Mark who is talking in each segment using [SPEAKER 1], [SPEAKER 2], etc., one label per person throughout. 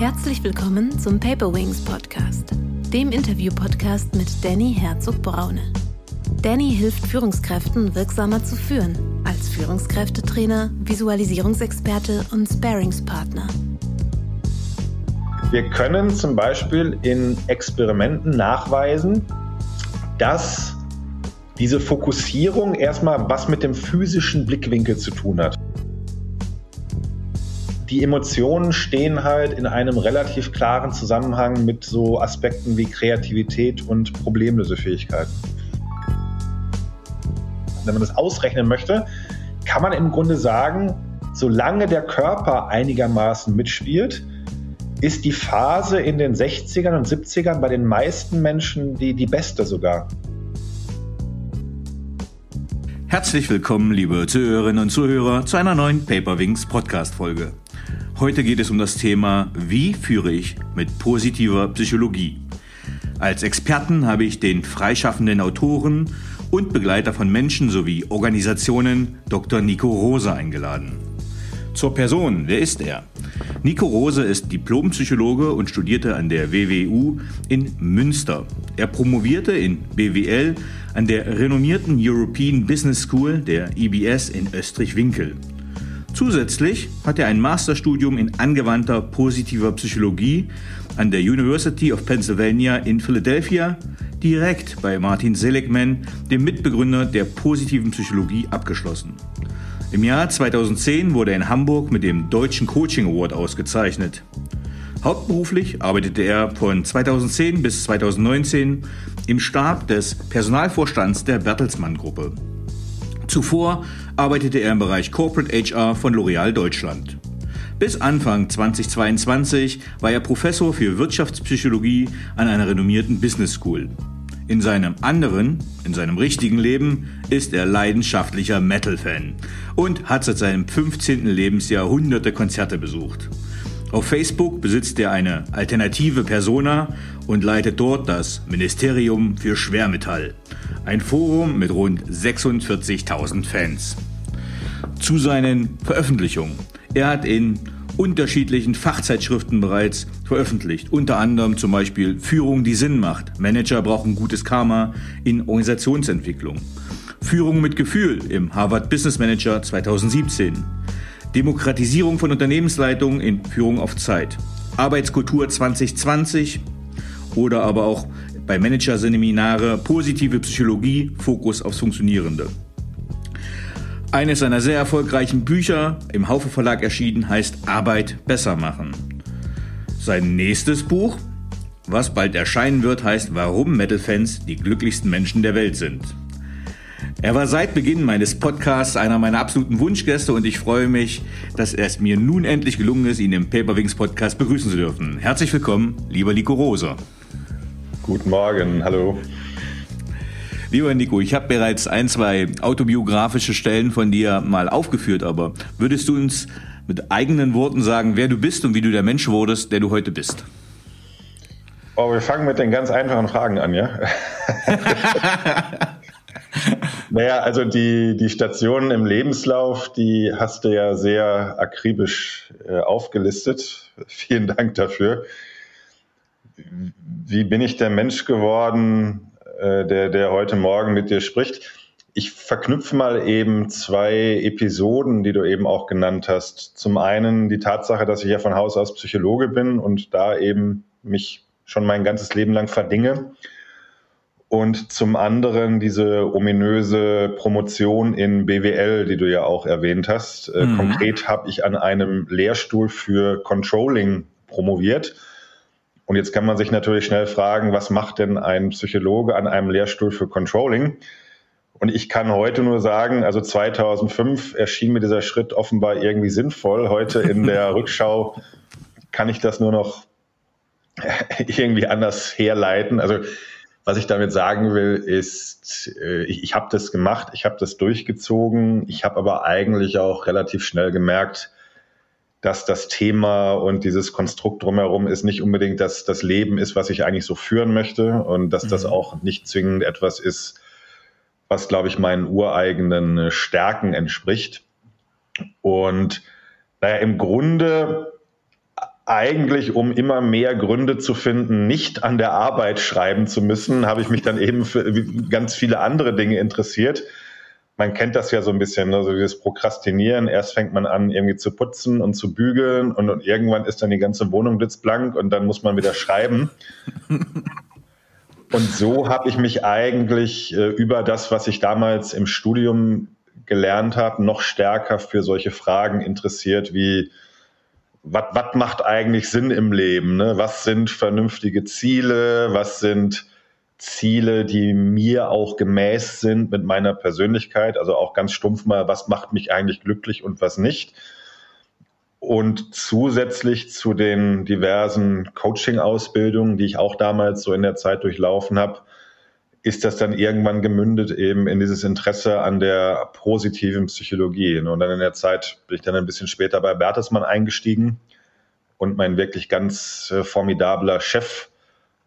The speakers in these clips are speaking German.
[SPEAKER 1] Herzlich willkommen zum Paper Wings Podcast, dem Interview-Podcast mit Danny Herzog-Braune. Danny hilft Führungskräften wirksamer zu führen, als Führungskräftetrainer, Visualisierungsexperte und Sparingspartner.
[SPEAKER 2] Wir können zum Beispiel in Experimenten nachweisen, dass diese Fokussierung erstmal was mit dem physischen Blickwinkel zu tun hat. Die Emotionen stehen halt in einem relativ klaren Zusammenhang mit so Aspekten wie Kreativität und Problemlösefähigkeiten. Wenn man das ausrechnen möchte, kann man im Grunde sagen, solange der Körper einigermaßen mitspielt, ist die Phase in den 60ern und 70ern bei den meisten Menschen die, die beste sogar.
[SPEAKER 3] Herzlich willkommen, liebe Zuhörerinnen und Zuhörer, zu einer neuen Paperwings Podcast-Folge. Heute geht es um das Thema, wie führe ich mit positiver Psychologie. Als Experten habe ich den freischaffenden Autoren und Begleiter von Menschen sowie Organisationen Dr. Nico Rose eingeladen. Zur Person, wer ist er? Nico Rose ist Diplompsychologe und studierte an der WWU in Münster. Er promovierte in BWL an der renommierten European Business School der IBS in Österreich-Winkel. Zusätzlich hat er ein Masterstudium in angewandter positiver Psychologie an der University of Pennsylvania in Philadelphia direkt bei Martin Seligman, dem Mitbegründer der positiven Psychologie, abgeschlossen. Im Jahr 2010 wurde er in Hamburg mit dem Deutschen Coaching Award ausgezeichnet. Hauptberuflich arbeitete er von 2010 bis 2019 im Stab des Personalvorstands der Bertelsmann Gruppe. Zuvor arbeitete er im Bereich Corporate HR von L'Oreal Deutschland. Bis Anfang 2022 war er Professor für Wirtschaftspsychologie an einer renommierten Business School. In seinem anderen, in seinem richtigen Leben ist er leidenschaftlicher Metal-Fan und hat seit seinem 15. Lebensjahr hunderte Konzerte besucht. Auf Facebook besitzt er eine alternative Persona und leitet dort das Ministerium für Schwermetall, ein Forum mit rund 46.000 Fans. Zu seinen Veröffentlichungen. Er hat in unterschiedlichen Fachzeitschriften bereits veröffentlicht. Unter anderem zum Beispiel Führung, die Sinn macht. Manager brauchen gutes Karma in Organisationsentwicklung. Führung mit Gefühl im Harvard Business Manager 2017. Demokratisierung von Unternehmensleitung in Führung auf Zeit. Arbeitskultur 2020 oder aber auch bei Managerseminare positive Psychologie, Fokus aufs Funktionierende. Eines seiner sehr erfolgreichen Bücher im Haufe Verlag erschienen heißt Arbeit besser machen. Sein nächstes Buch, was bald erscheinen wird, heißt Warum Metal-Fans die glücklichsten Menschen der Welt sind. Er war seit Beginn meines Podcasts einer meiner absoluten Wunschgäste und ich freue mich, dass es mir nun endlich gelungen ist, ihn im Paperwings Podcast begrüßen zu dürfen. Herzlich willkommen, lieber Nico Rose.
[SPEAKER 2] Guten Morgen, hallo.
[SPEAKER 3] Lieber Nico, ich habe bereits ein, zwei autobiografische Stellen von dir mal aufgeführt, aber würdest du uns mit eigenen Worten sagen, wer du bist und wie du der Mensch wurdest, der du heute bist?
[SPEAKER 2] Oh, wir fangen mit den ganz einfachen Fragen an, ja? naja, also die, die Stationen im Lebenslauf, die hast du ja sehr akribisch äh, aufgelistet. Vielen Dank dafür. Wie bin ich der Mensch geworden? Äh, der, der heute Morgen mit dir spricht. Ich verknüpfe mal eben zwei Episoden, die du eben auch genannt hast. Zum einen die Tatsache, dass ich ja von Haus aus Psychologe bin und da eben mich schon mein ganzes Leben lang verdinge. Und zum anderen diese ominöse Promotion in BWL, die du ja auch erwähnt hast. Äh, mhm. Konkret habe ich an einem Lehrstuhl für Controlling promoviert und jetzt kann man sich natürlich schnell fragen, was macht denn ein Psychologe an einem Lehrstuhl für Controlling? Und ich kann heute nur sagen, also 2005 erschien mir dieser Schritt offenbar irgendwie sinnvoll. Heute in der Rückschau kann ich das nur noch irgendwie anders herleiten. Also was ich damit sagen will, ist, äh, ich, ich habe das gemacht, ich habe das durchgezogen, ich habe aber eigentlich auch relativ schnell gemerkt, dass das Thema und dieses Konstrukt drumherum ist nicht unbedingt das, das Leben ist, was ich eigentlich so führen möchte und dass das mhm. auch nicht zwingend etwas ist, was, glaube ich, meinen ureigenen Stärken entspricht. Und naja, im Grunde eigentlich, um immer mehr Gründe zu finden, nicht an der Arbeit schreiben zu müssen, habe ich mich dann eben für ganz viele andere Dinge interessiert. Man kennt das ja so ein bisschen, ne? so dieses Prokrastinieren. Erst fängt man an, irgendwie zu putzen und zu bügeln und, und irgendwann ist dann die ganze Wohnung blitzblank und dann muss man wieder schreiben. Und so habe ich mich eigentlich äh, über das, was ich damals im Studium gelernt habe, noch stärker für solche Fragen interessiert wie, was macht eigentlich Sinn im Leben? Ne? Was sind vernünftige Ziele? Was sind Ziele, die mir auch gemäß sind mit meiner Persönlichkeit? Also auch ganz stumpf mal, was macht mich eigentlich glücklich und was nicht? Und zusätzlich zu den diversen Coaching-Ausbildungen, die ich auch damals so in der Zeit durchlaufen habe, ist das dann irgendwann gemündet eben in dieses Interesse an der positiven Psychologie. Und dann in der Zeit bin ich dann ein bisschen später bei Bertelsmann eingestiegen und mein wirklich ganz äh, formidabler Chef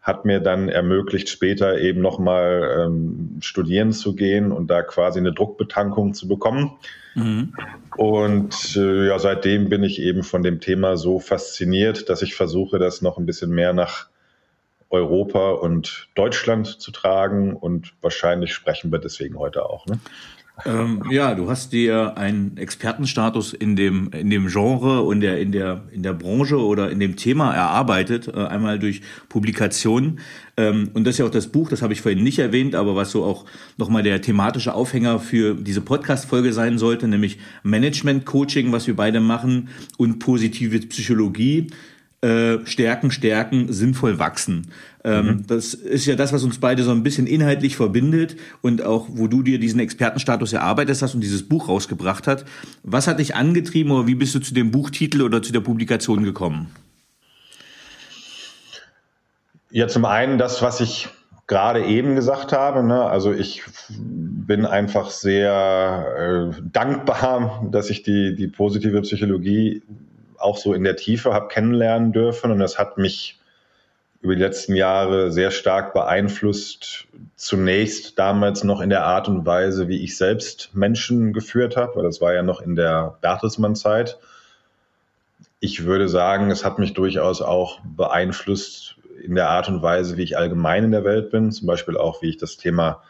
[SPEAKER 2] hat mir dann ermöglicht, später eben nochmal ähm, studieren zu gehen und da quasi eine Druckbetankung zu bekommen. Mhm. Und äh, ja, seitdem bin ich eben von dem Thema so fasziniert, dass ich versuche, das noch ein bisschen mehr nach Europa und Deutschland zu tragen und wahrscheinlich sprechen wir deswegen heute auch. Ne?
[SPEAKER 3] Ähm, ja, du hast dir einen Expertenstatus in dem, in dem Genre und der, in, der, in der Branche oder in dem Thema erarbeitet, äh, einmal durch Publikationen. Ähm, und das ist ja auch das Buch, das habe ich vorhin nicht erwähnt, aber was so auch nochmal der thematische Aufhänger für diese Podcast-Folge sein sollte, nämlich Management-Coaching, was wir beide machen, und positive Psychologie. Äh, stärken, stärken, sinnvoll wachsen. Ähm, mhm. Das ist ja das, was uns beide so ein bisschen inhaltlich verbindet und auch, wo du dir diesen Expertenstatus erarbeitet hast und dieses Buch rausgebracht hast. Was hat dich angetrieben oder wie bist du zu dem Buchtitel oder zu der Publikation gekommen?
[SPEAKER 2] Ja, zum einen das, was ich gerade eben gesagt habe. Ne? Also ich bin einfach sehr äh, dankbar, dass ich die, die positive Psychologie auch so in der Tiefe habe kennenlernen dürfen. Und das hat mich über die letzten Jahre sehr stark beeinflusst. Zunächst damals noch in der Art und Weise, wie ich selbst Menschen geführt habe, weil das war ja noch in der Bertelsmann-Zeit. Ich würde sagen, es hat mich durchaus auch beeinflusst in der Art und Weise, wie ich allgemein in der Welt bin. Zum Beispiel auch, wie ich das Thema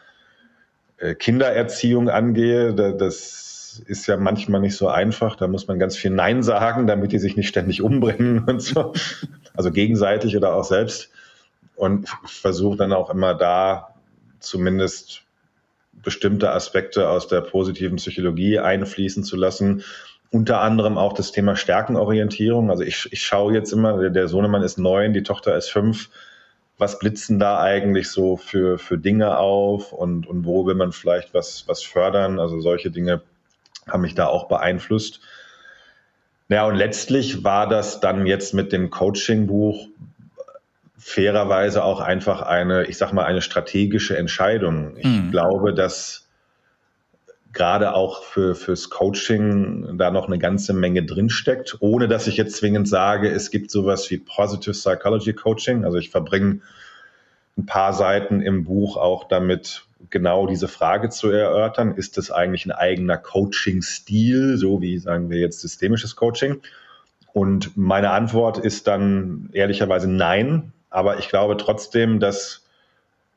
[SPEAKER 2] äh, Kindererziehung angehe. Das ist ja manchmal nicht so einfach. Da muss man ganz viel Nein sagen, damit die sich nicht ständig umbringen und so. Also gegenseitig oder auch selbst. Und versuche dann auch immer da zumindest bestimmte Aspekte aus der positiven Psychologie einfließen zu lassen. Unter anderem auch das Thema Stärkenorientierung. Also ich, ich schaue jetzt immer, der, der Sohnemann ist neun, die Tochter ist fünf was blitzen da eigentlich so für, für Dinge auf und, und wo will man vielleicht was, was fördern? Also solche Dinge haben mich da auch beeinflusst. Ja, und letztlich war das dann jetzt mit dem Coaching-Buch fairerweise auch einfach eine, ich sag mal, eine strategische Entscheidung. Ich mhm. glaube, dass gerade auch für, fürs Coaching da noch eine ganze Menge drinsteckt, ohne dass ich jetzt zwingend sage, es gibt sowas wie Positive Psychology Coaching. Also ich verbringe ein paar Seiten im Buch auch damit, genau diese Frage zu erörtern. Ist das eigentlich ein eigener Coaching-Stil, so wie sagen wir jetzt systemisches Coaching? Und meine Antwort ist dann ehrlicherweise nein. Aber ich glaube trotzdem, dass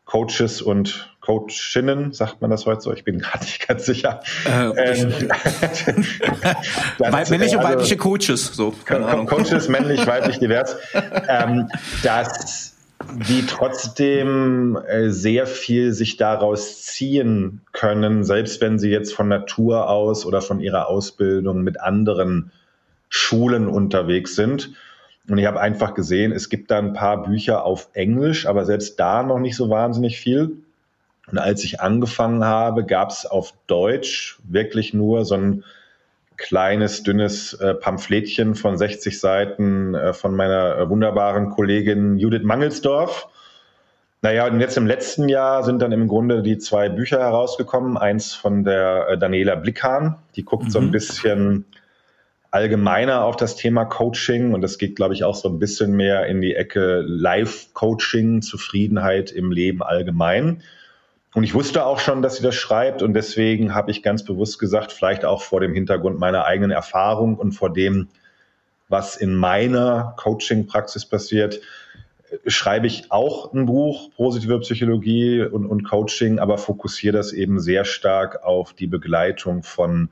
[SPEAKER 2] Coaches und Coachinnen, sagt man das heute so? Ich bin gerade nicht ganz sicher. Äh, ähm,
[SPEAKER 3] männliche und weibliche Coaches, so.
[SPEAKER 2] Keine Ahnung. Coaches, männlich, weiblich, divers. Ähm, dass die trotzdem äh, sehr viel sich daraus ziehen können, selbst wenn sie jetzt von Natur aus oder von ihrer Ausbildung mit anderen Schulen unterwegs sind. Und ich habe einfach gesehen, es gibt da ein paar Bücher auf Englisch, aber selbst da noch nicht so wahnsinnig viel. Und als ich angefangen habe, gab es auf Deutsch wirklich nur so ein kleines, dünnes äh, Pamphletchen von 60 Seiten äh, von meiner äh, wunderbaren Kollegin Judith Mangelsdorf. Naja, und jetzt im letzten Jahr sind dann im Grunde die zwei Bücher herausgekommen. Eins von der äh, Daniela Blickhahn, die guckt mhm. so ein mhm. bisschen allgemeiner auf das Thema Coaching und das geht, glaube ich, auch so ein bisschen mehr in die Ecke Live-Coaching, Zufriedenheit im Leben allgemein. Und ich wusste auch schon, dass sie das schreibt und deswegen habe ich ganz bewusst gesagt, vielleicht auch vor dem Hintergrund meiner eigenen Erfahrung und vor dem, was in meiner Coaching-Praxis passiert, schreibe ich auch ein Buch, positive Psychologie und, und Coaching, aber fokussiere das eben sehr stark auf die Begleitung von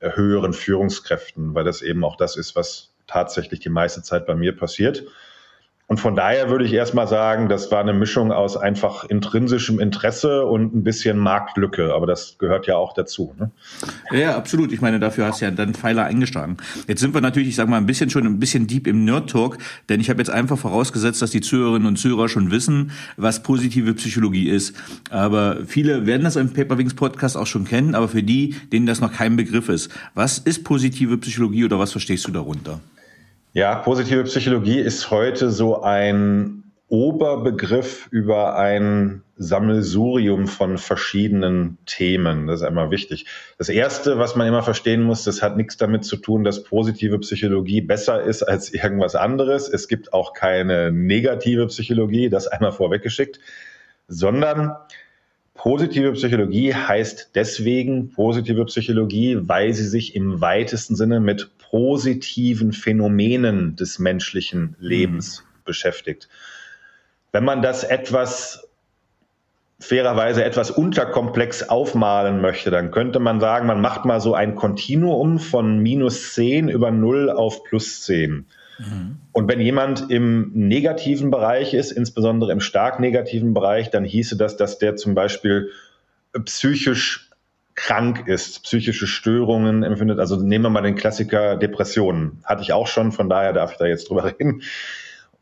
[SPEAKER 2] äh, höheren Führungskräften, weil das eben auch das ist, was tatsächlich die meiste Zeit bei mir passiert. Und von daher würde ich erstmal sagen, das war eine Mischung aus einfach intrinsischem Interesse und ein bisschen Marktlücke. Aber das gehört ja auch dazu. Ne?
[SPEAKER 3] Ja, absolut. Ich meine, dafür hast du ja dann Pfeiler eingeschlagen. Jetzt sind wir natürlich, ich sage mal, ein bisschen schon ein bisschen deep im Nerd-Talk, denn ich habe jetzt einfach vorausgesetzt, dass die Zuhörerinnen und Zuhörer schon wissen, was positive Psychologie ist. Aber viele werden das im Paperwings Podcast auch schon kennen, aber für die, denen das noch kein Begriff ist, was ist positive Psychologie oder was verstehst du darunter?
[SPEAKER 2] Ja, positive Psychologie ist heute so ein Oberbegriff über ein Sammelsurium von verschiedenen Themen. Das ist einmal wichtig. Das Erste, was man immer verstehen muss, das hat nichts damit zu tun, dass positive Psychologie besser ist als irgendwas anderes. Es gibt auch keine negative Psychologie, das einmal vorweggeschickt, sondern Positive Psychologie heißt deswegen positive Psychologie, weil sie sich im weitesten Sinne mit positiven Phänomenen des menschlichen Lebens mhm. beschäftigt. Wenn man das etwas fairerweise etwas unterkomplex aufmalen möchte, dann könnte man sagen, man macht mal so ein Kontinuum von minus 10 über 0 auf plus 10. Und wenn jemand im negativen Bereich ist, insbesondere im stark negativen Bereich, dann hieße das, dass der zum Beispiel psychisch krank ist, psychische Störungen empfindet. Also nehmen wir mal den Klassiker Depressionen. Hatte ich auch schon, von daher darf ich da jetzt drüber reden.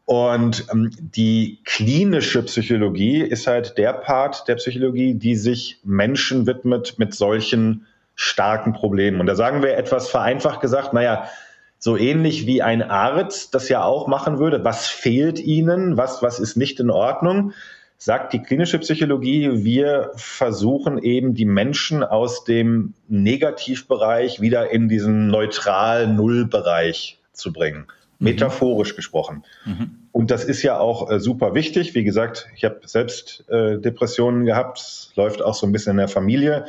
[SPEAKER 2] Und ähm, die klinische Psychologie ist halt der Part der Psychologie, die sich Menschen widmet mit solchen starken Problemen. Und da sagen wir etwas vereinfacht gesagt, naja, so ähnlich wie ein Arzt das ja auch machen würde. Was fehlt Ihnen? Was, was ist nicht in Ordnung? Sagt die klinische Psychologie, wir versuchen eben die Menschen aus dem Negativbereich wieder in diesen neutral Null-Bereich zu bringen. Mhm. Metaphorisch gesprochen. Mhm. Und das ist ja auch äh, super wichtig. Wie gesagt, ich habe selbst äh, Depressionen gehabt. Es läuft auch so ein bisschen in der Familie.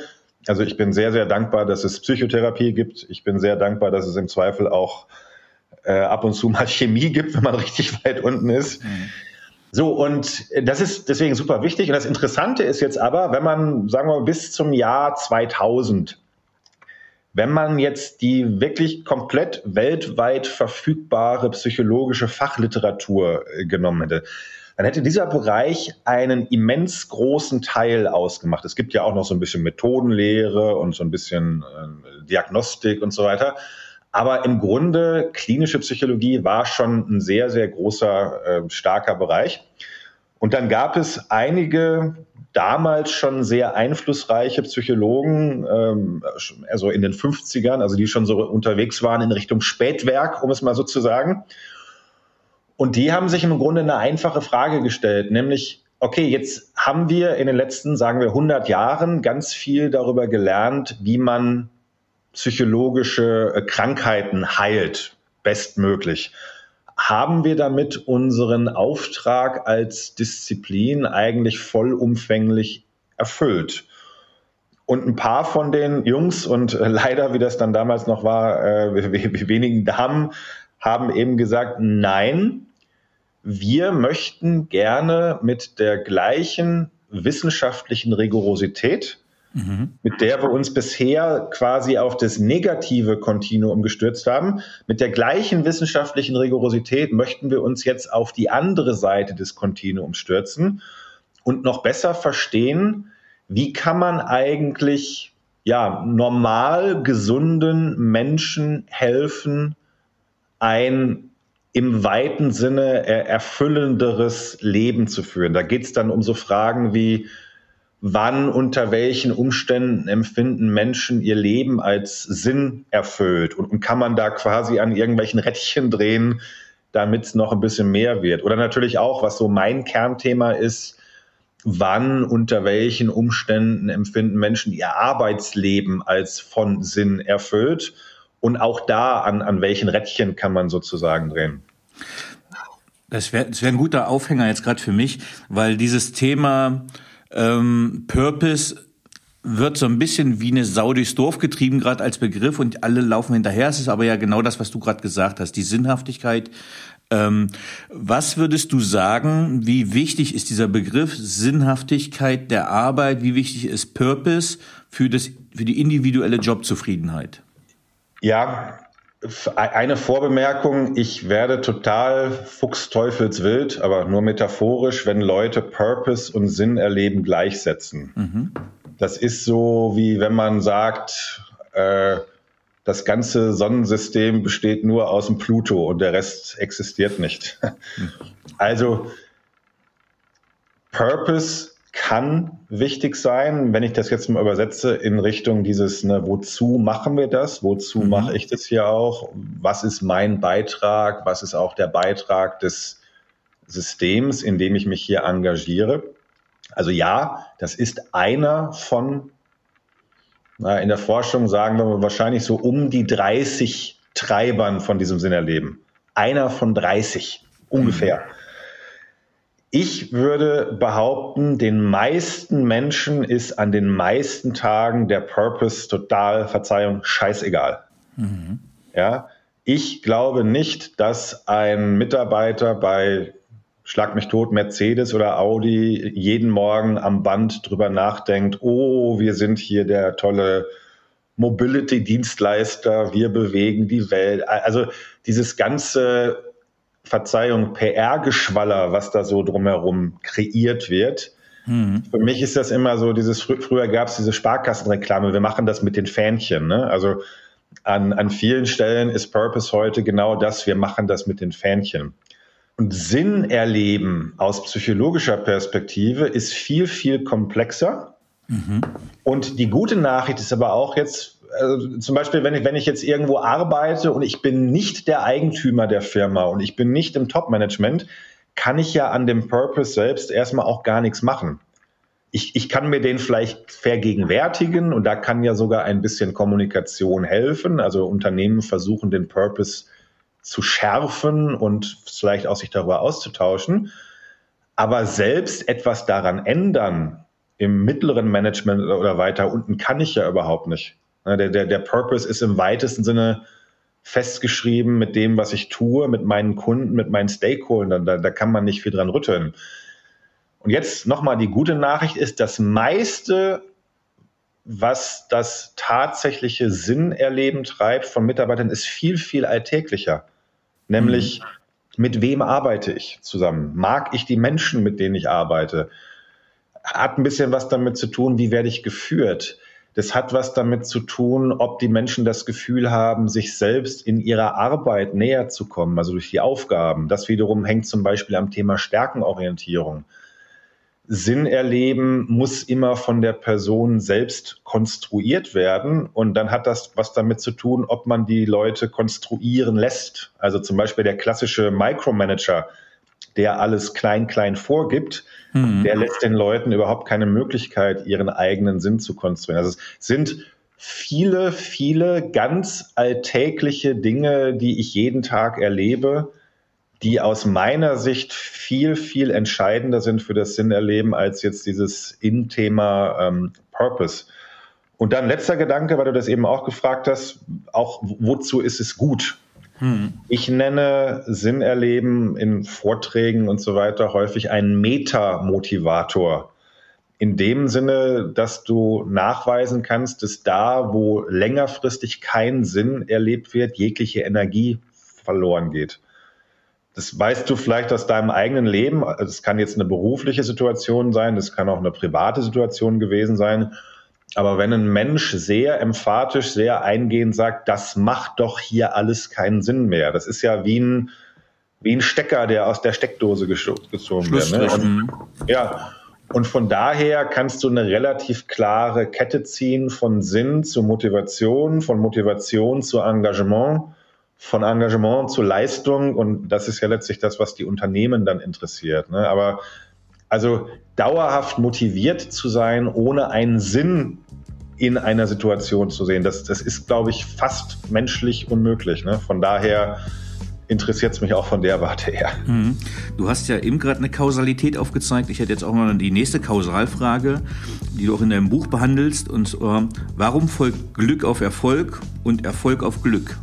[SPEAKER 2] Also ich bin sehr, sehr dankbar, dass es Psychotherapie gibt. Ich bin sehr dankbar, dass es im Zweifel auch äh, ab und zu mal Chemie gibt, wenn man richtig weit unten ist. Mhm. So, und das ist deswegen super wichtig. Und das Interessante ist jetzt aber, wenn man, sagen wir mal, bis zum Jahr 2000, wenn man jetzt die wirklich komplett weltweit verfügbare psychologische Fachliteratur äh, genommen hätte, dann hätte dieser Bereich einen immens großen Teil ausgemacht. Es gibt ja auch noch so ein bisschen Methodenlehre und so ein bisschen äh, Diagnostik und so weiter. Aber im Grunde klinische Psychologie war schon ein sehr, sehr großer, äh, starker Bereich. Und dann gab es einige damals schon sehr einflussreiche Psychologen, ähm, also in den 50ern, also die schon so unterwegs waren in Richtung Spätwerk, um es mal so zu sagen. Und die haben sich im Grunde eine einfache Frage gestellt, nämlich, okay, jetzt haben wir in den letzten, sagen wir, 100 Jahren ganz viel darüber gelernt, wie man psychologische äh, Krankheiten heilt, bestmöglich. Haben wir damit unseren Auftrag als Disziplin eigentlich vollumfänglich erfüllt? Und ein paar von den Jungs und äh, leider, wie das dann damals noch war, äh, wenigen Damen, haben eben gesagt, nein, wir möchten gerne mit der gleichen wissenschaftlichen Rigorosität, mit der wir uns bisher quasi auf das negative Kontinuum gestürzt haben, mit der gleichen wissenschaftlichen Rigorosität möchten wir uns jetzt auf die andere Seite des Kontinuums stürzen und noch besser verstehen, wie kann man eigentlich ja, normal gesunden Menschen helfen, ein im weiten Sinne erfüllenderes Leben zu führen. Da geht es dann um so Fragen wie, wann, unter welchen Umständen empfinden Menschen ihr Leben als Sinn erfüllt und, und kann man da quasi an irgendwelchen Rädchen drehen, damit es noch ein bisschen mehr wird. Oder natürlich auch, was so mein Kernthema ist, wann, unter welchen Umständen empfinden Menschen ihr Arbeitsleben als von Sinn erfüllt und auch da, an, an welchen Rädchen kann man sozusagen drehen?
[SPEAKER 3] Das wäre wär ein guter Aufhänger jetzt gerade für mich, weil dieses Thema ähm, Purpose wird so ein bisschen wie eine Sau durchs Dorf getrieben, gerade als Begriff, und alle laufen hinterher. Es ist aber ja genau das, was du gerade gesagt hast, die Sinnhaftigkeit. Ähm, was würdest du sagen, wie wichtig ist dieser Begriff Sinnhaftigkeit der Arbeit? Wie wichtig ist Purpose für, das, für die individuelle Jobzufriedenheit?
[SPEAKER 2] Ja, eine Vorbemerkung, ich werde total fuchsteufelswild, aber nur metaphorisch, wenn Leute Purpose und Sinn erleben gleichsetzen. Mhm. Das ist so, wie wenn man sagt, äh, das ganze Sonnensystem besteht nur aus dem Pluto und der Rest existiert nicht. Also Purpose kann wichtig sein, wenn ich das jetzt mal übersetze in Richtung dieses, ne, wozu machen wir das? Wozu mhm. mache ich das hier auch? Was ist mein Beitrag? Was ist auch der Beitrag des Systems, in dem ich mich hier engagiere? Also ja, das ist einer von, na, in der Forschung sagen wir wahrscheinlich so um die 30 Treibern von diesem Sinnerleben. Einer von 30 ungefähr. Ich würde behaupten, den meisten Menschen ist an den meisten Tagen der Purpose total, Verzeihung, scheißegal. Mhm. Ja, ich glaube nicht, dass ein Mitarbeiter bei Schlag mich tot, Mercedes oder Audi jeden Morgen am Band drüber nachdenkt, oh, wir sind hier der tolle Mobility-Dienstleister, wir bewegen die Welt. Also dieses ganze, Verzeihung, PR-Geschwaller, was da so drumherum kreiert wird. Mhm. Für mich ist das immer so, dieses, früher gab es diese Sparkassenreklame, wir machen das mit den Fähnchen. Ne? Also an, an vielen Stellen ist Purpose heute genau das, wir machen das mit den Fähnchen. Und Sinn erleben aus psychologischer Perspektive ist viel, viel komplexer. Mhm. Und die gute Nachricht ist aber auch jetzt, also zum Beispiel, wenn ich, wenn ich jetzt irgendwo arbeite und ich bin nicht der Eigentümer der Firma und ich bin nicht im Top-Management, kann ich ja an dem Purpose selbst erstmal auch gar nichts machen. Ich, ich kann mir den vielleicht vergegenwärtigen und da kann ja sogar ein bisschen Kommunikation helfen. Also Unternehmen versuchen den Purpose zu schärfen und vielleicht auch sich darüber auszutauschen. Aber selbst etwas daran ändern im mittleren Management oder weiter unten kann ich ja überhaupt nicht. Der, der, der Purpose ist im weitesten Sinne festgeschrieben mit dem, was ich tue, mit meinen Kunden, mit meinen Stakeholdern. Da, da kann man nicht viel dran rütteln. Und jetzt nochmal die gute Nachricht ist, das meiste, was das tatsächliche Sinnerleben treibt von Mitarbeitern, ist viel, viel alltäglicher. Nämlich, mhm. mit wem arbeite ich zusammen? Mag ich die Menschen, mit denen ich arbeite? Hat ein bisschen was damit zu tun, wie werde ich geführt? Das hat was damit zu tun, ob die Menschen das Gefühl haben, sich selbst in ihrer Arbeit näher zu kommen, also durch die Aufgaben. Das wiederum hängt zum Beispiel am Thema Stärkenorientierung. Sinn erleben muss immer von der Person selbst konstruiert werden. Und dann hat das was damit zu tun, ob man die Leute konstruieren lässt. Also zum Beispiel der klassische Micromanager, der alles klein, klein vorgibt, mhm. der lässt den Leuten überhaupt keine Möglichkeit, ihren eigenen Sinn zu konstruieren. Also es sind viele, viele ganz alltägliche Dinge, die ich jeden Tag erlebe, die aus meiner Sicht viel, viel entscheidender sind für das Sinnerleben als jetzt dieses In-Thema ähm, Purpose. Und dann letzter Gedanke, weil du das eben auch gefragt hast, auch wozu ist es gut? Hm. Ich nenne Sinnerleben in Vorträgen und so weiter häufig einen Meta-Motivator. In dem Sinne, dass du nachweisen kannst, dass da, wo längerfristig kein Sinn erlebt wird, jegliche Energie verloren geht. Das weißt du vielleicht aus deinem eigenen Leben. Also kann jetzt eine berufliche Situation sein, das kann auch eine private Situation gewesen sein. Aber wenn ein Mensch sehr emphatisch, sehr eingehend sagt, das macht doch hier alles keinen Sinn mehr. Das ist ja wie ein, wie ein Stecker, der aus der Steckdose gezogen wird. Ne? Und, ja. Und von daher kannst du eine relativ klare Kette ziehen von Sinn zu Motivation, von Motivation zu Engagement von Engagement zu Leistung und das ist ja letztlich das, was die Unternehmen dann interessiert. Ne? Aber also dauerhaft motiviert zu sein, ohne einen Sinn in einer Situation zu sehen, das, das ist, glaube ich, fast menschlich unmöglich. Ne? Von daher interessiert es mich auch von der Warte her. Mhm.
[SPEAKER 3] Du hast ja eben gerade eine Kausalität aufgezeigt. Ich hätte jetzt auch mal die nächste Kausalfrage, die du auch in deinem Buch behandelst. Und zwar, warum folgt Glück auf Erfolg und Erfolg auf Glück?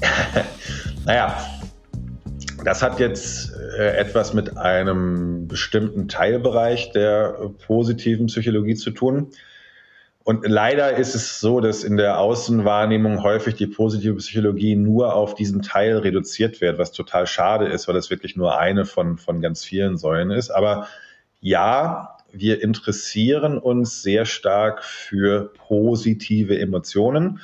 [SPEAKER 2] naja, das hat jetzt äh, etwas mit einem bestimmten Teilbereich der positiven Psychologie zu tun. Und leider ist es so, dass in der Außenwahrnehmung häufig die positive Psychologie nur auf diesen Teil reduziert wird, was total schade ist, weil das wirklich nur eine von, von ganz vielen Säulen ist. Aber ja, wir interessieren uns sehr stark für positive Emotionen.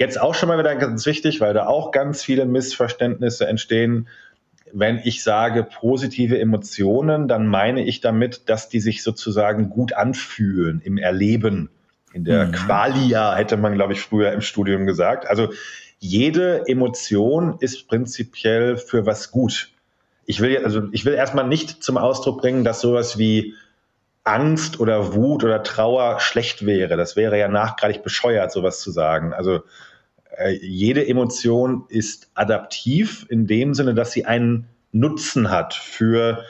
[SPEAKER 2] Jetzt auch schon mal wieder ganz wichtig, weil da auch ganz viele Missverständnisse entstehen. Wenn ich sage positive Emotionen, dann meine ich damit, dass die sich sozusagen gut anfühlen im Erleben in der mhm. Qualia hätte man, glaube ich, früher im Studium gesagt. Also jede Emotion ist prinzipiell für was gut. Ich will, also ich will erstmal nicht zum Ausdruck bringen, dass sowas wie Angst oder Wut oder Trauer schlecht wäre. Das wäre ja nachgradig bescheuert, sowas zu sagen. Also jede Emotion ist adaptiv in dem Sinne, dass sie einen Nutzen hat für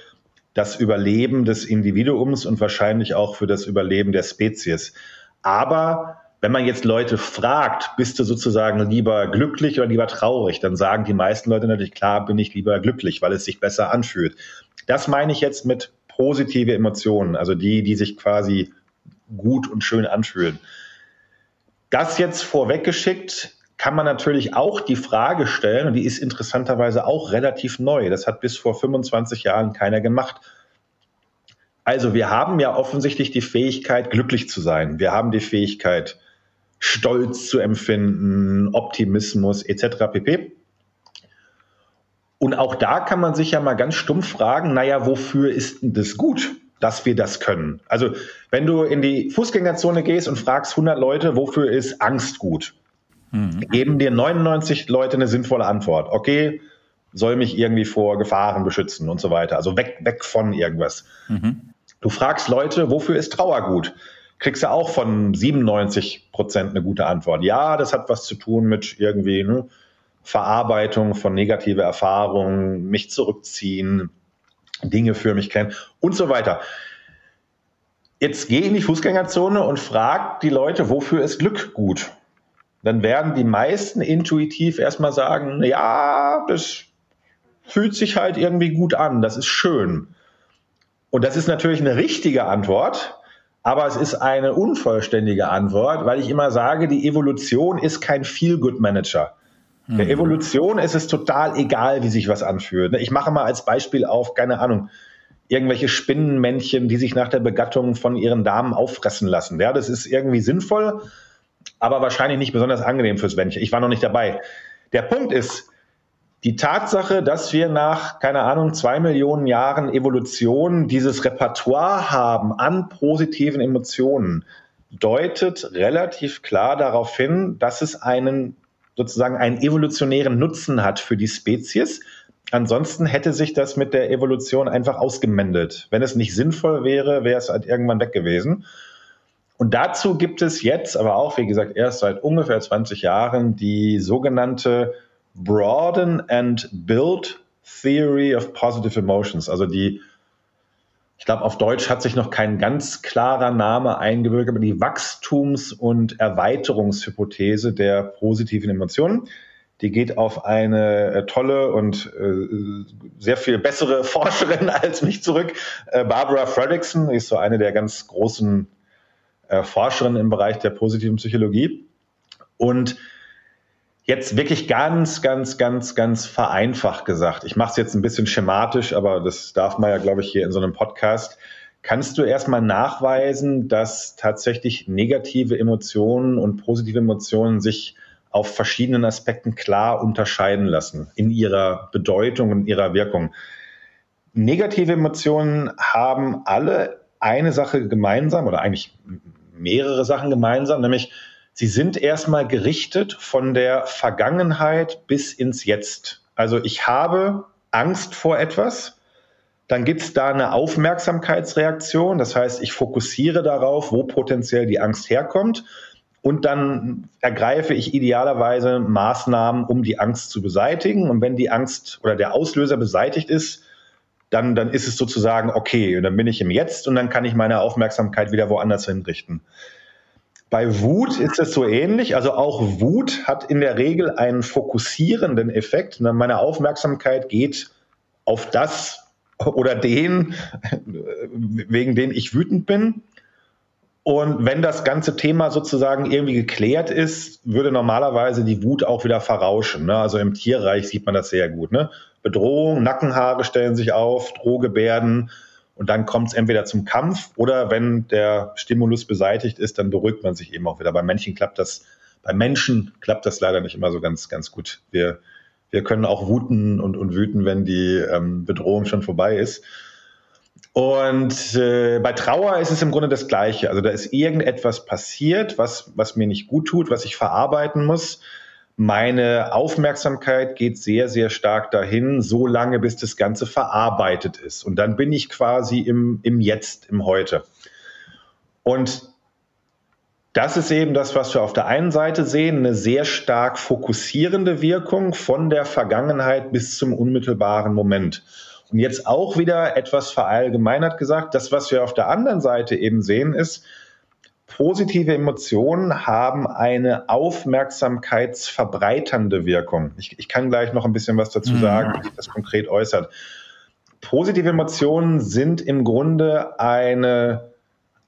[SPEAKER 2] das Überleben des Individuums und wahrscheinlich auch für das Überleben der Spezies. Aber wenn man jetzt Leute fragt, bist du sozusagen lieber glücklich oder lieber traurig, dann sagen die meisten Leute natürlich, klar bin ich lieber glücklich, weil es sich besser anfühlt. Das meine ich jetzt mit positive Emotionen, also die, die sich quasi gut und schön anfühlen. Das jetzt vorweggeschickt, kann man natürlich auch die Frage stellen, und die ist interessanterweise auch relativ neu. Das hat bis vor 25 Jahren keiner gemacht. Also wir haben ja offensichtlich die Fähigkeit, glücklich zu sein. Wir haben die Fähigkeit, Stolz zu empfinden, Optimismus etc. pp. Und auch da kann man sich ja mal ganz stumpf fragen, naja, wofür ist denn das gut, dass wir das können? Also wenn du in die Fußgängerzone gehst und fragst 100 Leute, wofür ist Angst gut? Mhm. Geben dir 99 Leute eine sinnvolle Antwort. Okay, soll mich irgendwie vor Gefahren beschützen und so weiter. Also weg, weg von irgendwas. Mhm. Du fragst Leute, wofür ist Trauer gut? Kriegst du auch von 97 Prozent eine gute Antwort. Ja, das hat was zu tun mit irgendwie ne, Verarbeitung von negative Erfahrungen, mich zurückziehen, Dinge für mich kennen und so weiter. Jetzt geh in die Fußgängerzone und frag die Leute, wofür ist Glück gut? Dann werden die meisten intuitiv erstmal sagen, ja, das fühlt sich halt irgendwie gut an, das ist schön. Und das ist natürlich eine richtige Antwort, aber es ist eine unvollständige Antwort, weil ich immer sage, die Evolution ist kein Feel-Good-Manager. Der mhm. Evolution ist es total egal, wie sich was anfühlt. Ich mache mal als Beispiel auf, keine Ahnung, irgendwelche Spinnenmännchen, die sich nach der Begattung von ihren Damen auffressen lassen. Ja, das ist irgendwie sinnvoll, aber wahrscheinlich nicht besonders angenehm fürs Männchen. Ich war noch nicht dabei. Der Punkt ist, die Tatsache, dass wir nach, keine Ahnung, zwei Millionen Jahren Evolution dieses Repertoire haben an positiven Emotionen, deutet relativ klar darauf hin, dass es einen sozusagen einen evolutionären Nutzen hat für die Spezies. Ansonsten hätte sich das mit der Evolution einfach ausgemendelt. Wenn es nicht sinnvoll wäre, wäre es halt irgendwann weg gewesen. Und dazu gibt es jetzt, aber auch, wie gesagt, erst seit ungefähr 20 Jahren die sogenannte Broaden and Build Theory of Positive Emotions. Also die, ich glaube, auf Deutsch hat sich noch kein ganz klarer Name eingebürgert, aber die Wachstums- und Erweiterungshypothese der positiven Emotionen. Die geht auf eine äh, tolle und äh, sehr viel bessere Forscherin als mich zurück. Äh, Barbara Fredrickson ist so eine der ganz großen äh, Forscherinnen im Bereich der positiven Psychologie. Und Jetzt wirklich ganz, ganz, ganz, ganz vereinfacht gesagt. Ich mache es jetzt ein bisschen schematisch, aber das darf man ja, glaube ich, hier in so einem Podcast. Kannst du erstmal nachweisen, dass tatsächlich negative Emotionen und positive Emotionen sich auf verschiedenen Aspekten klar unterscheiden lassen in ihrer Bedeutung und ihrer Wirkung? Negative Emotionen haben alle eine Sache gemeinsam oder eigentlich mehrere Sachen gemeinsam, nämlich Sie sind erstmal gerichtet von der Vergangenheit bis ins Jetzt. Also ich habe Angst vor etwas, dann gibt es da eine Aufmerksamkeitsreaktion, das heißt, ich fokussiere darauf, wo potenziell die Angst herkommt. und dann ergreife ich idealerweise Maßnahmen, um die Angst zu beseitigen. Und wenn die Angst oder der Auslöser beseitigt ist, dann, dann ist es sozusagen okay. Und dann bin ich im Jetzt und dann kann ich meine Aufmerksamkeit wieder woanders hinrichten. Bei Wut ist es so ähnlich. Also auch Wut hat in der Regel einen fokussierenden Effekt. Meine Aufmerksamkeit geht auf das oder den, wegen den ich wütend bin. Und wenn das ganze Thema sozusagen irgendwie geklärt ist, würde normalerweise die Wut auch wieder verrauschen. Ne? Also im Tierreich sieht man das sehr gut. Ne? Bedrohung, Nackenhaare stellen sich auf, Drohgebärden und dann kommt es entweder zum Kampf oder wenn der Stimulus beseitigt ist, dann beruhigt man sich eben auch wieder. Bei Menschen klappt das, bei Menschen klappt das leider nicht immer so ganz, ganz gut. Wir, wir können auch wuten und, und wüten, wenn die ähm, Bedrohung schon vorbei ist. Und äh, bei Trauer ist es im Grunde das Gleiche. Also da ist irgendetwas passiert, was, was mir nicht gut tut, was ich verarbeiten muss. Meine Aufmerksamkeit geht sehr, sehr stark dahin, so lange, bis das Ganze verarbeitet ist. Und dann bin ich quasi im, im Jetzt, im Heute. Und das ist eben das, was wir auf der einen Seite sehen, eine sehr stark fokussierende Wirkung von der Vergangenheit bis zum unmittelbaren Moment. Und jetzt auch wieder etwas verallgemeinert gesagt, das, was wir auf der anderen Seite eben sehen, ist, positive Emotionen haben eine aufmerksamkeitsverbreiternde Wirkung. Ich, ich kann gleich noch ein bisschen was dazu mhm. sagen, wie sich das konkret äußert. Positive Emotionen sind im Grunde eine,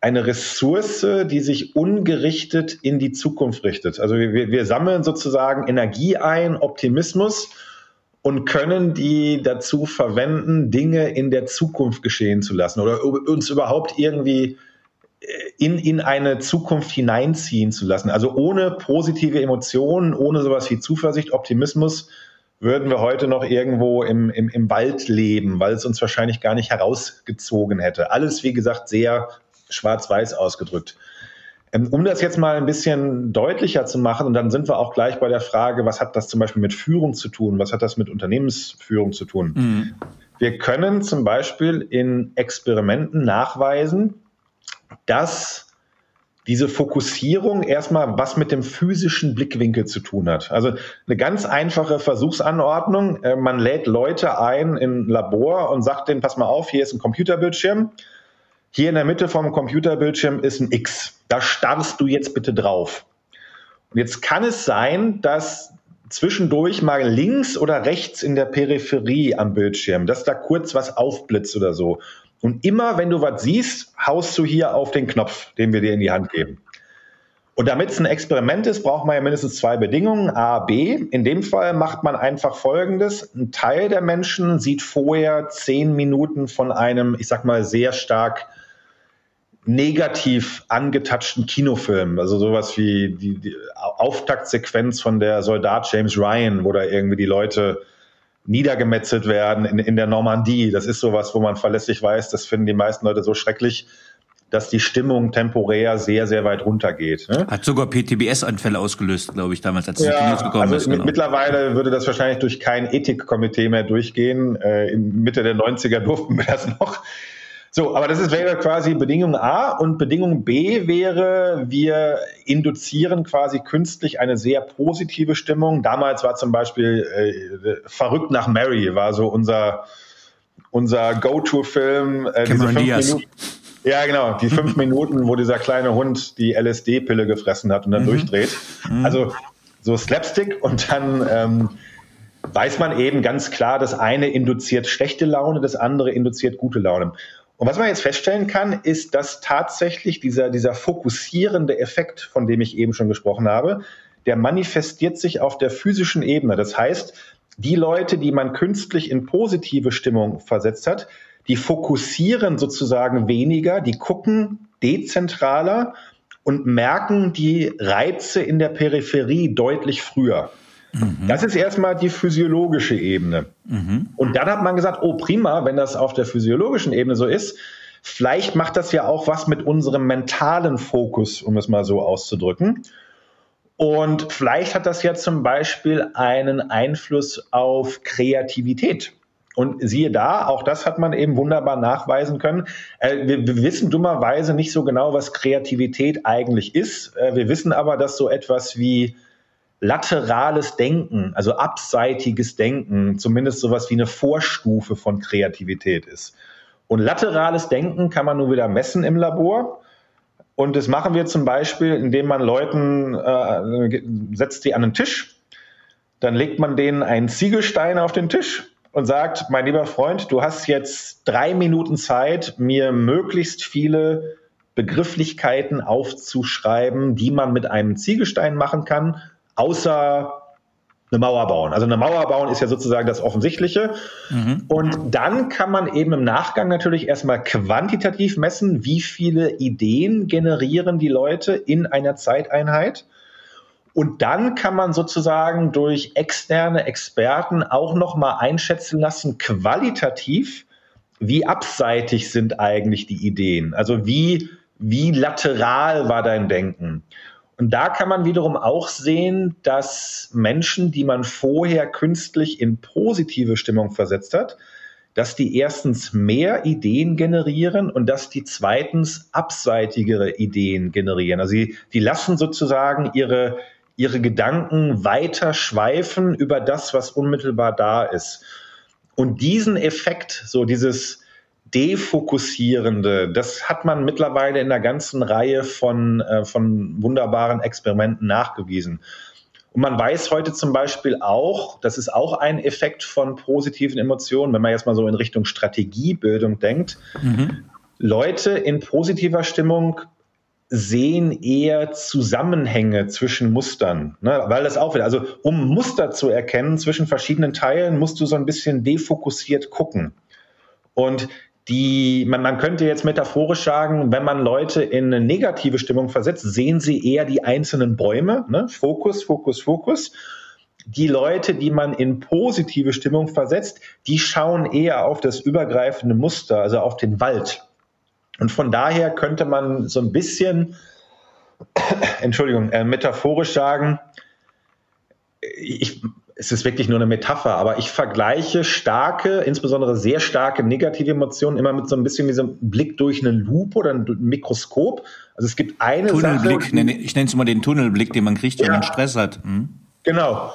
[SPEAKER 2] eine Ressource, die sich ungerichtet in die Zukunft richtet. Also wir, wir sammeln sozusagen Energie ein, Optimismus und können die dazu verwenden, Dinge in der Zukunft geschehen zu lassen oder uns überhaupt irgendwie äh, in, in eine Zukunft hineinziehen zu lassen. Also ohne positive Emotionen, ohne sowas wie Zuversicht, Optimismus, würden wir heute noch irgendwo im, im, im Wald leben, weil es uns wahrscheinlich gar nicht herausgezogen hätte. Alles, wie gesagt, sehr schwarz-weiß ausgedrückt. Ähm, um das jetzt mal ein bisschen deutlicher zu machen, und dann sind wir auch gleich bei der Frage, was hat das zum Beispiel mit Führung zu tun? Was hat das mit Unternehmensführung zu tun? Mhm. Wir können zum Beispiel in Experimenten nachweisen, dass diese Fokussierung erstmal was mit dem physischen Blickwinkel zu tun hat. Also eine ganz einfache Versuchsanordnung. Äh, man lädt Leute ein in ein Labor und sagt denen, pass mal auf, hier ist ein Computerbildschirm. Hier in der Mitte vom Computerbildschirm ist ein X. Da starrst du jetzt bitte drauf. Und jetzt kann es sein, dass zwischendurch mal links oder rechts in der Peripherie am Bildschirm, dass da kurz was aufblitzt oder so. Und immer, wenn du was siehst, haust du hier auf den Knopf, den wir dir in die Hand geben. Und damit es ein Experiment ist, braucht man ja mindestens zwei Bedingungen. A, B. In dem Fall macht man einfach Folgendes. Ein Teil der Menschen sieht vorher zehn Minuten von einem, ich sag mal, sehr stark negativ angetatschten Kinofilm, also sowas wie die, die Auftaktsequenz von der Soldat James Ryan, wo da irgendwie die Leute niedergemetzelt werden in, in der Normandie. Das ist sowas, wo man verlässlich weiß, das finden die meisten Leute so schrecklich, dass die Stimmung temporär sehr, sehr weit runtergeht.
[SPEAKER 3] Ne? Hat sogar PTBS-Anfälle ausgelöst, glaube ich, damals, als ja,
[SPEAKER 2] gekommen also ist. Genau. Mittlerweile würde das wahrscheinlich durch kein Ethikkomitee mehr durchgehen. Äh, in Mitte der 90er durften wir das noch. So, aber das ist, wäre quasi Bedingung A und Bedingung B wäre, wir induzieren quasi künstlich eine sehr positive Stimmung. Damals war zum Beispiel äh, Verrückt nach Mary, war so unser, unser Go-To-Film.
[SPEAKER 3] Äh, Cameron Diaz. Minuten,
[SPEAKER 2] ja, genau, die fünf Minuten, wo dieser kleine Hund die LSD-Pille gefressen hat und dann mhm. durchdreht. Mhm. Also so Slapstick und dann ähm, weiß man eben ganz klar, das eine induziert schlechte Laune, das andere induziert gute Laune. Und was man jetzt feststellen kann, ist, dass tatsächlich dieser, dieser fokussierende Effekt, von dem ich eben schon gesprochen habe, der manifestiert sich auf der physischen Ebene. Das heißt, die Leute, die man künstlich in positive Stimmung versetzt hat, die fokussieren sozusagen weniger, die gucken dezentraler und merken die Reize in der Peripherie deutlich früher. Mhm. Das ist erstmal die physiologische Ebene. Mhm. Und dann hat man gesagt, oh prima, wenn das auf der physiologischen Ebene so ist, vielleicht macht das ja auch was mit unserem mentalen Fokus, um es mal so auszudrücken. Und vielleicht hat das ja zum Beispiel einen Einfluss auf Kreativität. Und siehe da, auch das hat man eben wunderbar nachweisen können. Äh, wir, wir, wissen dummerweise nicht so genau, was Kreativität eigentlich ist. Äh, wir wissen aber, dass so etwas wie laterales Denken, also abseitiges Denken, zumindest sowas wie eine Vorstufe von Kreativität ist. Und laterales Denken kann man nur wieder messen im Labor. Und das machen wir zum Beispiel, indem man Leuten äh, setzt die an den Tisch, dann legt man denen einen Ziegelstein auf den Tisch und sagt, mein lieber Freund, du hast jetzt drei Minuten Zeit, mir möglichst viele Begrifflichkeiten aufzuschreiben, die man mit einem Ziegelstein machen kann, außer eine Mauer bauen. Also eine Mauer bauen ist ja sozusagen das Offensichtliche. Mhm. Und dann kann man eben im Nachgang natürlich erstmal quantitativ messen, wie viele Ideen generieren die Leute in einer Zeiteinheit. Und dann kann man sozusagen durch externe Experten auch nochmal einschätzen lassen, qualitativ, wie abseitig sind eigentlich die Ideen? Also wie, wie lateral war dein Denken? Und da kann man wiederum auch sehen, dass Menschen, die man vorher künstlich in positive Stimmung versetzt hat, dass die erstens mehr Ideen generieren und dass die zweitens abseitigere Ideen generieren. Also die, die lassen sozusagen ihre, ihre Gedanken weiter schweifen über das, was unmittelbar da ist. Und diesen Effekt, so dieses Defokussierende, das hat man mittlerweile in einer ganzen Reihe von, äh, von wunderbaren Experimenten nachgewiesen. Und man weiß heute zum Beispiel auch, das ist auch ein Effekt von positiven Emotionen, wenn man jetzt mal so in Richtung Strategiebildung denkt. Mhm. Leute in positiver Stimmung sehen eher Zusammenhänge zwischen Mustern, ne? weil das auch wieder, also um Muster zu erkennen zwischen verschiedenen Teilen, musst du so ein bisschen defokussiert gucken. Und die, man, man könnte jetzt metaphorisch sagen, wenn man Leute in eine negative Stimmung versetzt, sehen sie eher die einzelnen Bäume, ne? Fokus, Fokus, Fokus. Die Leute, die man in positive Stimmung versetzt, die schauen eher auf das übergreifende Muster, also auf den Wald. Und von daher könnte man so ein bisschen, Entschuldigung, äh, metaphorisch sagen, ich, es ist wirklich nur eine Metapher, aber ich vergleiche starke, insbesondere sehr starke negative Emotionen immer mit so ein bisschen wie so einem Blick durch eine Lupe oder ein Mikroskop. Also es gibt eine
[SPEAKER 3] Tunnelblick, Sache, ich nenne es mal den Tunnelblick, den man kriegt, wenn ja, man Stress hat. Hm?
[SPEAKER 2] Genau.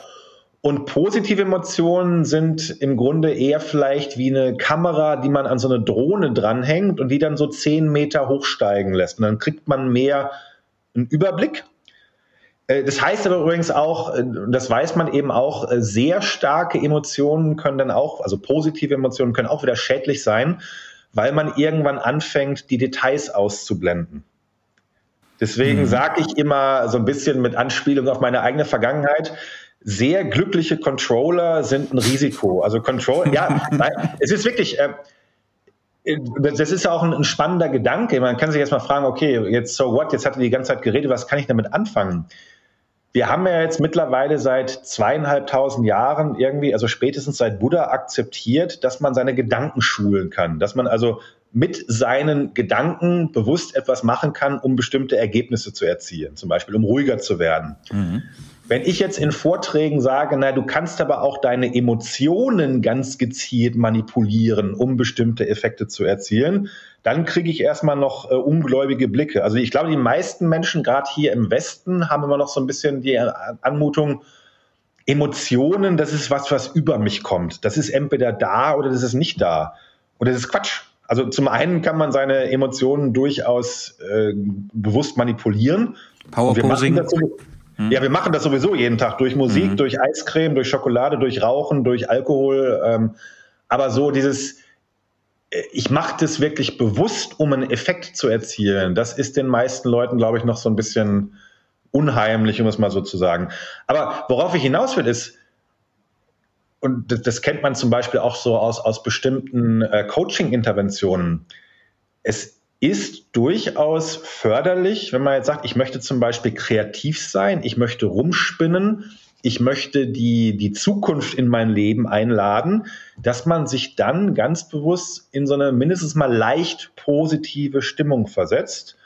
[SPEAKER 2] Und positive Emotionen sind im Grunde eher vielleicht wie eine Kamera, die man an so eine Drohne dranhängt und die dann so zehn Meter hochsteigen lässt. Und dann kriegt man mehr einen Überblick. Äh, das heißt aber übrigens auch, äh, das weiß man eben auch, äh, sehr starke Emotionen können dann auch, also positive Emotionen können auch wieder schädlich sein, weil man irgendwann anfängt, die Details auszublenden. Deswegen mhm. sage ich immer so ein bisschen mit Anspielung auf meine eigene Vergangenheit, sehr glückliche Controller sind ein Risiko. Also Control, ja, nein, es ist wirklich, äh, das ist ja auch ein, ein, spannender Gedanke. Man kann sich jetzt mal fragen, okay, jetzt so what, jetzt hat er die ganze Zeit geredet, was kann ich damit anfangen? Wir haben ja jetzt mittlerweile seit zweieinhalbtausend Jahren irgendwie, also spätestens seit Buddha akzeptiert, dass man seine Gedanken schulen kann, dass man also mit seinen Gedanken bewusst etwas machen kann, um bestimmte Ergebnisse zu erzielen, zum Beispiel um ruhiger zu werden. Mhm. Wenn ich jetzt in Vorträgen sage, na, du kannst aber auch deine Emotionen ganz gezielt manipulieren, um bestimmte Effekte zu erzielen, dann kriege ich erstmal noch äh, ungläubige Blicke. Also ich glaube, die meisten Menschen, gerade hier im Westen, haben immer noch so ein bisschen die Anmutung, Emotionen, das ist was, was über mich kommt. Das ist entweder da oder das ist nicht da. Und das ist Quatsch. Also zum einen kann man seine Emotionen durchaus äh, bewusst manipulieren.
[SPEAKER 3] Powerposing.
[SPEAKER 2] Hm? Ja, wir machen das sowieso jeden Tag durch Musik, mhm. durch Eiscreme, durch Schokolade, durch Rauchen, durch Alkohol. Ähm, aber so dieses, äh, ich mache das wirklich bewusst, um einen Effekt zu erzielen. Das ist den meisten Leuten, glaube ich, noch so ein bisschen unheimlich, um es mal so zu sagen. Aber worauf ich hinaus will, ist, und das, das kennt man zum Beispiel auch so aus, aus bestimmten äh, Coaching-Interventionen. Es ist durchaus förderlich, wenn man jetzt sagt, ich möchte zum Beispiel kreativ sein, ich möchte rumspinnen, ich möchte die, die Zukunft in mein Leben einladen, dass man sich dann ganz bewusst in so eine mindestens mal leicht positive Stimmung versetzt.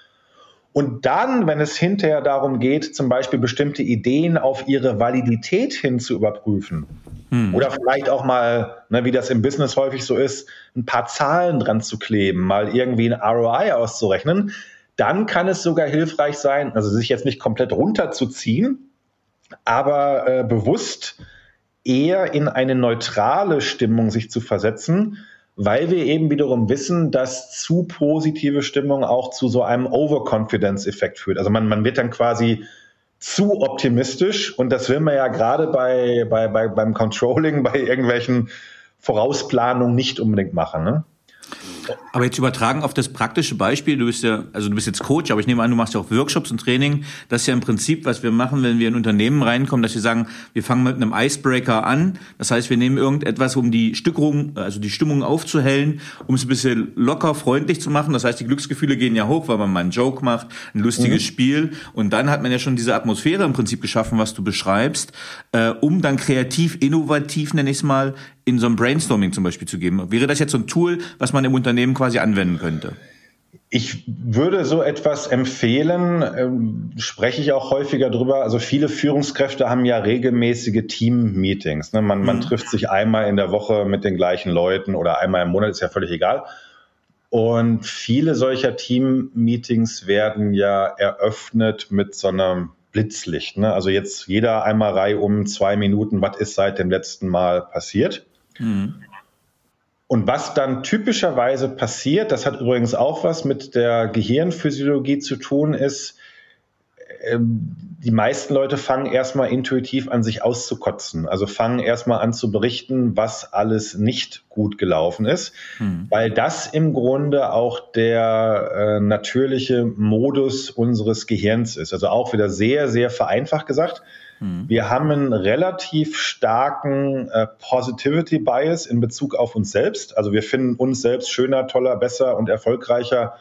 [SPEAKER 2] Und dann, wenn es hinterher darum geht, zum Beispiel bestimmte Ideen auf ihre Validität hin zu überprüfen, Hm. Oder vielleicht auch mal, ne, wie das im Business häufig so ist, ein paar Zahlen dran zu kleben, mal irgendwie ein ROI auszurechnen. Dann kann es sogar hilfreich sein, also sich jetzt nicht komplett runterzuziehen, aber äh, bewusst eher in eine neutrale Stimmung sich zu versetzen, weil wir eben wiederum wissen, dass zu positive Stimmung auch zu so einem Overconfidence-Effekt führt. Also man, man wird dann quasi zu optimistisch und das will man ja gerade bei, bei, bei, beim Controlling, bei irgendwelchen Vorausplanungen nicht unbedingt machen. Ne?
[SPEAKER 3] Aber jetzt übertragen auf das praktische Beispiel, du bist ja, also du bist jetzt Coach, aber ich nehme an, du machst ja auch Workshops und Training. Das ist ja im Prinzip, was wir machen, wenn wir in Unternehmen reinkommen, dass wir sagen, wir fangen mit einem Icebreaker an. Das heißt, wir nehmen irgendetwas, um die Stückung, also die Stimmung aufzuhellen, um es ein bisschen locker, freundlich zu machen. Das heißt, die Glücksgefühle gehen ja hoch, weil man mal einen Joke macht, ein lustiges mhm. Spiel. Und dann hat man ja schon diese Atmosphäre im Prinzip geschaffen, was du beschreibst, äh, um dann kreativ, innovativ, nenne ich es mal, in so einem Brainstorming zum Beispiel zu geben. Wäre das jetzt so ein Tool, was man im Unternehmen quasi anwenden könnte?
[SPEAKER 2] Ich würde so etwas empfehlen, ähm, spreche ich auch häufiger drüber. Also viele Führungskräfte haben ja regelmäßige Team-Meetings. Ne? Man, man mhm. trifft sich einmal in der Woche mit den gleichen Leuten oder einmal im Monat, ist ja völlig egal. Und viele solcher Team-Meetings werden ja eröffnet mit so einem Blitzlicht. Ne? Also jetzt jeder einmal Reihe um zwei Minuten, was ist seit dem letzten Mal passiert? Mhm. Und was dann typischerweise passiert, das hat übrigens auch was mit der Gehirnphysiologie zu tun, ist, ähm, die meisten Leute fangen erstmal intuitiv an, sich auszukotzen. Also fangen erstmal an zu berichten, was alles nicht gut gelaufen ist, hm. weil das im Grunde auch der äh, natürliche Modus unseres Gehirns ist. Also auch wieder sehr, sehr vereinfacht gesagt. Hm. Wir haben einen relativ starken äh, Positivity Bias in Bezug auf uns selbst. Also wir finden uns selbst schöner, toller, besser und erfolgreicher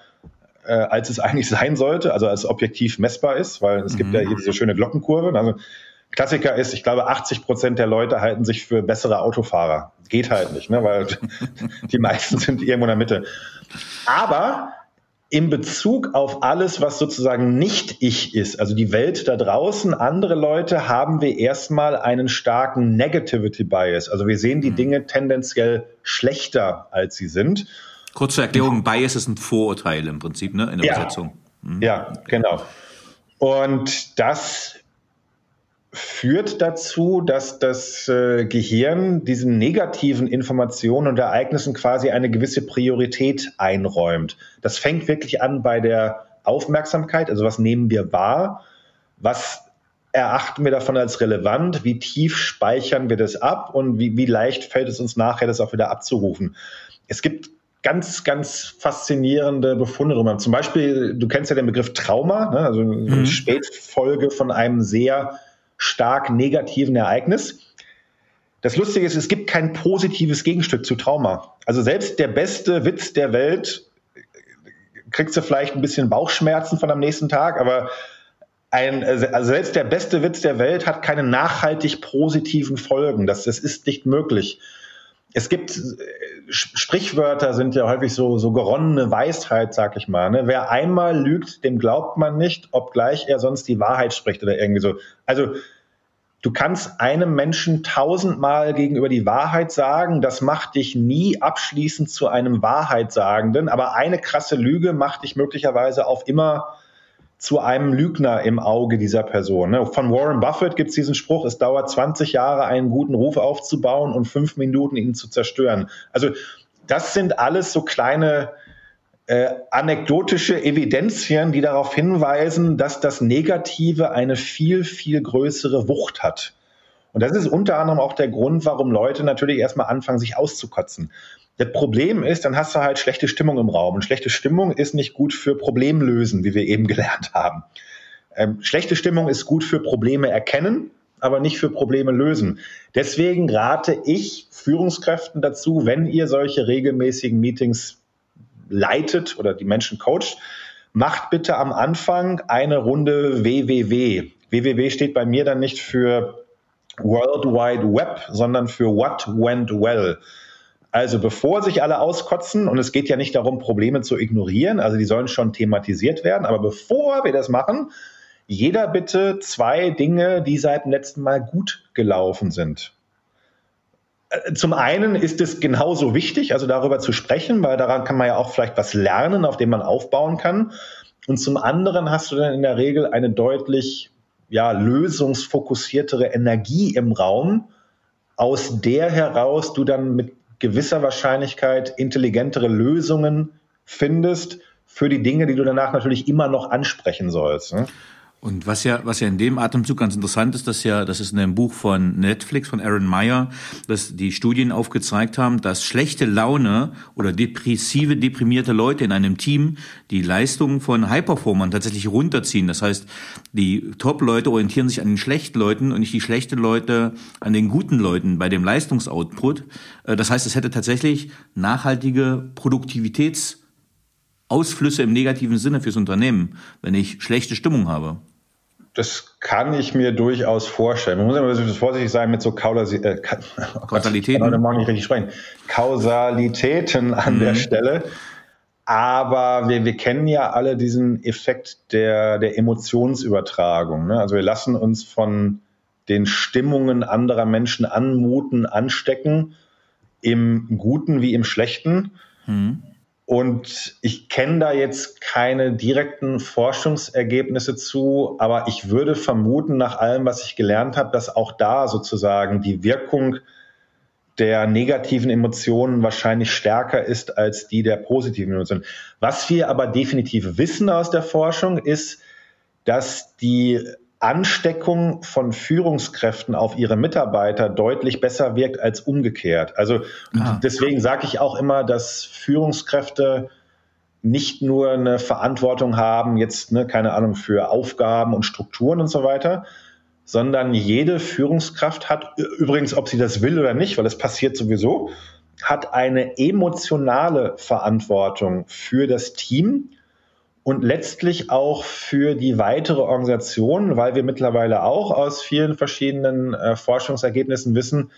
[SPEAKER 2] äh, als es eigentlich sein sollte, also als objektiv messbar ist, weil es mhm. gibt ja hier diese schöne Glockenkurve. Also Klassiker ist, ich glaube, 80 Prozent der Leute halten sich für bessere Autofahrer. Geht halt nicht, ne? weil die meisten sind irgendwo in der Mitte. Aber in Bezug auf alles, was sozusagen nicht ich ist, also die Welt da draußen, andere Leute, haben wir erstmal einen starken Negativity Bias. Also wir sehen die mhm. Dinge tendenziell schlechter, als sie sind.
[SPEAKER 3] Kurze Erklärung, Bias ist ein Vorurteil im Prinzip, ne, in der
[SPEAKER 2] ja.
[SPEAKER 3] Übersetzung.
[SPEAKER 2] Mhm. Ja, genau. Und das führt dazu, dass das äh, Gehirn diesen negativen Informationen und Ereignissen quasi eine gewisse Priorität einräumt. Das fängt wirklich an bei der Aufmerksamkeit, also was nehmen wir wahr, was erachten wir davon als relevant, wie tief speichern wir das ab und wie, wie leicht fällt es uns nachher, das auch wieder abzurufen. Es gibt ganz, ganz faszinierende Befunde drüber. Zum Beispiel, du kennst ja den Begriff Trauma, ne? also mhm. eine Spätfolge von einem sehr stark negativen Ereignis. Das Lustige ist, es gibt kein positives Gegenstück zu Trauma. Also selbst der beste Witz der Welt kriegst du vielleicht ein bisschen Bauchschmerzen von am nächsten Tag, aber ein, also selbst der beste Witz der Welt hat keine nachhaltig positiven Folgen. Das, das ist nicht möglich es gibt äh, Sprichwörter sind ja häufig so, so geronnene Weisheit, sag ich mal. Ne? Wer einmal lügt, dem glaubt man nicht, obgleich er sonst die Wahrheit spricht oder irgendwie so. Also du kannst einem Menschen tausendmal gegenüber die Wahrheit sagen, das macht dich nie abschließend zu einem Wahrheitssagenden, aber eine krasse Lüge macht dich möglicherweise auf immer zu einem Lügner im Auge dieser Person. Ne? Von Warren Buffett gibt es diesen Spruch, es dauert 20 Jahre, einen guten Ruf aufzubauen und fünf Minuten ihn zu zerstören. Also das sind alles so kleine äh, anekdotische Evidenzien, die darauf hinweisen, dass das Negative eine viel, viel größere Wucht hat. Und das ist unter anderem auch der Grund, warum Leute natürlich erstmal anfangen, sich auszukotzen. Das Problem ist, dann hast du halt schlechte Stimmung im Raum. Und schlechte Stimmung ist nicht gut für Problemlösen, wie wir eben gelernt haben. Ähm, schlechte Stimmung ist gut für Probleme erkennen, aber nicht für Probleme lösen. Deswegen rate ich Führungskräften dazu, wenn ihr solche regelmäßigen Meetings leitet oder die Menschen coacht, macht bitte am Anfang eine Runde WWW. WWW steht bei mir dann nicht für World Wide Web, sondern für What Went Well. Also bevor sich alle auskotzen, und es geht ja nicht darum, Probleme zu ignorieren, also die sollen schon thematisiert werden, aber bevor wir das machen, jeder bitte zwei Dinge, die seit dem letzten Mal gut gelaufen sind. äh, zum einen ist es genauso wichtig, also darüber zu sprechen, weil daran kann man ja auch vielleicht was lernen, auf dem man aufbauen kann. Und zum anderen hast du dann in der Regel eine deutlich ja, lösungsfokussiertere Energie im Raum, aus der heraus du dann mit gewisser Wahrscheinlichkeit intelligentere Lösungen findest für die Dinge, die du danach natürlich immer noch ansprechen sollst. Ne?
[SPEAKER 3] Und was ja, was ja in dem Atemzug ganz interessant ist, dass ja, das ist in einem Buch von Netflix, von Aaron Meyer, dass die Studien aufgezeigt haben, dass schlechte Laune oder depressive, deprimierte Leute in einem Team die Leistungen von High-Performern tatsächlich runterziehen. Das heißt, die Top-Leute orientieren sich an den schlechten Leuten und nicht die schlechten Leute an den guten Leuten bei dem Leistungsoutput. Äh, das heißt, es hätte tatsächlich nachhaltige Produktivitätsausflüsse im negativen Sinne fürs Unternehmen, wenn ich schlechte Stimmung habe
[SPEAKER 2] das kann ich mir durchaus vorstellen. Man muss immer vorsichtig sein mit so Kaulasi äh,
[SPEAKER 3] oh Kausalitäten.
[SPEAKER 2] Gott, mag nicht richtig sprechen. Kausalitäten an mhm. der Stelle. Aber wir, wir kennen ja alle diesen Effekt der, der Emotionsübertragung. Ne? Also wir lassen uns von den Stimmungen anderer Menschen anmuten, anstecken, im Guten wie im Schlechten. Mhm. Und ich kenne da jetzt keine direkten Forschungsergebnisse zu, aber ich würde vermuten, nach allem, was ich gelernt habe, dass auch da sozusagen die Wirkung der negativen Emotionen wahrscheinlich stärker ist als die der positiven Emotionen. Was wir aber definitiv wissen aus der Forschung ist, dass die Ansteckung von Führungskräften auf ihre Mitarbeiter deutlich besser wirkt als umgekehrt. Also ah. deswegen sage ich auch immer, dass Führungskräfte nicht nur eine Verantwortung haben, jetzt, ne, keine Ahnung, für Aufgaben und Strukturen und so weiter, sondern jede Führungskraft hat, übrigens, ob sie das will oder nicht, weil es passiert sowieso, hat eine emotionale Verantwortung für das Team und letztlich auch für die weitere Organisation, weil wir mittlerweile auch aus vielen verschiedenen äh, Forschungsergebnissen wissen,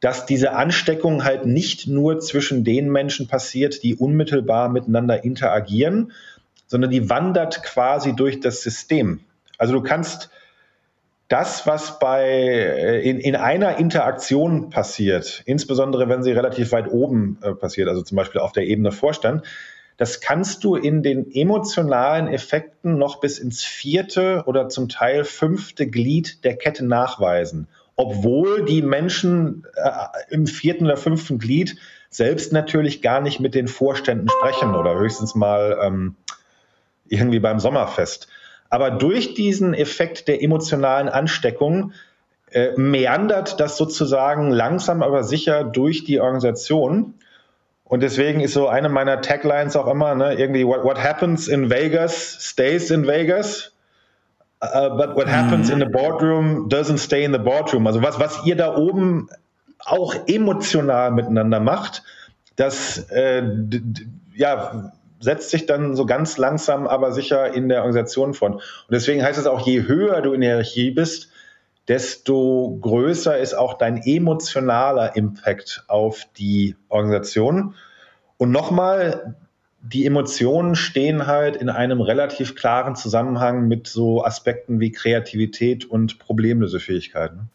[SPEAKER 2] dass diese Ansteckung halt nicht nur zwischen den Menschen passiert, die unmittelbar miteinander interagieren, sondern die wandert quasi durch das System. Also du kannst das, was bei äh, in, in einer Interaktion passiert, insbesondere wenn sie relativ weit oben äh, passiert, also zum Beispiel auf der Ebene Vorstand, das kannst du in den emotionalen Effekten noch bis ins vierte oder zum Teil fünfte Glied der Kette nachweisen, obwohl die Menschen äh, im vierten oder fünften Glied selbst natürlich gar nicht mit den Vorständen sprechen oder höchstens mal ähm, irgendwie beim Sommerfest. Aber durch diesen Effekt der emotionalen Ansteckung äh, meandert das sozusagen langsam aber sicher durch die Organisation und deswegen ist so eine meiner Taglines auch immer, ne, irgendwie, what, what happens in Vegas stays in Vegas. Uh, but what happens in the boardroom doesn't stay in the boardroom. Also was, was ihr da oben auch emotional miteinander macht, das äh, ja, setzt sich dann so ganz langsam, aber sicher in der Organisation von. Und deswegen heißt es auch, je höher du in der Hierarchie bist, desto größer ist auch dein emotionaler Impact auf die Organisation. Und nochmal, die Emotionen stehen halt in einem relativ klaren Zusammenhang mit so Aspekten wie Kreativität und Problemlösefähigkeiten.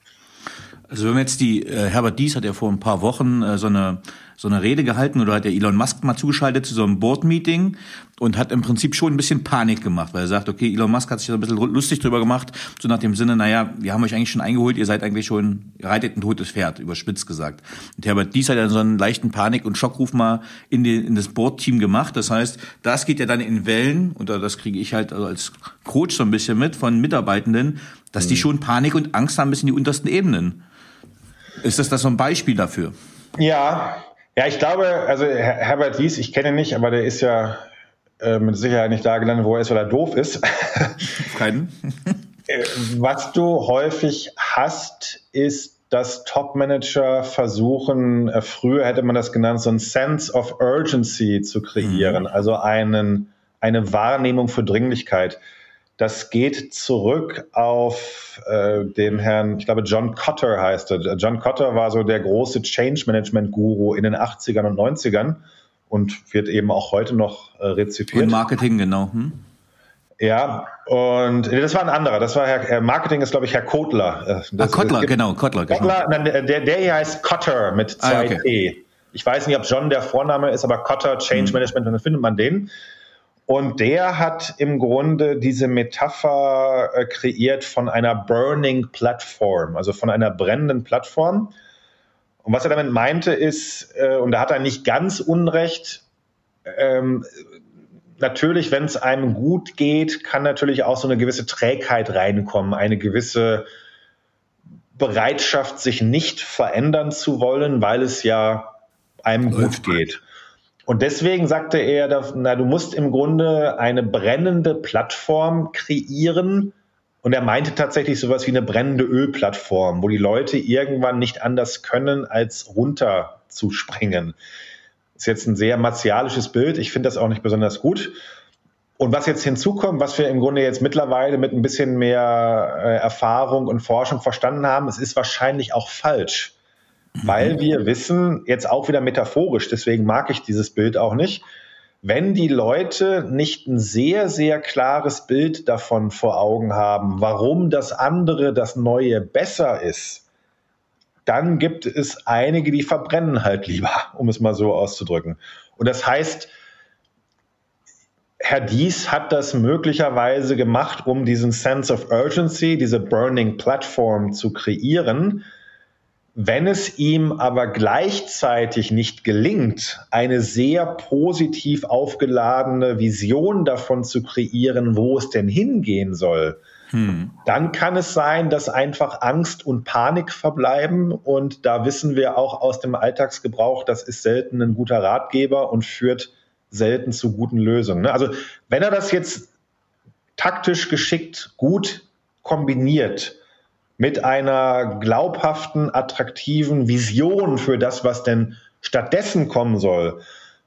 [SPEAKER 3] Also wenn wir jetzt die, äh, Herbert Dies hat ja vor ein paar Wochen äh, so eine so eine Rede gehalten oder hat der Elon Musk mal zugeschaltet zu so einem Board-Meeting und hat im Prinzip schon ein bisschen Panik gemacht, weil er sagt, okay, Elon Musk hat sich so ein bisschen lustig drüber gemacht, so nach dem Sinne, naja, wir haben euch eigentlich schon eingeholt, ihr seid eigentlich schon, ihr reitet ein totes Pferd, überspitzt gesagt. Und Herbert Dies hat ja so einen leichten Panik- und Schockruf mal in, die, in das Board-Team gemacht. Das heißt, das geht ja dann in Wellen, und das kriege ich halt als Coach so ein bisschen mit von Mitarbeitenden, dass mhm. die schon Panik und Angst haben bis in die untersten Ebenen. Ist das das so ein Beispiel dafür?
[SPEAKER 2] Ja, ja, ich glaube, also Herbert Wies, ich kenne ihn nicht, aber der ist ja äh, mit Sicherheit nicht da gelandet, wo er ist, weil er doof ist.
[SPEAKER 3] Keinen.
[SPEAKER 2] Äh, was du häufig hast, ist, dass Top-Manager versuchen, äh, früher hätte man das genannt, so ein Sense of Urgency zu kreieren, mhm. also einen, eine Wahrnehmung für Dringlichkeit. Das geht zurück auf äh, den Herrn, ich glaube, John Cotter heißt er. John Cotter war so der große Change Management Guru in den 80ern und 90ern und wird eben auch heute noch äh, rezipiert.
[SPEAKER 3] Und Marketing, genau. Hm?
[SPEAKER 2] Ja, und das war ein anderer. Das war Herr Marketing ist, glaube ich, Herr Kotler.
[SPEAKER 3] Äh, das, ah, Kotler, genau, Kotler.
[SPEAKER 2] Genau. Kotler der, der hier heißt Cotter mit zwei ah, okay. T. Ich weiß nicht, ob John der Vorname ist, aber Cotter, Change hm. Management, dann findet man den. Und der hat im Grunde diese Metapher äh, kreiert von einer Burning Platform, also von einer brennenden Plattform. Und was er damit meinte ist, äh, und da hat er nicht ganz unrecht, ähm, natürlich, wenn es einem gut geht, kann natürlich auch so eine gewisse Trägheit reinkommen, eine gewisse Bereitschaft, sich nicht verändern zu wollen, weil es ja einem gut geht. Und deswegen sagte er, na, du musst im Grunde eine brennende Plattform kreieren. Und er meinte tatsächlich sowas wie eine brennende Ölplattform, wo die Leute irgendwann nicht anders können, als runterzuspringen. Ist jetzt ein sehr martialisches Bild. Ich finde das auch nicht besonders gut. Und was jetzt hinzukommt, was wir im Grunde jetzt mittlerweile mit ein bisschen mehr äh, Erfahrung und Forschung verstanden haben, es ist wahrscheinlich auch falsch weil mhm. wir wissen, jetzt auch wieder metaphorisch, deswegen mag ich dieses Bild auch nicht, wenn die Leute nicht ein sehr, sehr klares Bild davon vor Augen haben, warum das andere, das Neue besser ist, dann gibt es einige, die verbrennen halt lieber, um es mal so auszudrücken. Und das heißt, Herr Dies hat das möglicherweise gemacht, um diesen Sense of Urgency, diese Burning Platform zu kreieren, wenn es ihm aber gleichzeitig nicht gelingt, eine sehr positiv aufgeladene Vision davon zu kreieren, wo es denn hingehen soll, hm. dann kann es sein, dass einfach Angst und Panik verbleiben. Und da wissen wir auch aus dem Alltagsgebrauch, das ist selten ein guter Ratgeber und führt selten zu guten Lösungen. Ne? Also wenn er das jetzt taktisch geschickt gut kombiniert, mit einer glaubhaften, attraktiven Vision für das, was denn stattdessen kommen soll,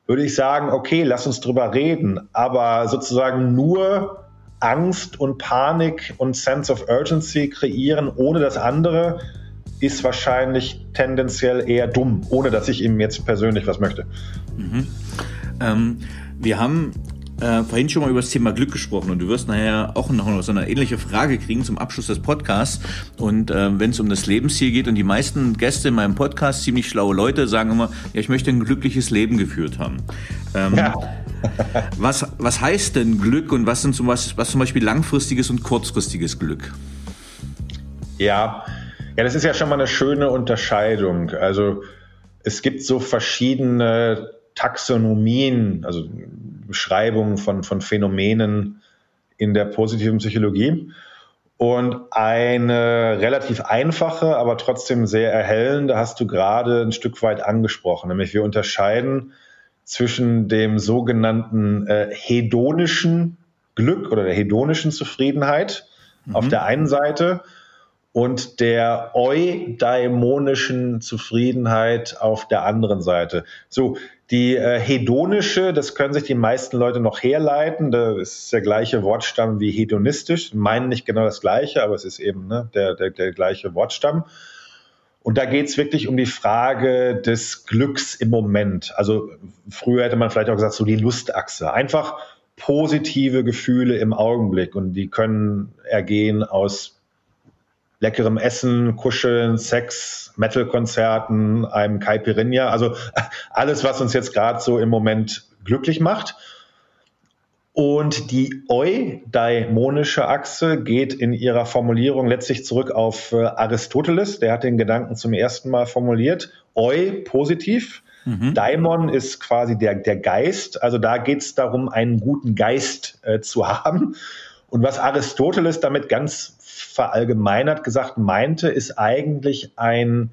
[SPEAKER 2] würde ich sagen, okay, lass uns drüber reden. Aber sozusagen nur Angst und Panik und Sense of Urgency kreieren ohne das andere ist wahrscheinlich tendenziell eher dumm, ohne dass ich ihm jetzt persönlich was möchte.
[SPEAKER 3] Mhm. Ähm, wir haben äh, vorhin schon mal über das Thema Glück gesprochen und du wirst nachher auch noch so eine ähnliche Frage kriegen zum Abschluss des Podcasts. Und äh, wenn es um das Lebensziel geht und die meisten Gäste in meinem Podcast, ziemlich schlaue Leute, sagen immer, ja, ich möchte ein glückliches Leben geführt haben. Ähm, ja. was, was heißt denn Glück und was sind zum Beispiel, was zum Beispiel langfristiges und kurzfristiges Glück?
[SPEAKER 2] Ja, ja, das ist ja schon mal eine schöne Unterscheidung. Also es gibt so verschiedene Taxonomien, also Beschreibungen von, von Phänomenen in der positiven Psychologie. Und eine relativ einfache, aber trotzdem sehr erhellende hast du gerade ein Stück weit angesprochen. Nämlich wir unterscheiden zwischen dem sogenannten äh, hedonischen Glück oder der hedonischen Zufriedenheit mhm. auf der einen Seite und der eudaimonischen Zufriedenheit auf der anderen Seite. So, die äh, hedonische, das können sich die meisten Leute noch herleiten. Das ist der gleiche Wortstamm wie hedonistisch. Meinen nicht genau das gleiche, aber es ist eben ne, der, der, der gleiche Wortstamm. Und da geht es wirklich um die Frage des Glücks im Moment. Also früher hätte man vielleicht auch gesagt, so die Lustachse. Einfach positive Gefühle im Augenblick. Und die können ergehen aus leckerem Essen, Kuscheln, Sex, Metal-Konzerten, einem Caipirinha. Also alles, was uns jetzt gerade so im Moment glücklich macht. Und die eudaimonische Achse geht in ihrer Formulierung letztlich zurück auf äh, Aristoteles. Der hat den Gedanken zum ersten Mal formuliert. Eu positiv. Mhm. Daimon ist quasi der, der Geist. Also da geht es darum, einen guten Geist äh, zu haben. Und was Aristoteles damit ganz verallgemeinert gesagt meinte, ist eigentlich ein,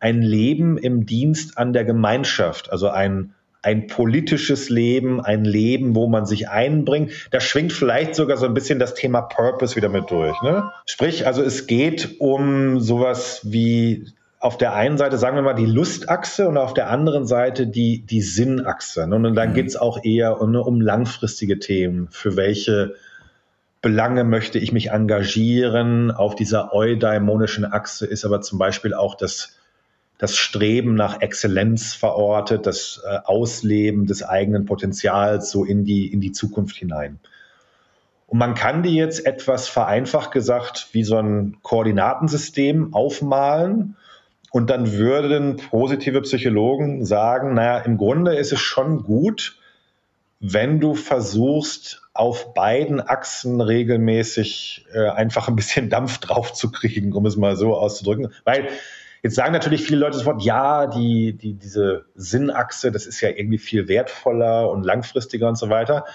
[SPEAKER 2] ein Leben im Dienst an der Gemeinschaft, also ein, ein politisches Leben, ein Leben, wo man sich einbringt. Da schwingt vielleicht sogar so ein bisschen das Thema Purpose wieder mit durch. Ne? Sprich, also es geht um sowas wie auf der einen Seite, sagen wir mal, die Lustachse und auf der anderen Seite die, die Sinnachse. Ne? Und dann mhm. geht es auch eher um, um langfristige Themen, für welche Belange möchte ich mich engagieren. Auf dieser eudaimonischen Achse ist aber zum Beispiel auch das, das Streben nach Exzellenz verortet, das äh, Ausleben des eigenen Potenzials so in die, in die Zukunft hinein. Und man kann die jetzt etwas vereinfacht gesagt wie so ein Koordinatensystem aufmalen. Und dann würden positive Psychologen sagen, naja, im Grunde ist es schon gut, wenn du versuchst, auf beiden Achsen regelmäßig äh, einfach ein bisschen Dampf drauf zu kriegen, um es mal so auszudrücken. Weil jetzt sagen natürlich viele Leute sofort, ja, die, die, diese Sinnachse, das ist ja irgendwie viel wertvoller und langfristiger und so weiter.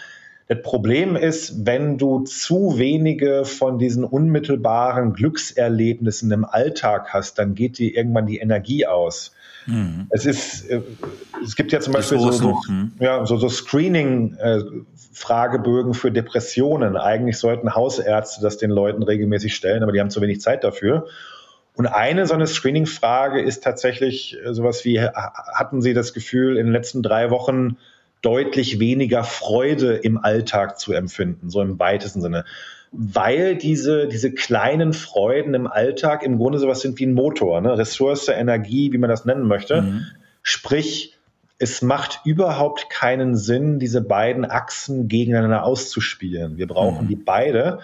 [SPEAKER 2] Das Problem ist, wenn du zu wenige von diesen unmittelbaren Glückserlebnissen im Alltag hast, dann geht dir irgendwann die Energie aus. Mhm. Es ist, äh, es gibt ja zum Beispiel so, so, mhm. ja, so, so Screening-Fragebögen äh, für Depressionen. Eigentlich sollten Hausärzte das den Leuten regelmäßig stellen, aber die haben zu wenig Zeit dafür. Und eine so eine Screening-Frage ist tatsächlich äh, sowas wie, hatten Sie das Gefühl, in den letzten drei Wochen deutlich weniger Freude im Alltag zu empfinden, so im weitesten Sinne. Weil diese, diese kleinen Freuden im Alltag im Grunde sowas sind wie ein Motor, ne? Ressource, Energie, wie man das nennen möchte. Mhm. Sprich, es macht überhaupt keinen Sinn, diese beiden Achsen gegeneinander auszuspielen. Wir brauchen mhm. die beide.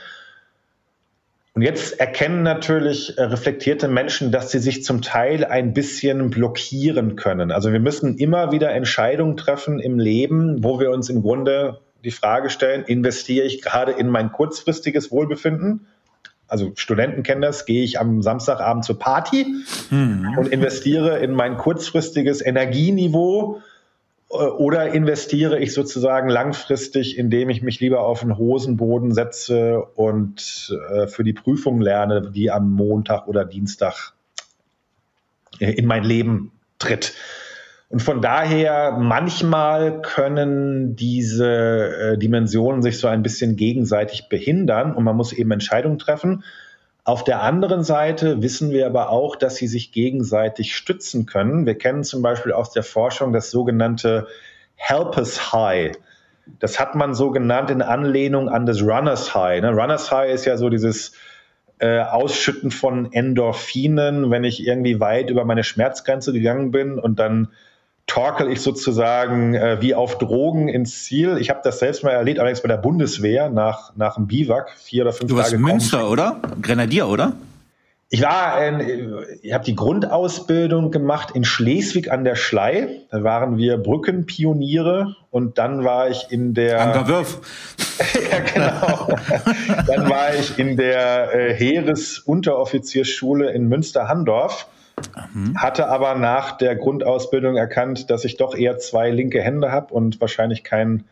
[SPEAKER 2] Und jetzt erkennen natürlich äh, reflektierte Menschen, dass sie sich zum Teil ein bisschen blockieren können. Also wir müssen immer wieder Entscheidungen treffen im Leben, wo wir uns im Grunde die Frage stellen, investiere ich gerade in mein kurzfristiges Wohlbefinden? Also Studenten kennen das, gehe ich am Samstagabend zur Party mhm. und investiere in mein kurzfristiges Energieniveau äh, oder investiere ich sozusagen langfristig, indem ich mich lieber auf den Hosenboden setze und äh, für die Prüfung lerne, die am Montag oder Dienstag äh, in mein Leben tritt. Und von daher, manchmal können diese Dimensionen sich so ein bisschen gegenseitig behindern und man muss eben Entscheidungen treffen. Auf der anderen Seite wissen wir aber auch, dass sie sich gegenseitig stützen können. Wir kennen zum Beispiel aus der Forschung das sogenannte Helpers High. Das hat man so genannt in Anlehnung an das Runners High. Ne? Runners High ist ja so dieses äh, Ausschütten von Endorphinen, wenn ich irgendwie weit über meine Schmerzgrenze gegangen bin und dann torkel ich sozusagen äh, wie auf Drogen ins Ziel. Ich habe das selbst mal erlebt, allerdings bei der Bundeswehr nach, nach dem Biwak, vier oder fünf
[SPEAKER 3] du Tage. Du warst Münster, oder? Grenadier, oder?
[SPEAKER 2] Ich war, äh, ich habe die Grundausbildung gemacht in Schleswig an der Schlei. Da waren wir Brückenpioniere und dann war ich in der.
[SPEAKER 3] Anker Wirf.
[SPEAKER 2] ja, genau. dann war ich in der äh, Heeresunteroffiziersschule in Münster-Handorf Mhm. Hatte aber nach der Grundausbildung erkannt, dass ich doch eher zwei linke Hände habe und wahrscheinlich kein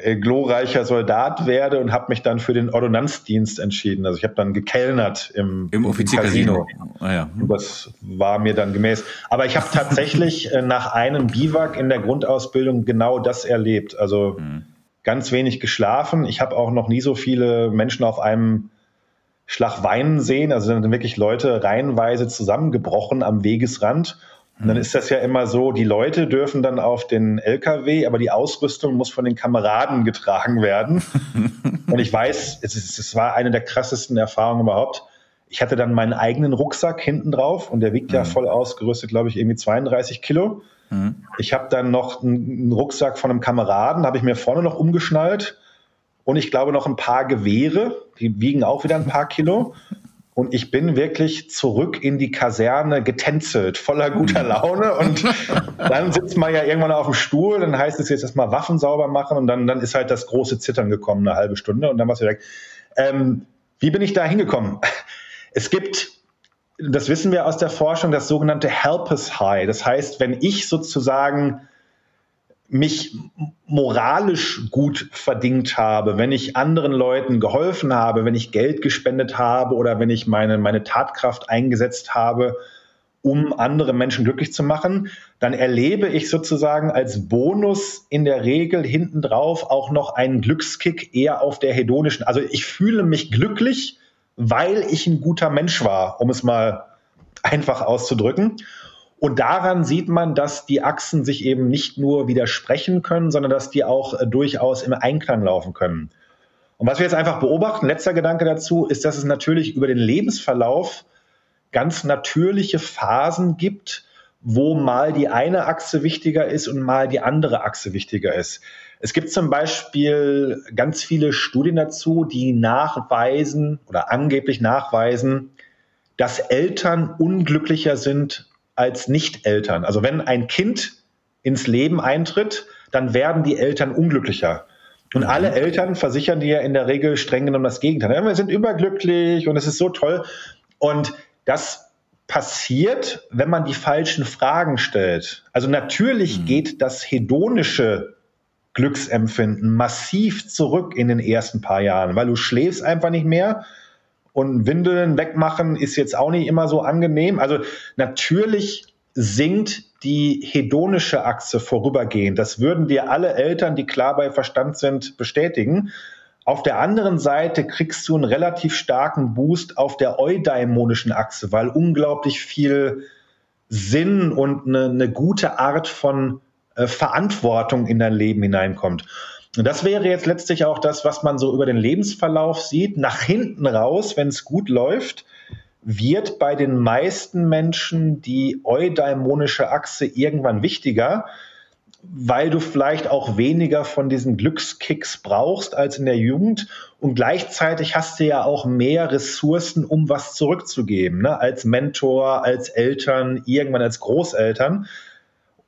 [SPEAKER 2] äh, glorreicher Soldat werde und habe mich dann für den Ordonnanzdienst entschieden. Also ich habe dann gekellnert im,
[SPEAKER 3] im Offiziercasino.
[SPEAKER 2] Ah, ja. hm. Das war mir dann gemäß. Aber ich habe tatsächlich äh, nach einem Biwak in der Grundausbildung genau das erlebt. Also mhm. ganz wenig geschlafen. Ich habe auch noch nie so viele Menschen auf einem Schlag weinen sehen. Also sind wirklich Leute reihenweise zusammengebrochen am Wegesrand. Und dann mhm. ist das ja immer so, die Leute dürfen dann auf den LKW, aber die Ausrüstung muss von den Kameraden getragen werden. und ich weiß, es, ist, es war eine der krassesten Erfahrungen überhaupt. Ich hatte dann meinen eigenen Rucksack hinten drauf und der wiegt ja mhm. voll ausgerüstet, glaube ich, irgendwie 32 Kilo. Mhm. Ich habe dann noch einen Rucksack von einem Kameraden, habe ich mir vorne noch umgeschnallt und ich glaube noch ein paar Gewehre, die wiegen auch wieder ein paar Kilo. Und ich bin wirklich zurück in die Kaserne getänzelt, voller guter Laune. Und dann sitzt man ja irgendwann auf dem Stuhl, dann heißt es jetzt erstmal Waffen sauber machen und dann, dann ist halt das große Zittern gekommen, eine halbe Stunde. Und dann war es wieder weg. Ähm, wie bin ich da hingekommen? Es gibt, das wissen wir aus der Forschung, das sogenannte Helpers High. Das heißt, wenn ich sozusagen mich moralisch gut verdient habe, wenn ich anderen Leuten geholfen habe, wenn ich Geld gespendet habe oder wenn ich meine, meine Tatkraft eingesetzt habe, um andere Menschen glücklich zu machen, dann erlebe ich sozusagen als Bonus in der Regel hintendrauf auch noch einen Glückskick eher auf der hedonischen. Also ich fühle mich glücklich, weil ich ein guter Mensch war, um es mal einfach auszudrücken. Und daran sieht man, dass die Achsen sich eben nicht nur widersprechen können, sondern dass die auch äh, durchaus im Einklang laufen können. Und was wir jetzt einfach beobachten, letzter Gedanke dazu, ist, dass es natürlich über den Lebensverlauf ganz natürliche Phasen gibt, wo mal die eine Achse wichtiger ist und mal die andere Achse wichtiger ist. Es gibt zum Beispiel ganz viele Studien dazu, die nachweisen oder angeblich nachweisen, dass Eltern unglücklicher sind als Nicht-Eltern. Also wenn ein Kind ins Leben eintritt, dann werden die Eltern unglücklicher. Und mhm. alle Eltern versichern dir in der Regel streng genommen das Gegenteil. Ja, wir sind überglücklich und es ist so toll. Und das passiert, wenn man die falschen Fragen stellt. Also natürlich mhm. geht das hedonische Glücksempfinden massiv zurück in den ersten paar Jahren, weil du schläfst einfach nicht mehr und Windeln wegmachen ist jetzt auch nicht immer so angenehm. Also natürlich sinkt die hedonische Achse vorübergehend. Das würden dir alle Eltern, die klar bei Verstand sind, bestätigen. Auf der anderen Seite kriegst du einen relativ starken Boost auf der eudaimonischen Achse, weil unglaublich viel Sinn und eine, eine gute Art von äh, Verantwortung in dein Leben hineinkommt. Und das wäre jetzt letztlich auch das, was man so über den Lebensverlauf sieht. Nach hinten raus, wenn es gut läuft, wird bei den meisten Menschen die eudaimonische Achse irgendwann wichtiger, weil du vielleicht auch weniger von diesen Glückskicks brauchst als in der Jugend und gleichzeitig hast du ja auch mehr Ressourcen, um was zurückzugeben, ne? als Mentor, als Eltern, irgendwann als Großeltern.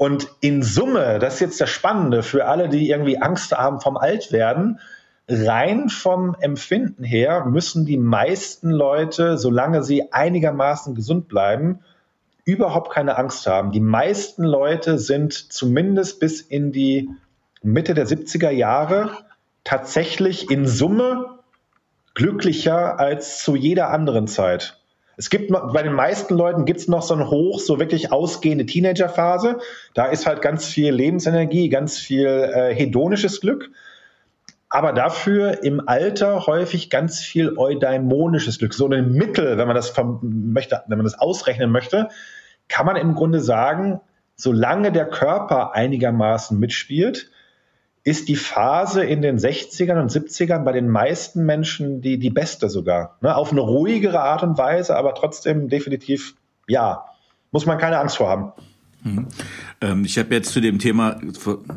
[SPEAKER 2] Und in Summe, das ist jetzt das Spannende für alle, die irgendwie Angst haben vom Altwerden, rein vom Empfinden her müssen die meisten Leute, solange sie einigermaßen gesund bleiben, überhaupt keine Angst haben. Die meisten Leute sind zumindest bis in die Mitte der 70er Jahre tatsächlich in Summe glücklicher als zu jeder anderen Zeit. Es gibt bei den meisten Leuten gibt es noch so ein Hoch, so wirklich ausgehende Teenagerphase. Da ist halt ganz viel Lebensenergie, ganz viel äh, hedonisches Glück aber dafür im Alter häufig ganz viel eudaimonisches Glück. So ein Mittel, wenn man das möchte, wenn man das ausrechnen möchte, kann man im Grunde sagen, solange der Körper einigermaßen mitspielt, ist die Phase in den 60ern und 70ern bei den meisten Menschen die, die beste sogar. Ne? Auf eine ruhigere Art und Weise, aber trotzdem definitiv ja. Muss man keine Angst vor haben.
[SPEAKER 3] Mhm. Ähm, ich habe jetzt zu dem Thema,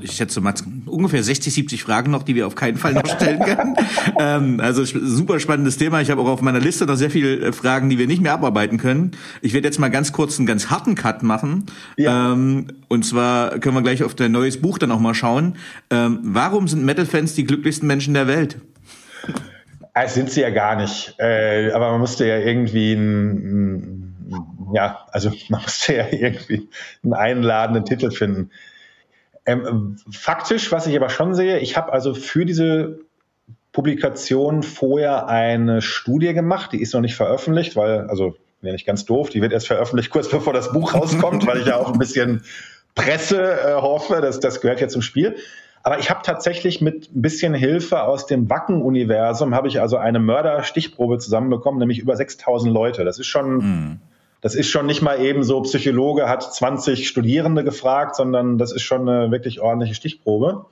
[SPEAKER 3] ich schätze mal ungefähr 60, 70 Fragen noch, die wir auf keinen Fall noch stellen können. ähm, also super spannendes Thema. Ich habe auch auf meiner Liste noch sehr viele äh, Fragen, die wir nicht mehr abarbeiten können. Ich werde jetzt mal ganz kurz einen ganz harten Cut machen. Ja. Ähm, und zwar können wir gleich auf dein neues Buch dann auch mal schauen. Warum sind Metal-Fans die glücklichsten Menschen der Welt?
[SPEAKER 2] Das sind sie ja gar nicht. Äh, aber man musste ja irgendwie ein, ja, also man musste ja irgendwie einen einladenden Titel finden. Ähm, faktisch, was ich aber schon sehe, ich habe also für diese Publikation vorher eine Studie gemacht, die ist noch nicht veröffentlicht, weil, also ja nicht ganz doof, die wird erst veröffentlicht kurz bevor das Buch rauskommt, weil ich ja auch ein bisschen Presse äh, hoffe, das, das gehört ja zum Spiel. Aber ich habe tatsächlich mit ein bisschen Hilfe aus dem Wacken-Universum, habe ich also eine Mörder-Stichprobe zusammenbekommen, nämlich über 6000 Leute. Das ist schon... Mm das ist schon nicht mal eben so, Psychologe hat 20 Studierende gefragt, sondern das ist schon eine wirklich ordentliche Stichprobe.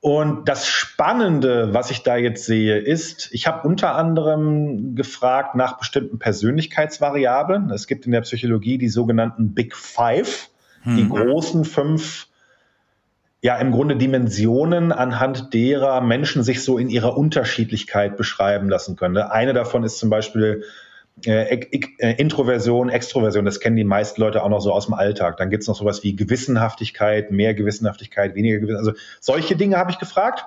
[SPEAKER 2] Und das Spannende, was ich da jetzt sehe, ist, ich habe unter anderem gefragt nach bestimmten Persönlichkeitsvariablen. Es gibt in der Psychologie die sogenannten Big Five, hm. die großen fünf, ja im Grunde Dimensionen, anhand derer Menschen sich so in ihrer Unterschiedlichkeit beschreiben lassen können. Eine davon ist zum Beispiel äh, äh, Introversion, Extroversion, das kennen die meisten Leute auch noch so aus dem Alltag. Dann gibt es noch sowas wie Gewissenhaftigkeit, mehr Gewissenhaftigkeit, weniger Gewissenhaftigkeit. Also solche Dinge habe ich gefragt.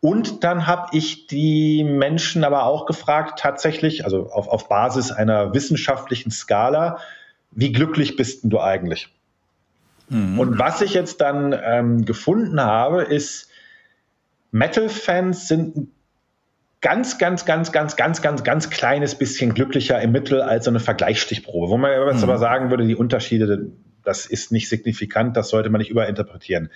[SPEAKER 2] Und dann habe ich die Menschen aber auch gefragt, tatsächlich, also auf, auf Basis einer wissenschaftlichen Skala, wie glücklich bist denn du eigentlich? Mhm. Und was ich jetzt dann ähm, gefunden habe, ist, Metal-Fans sind ein ganz, ganz, ganz, ganz, ganz, ganz, ganz kleines bisschen glücklicher im Mittel als so eine Vergleichsstichprobe. Wo man jetzt mhm. aber sagen würde, die Unterschiede, das ist nicht signifikant, das sollte man nicht überinterpretieren.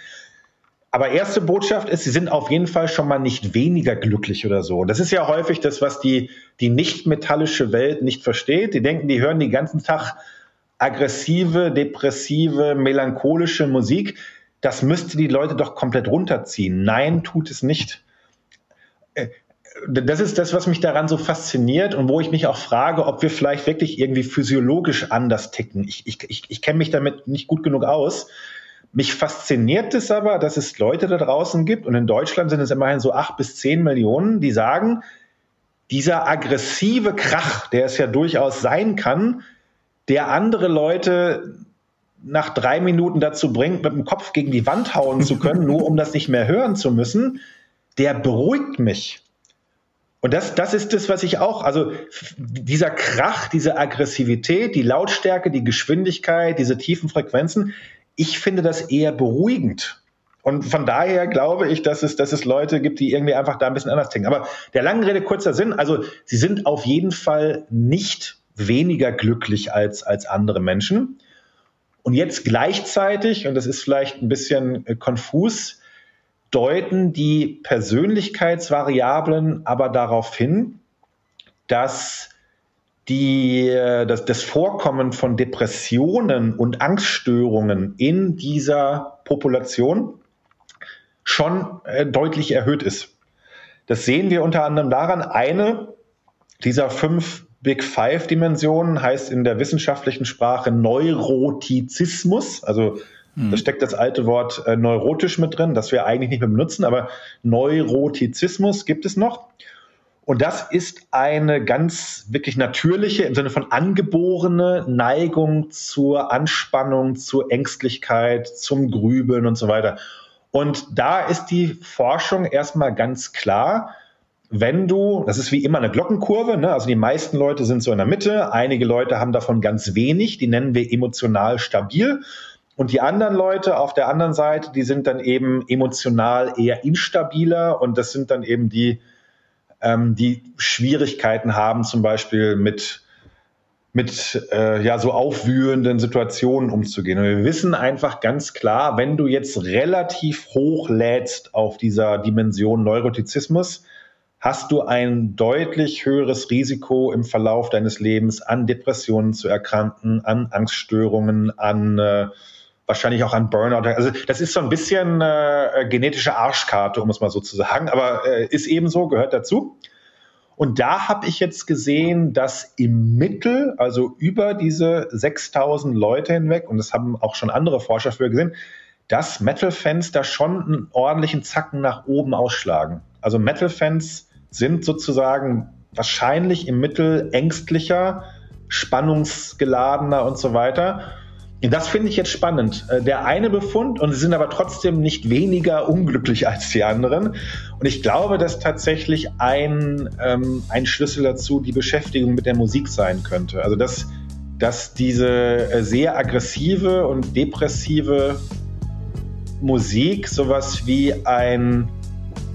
[SPEAKER 2] Aber erste Botschaft ist, sie sind auf jeden Fall schon mal nicht weniger glücklich oder so. Das ist ja häufig das, was die, die nicht-metallische Welt nicht versteht. Die denken, die hören den ganzen Tag aggressive, depressive, melancholische Musik. Das müsste die Leute doch komplett runterziehen. Nein, tut es nicht äh, das ist das, was mich daran so fasziniert und wo ich mich auch frage, ob wir vielleicht wirklich irgendwie physiologisch anders ticken. Ich, ich, ich, kenne mich damit nicht gut genug aus. Mich fasziniert es aber, dass es Leute da draußen gibt, und in Deutschland sind es immerhin so acht bis zehn Millionen, die sagen, dieser aggressive Krach, der es ja durchaus sein kann, der andere Leute nach drei Minuten dazu bringt, mit dem Kopf gegen die Wand hauen zu können, nur um das nicht mehr hören zu müssen, der beruhigt mich. Und das, das ist das, was ich auch, also dieser Krach, diese Aggressivität, die Lautstärke, die Geschwindigkeit, diese tiefen Frequenzen, ich finde das eher beruhigend. Und von daher glaube ich, dass es, dass es Leute gibt, die irgendwie einfach da ein bisschen anders denken. Aber der langen Rede kurzer Sinn, also sie sind auf jeden Fall nicht weniger glücklich als, als andere Menschen. Und jetzt gleichzeitig, und das ist vielleicht ein bisschen äh, konfus, deuten die Persönlichkeitsvariablen aber darauf hin, dass die, das, das Vorkommen von Depressionen und Angststörungen in dieser Population schon äh, deutlich erhöht ist. Das sehen wir unter anderem daran, eine dieser fünf Big Five Dimensionen heißt in der wissenschaftlichen Sprache Neurotizismus, also hm. Da steckt das alte Wort äh, neurotisch mit drin, das wir eigentlich nicht mehr benutzen, aber Neurotizismus gibt es noch. Und das ist eine ganz wirklich natürliche, im Sinne von angeborene Neigung zur Anspannung, zur Ängstlichkeit, zum Grübeln und so weiter. Und da ist die Forschung erstmal ganz klar, wenn du, das ist wie immer eine Glockenkurve, ne? also die meisten Leute sind so in der Mitte, einige Leute haben davon ganz wenig, die nennen wir emotional stabil. Und die anderen Leute auf der anderen Seite, die sind dann eben emotional eher instabiler und das sind dann eben die, ähm, die Schwierigkeiten haben, zum Beispiel mit, mit äh, ja, so aufwühlenden Situationen umzugehen. Und wir wissen einfach ganz klar, wenn du jetzt relativ hoch lädst auf dieser Dimension Neurotizismus, hast du ein deutlich höheres Risiko im Verlauf deines Lebens an Depressionen zu erkranken, an Angststörungen, an äh, wahrscheinlich auch an Burnout. Also das ist so ein bisschen äh, genetische Arschkarte, um es mal so zu sagen, aber äh, ist ebenso, gehört dazu. Und da habe ich jetzt gesehen, dass im Mittel, also über diese 6000 Leute hinweg, und das haben auch schon andere Forscher früher gesehen, dass Metal-Fans da schon einen ordentlichen Zacken nach oben ausschlagen. Also Metal-Fans sind sozusagen wahrscheinlich im Mittel ängstlicher, spannungsgeladener und so weiter. Das finde ich jetzt spannend. Äh, der eine Befund, und sie sind aber trotzdem nicht weniger unglücklich als die anderen. Und ich glaube, dass tatsächlich ein, ähm, ein Schlüssel dazu die Beschäftigung mit der Musik sein könnte. Also, dass, dass diese äh, sehr aggressive und depressive Musik sowas wie ein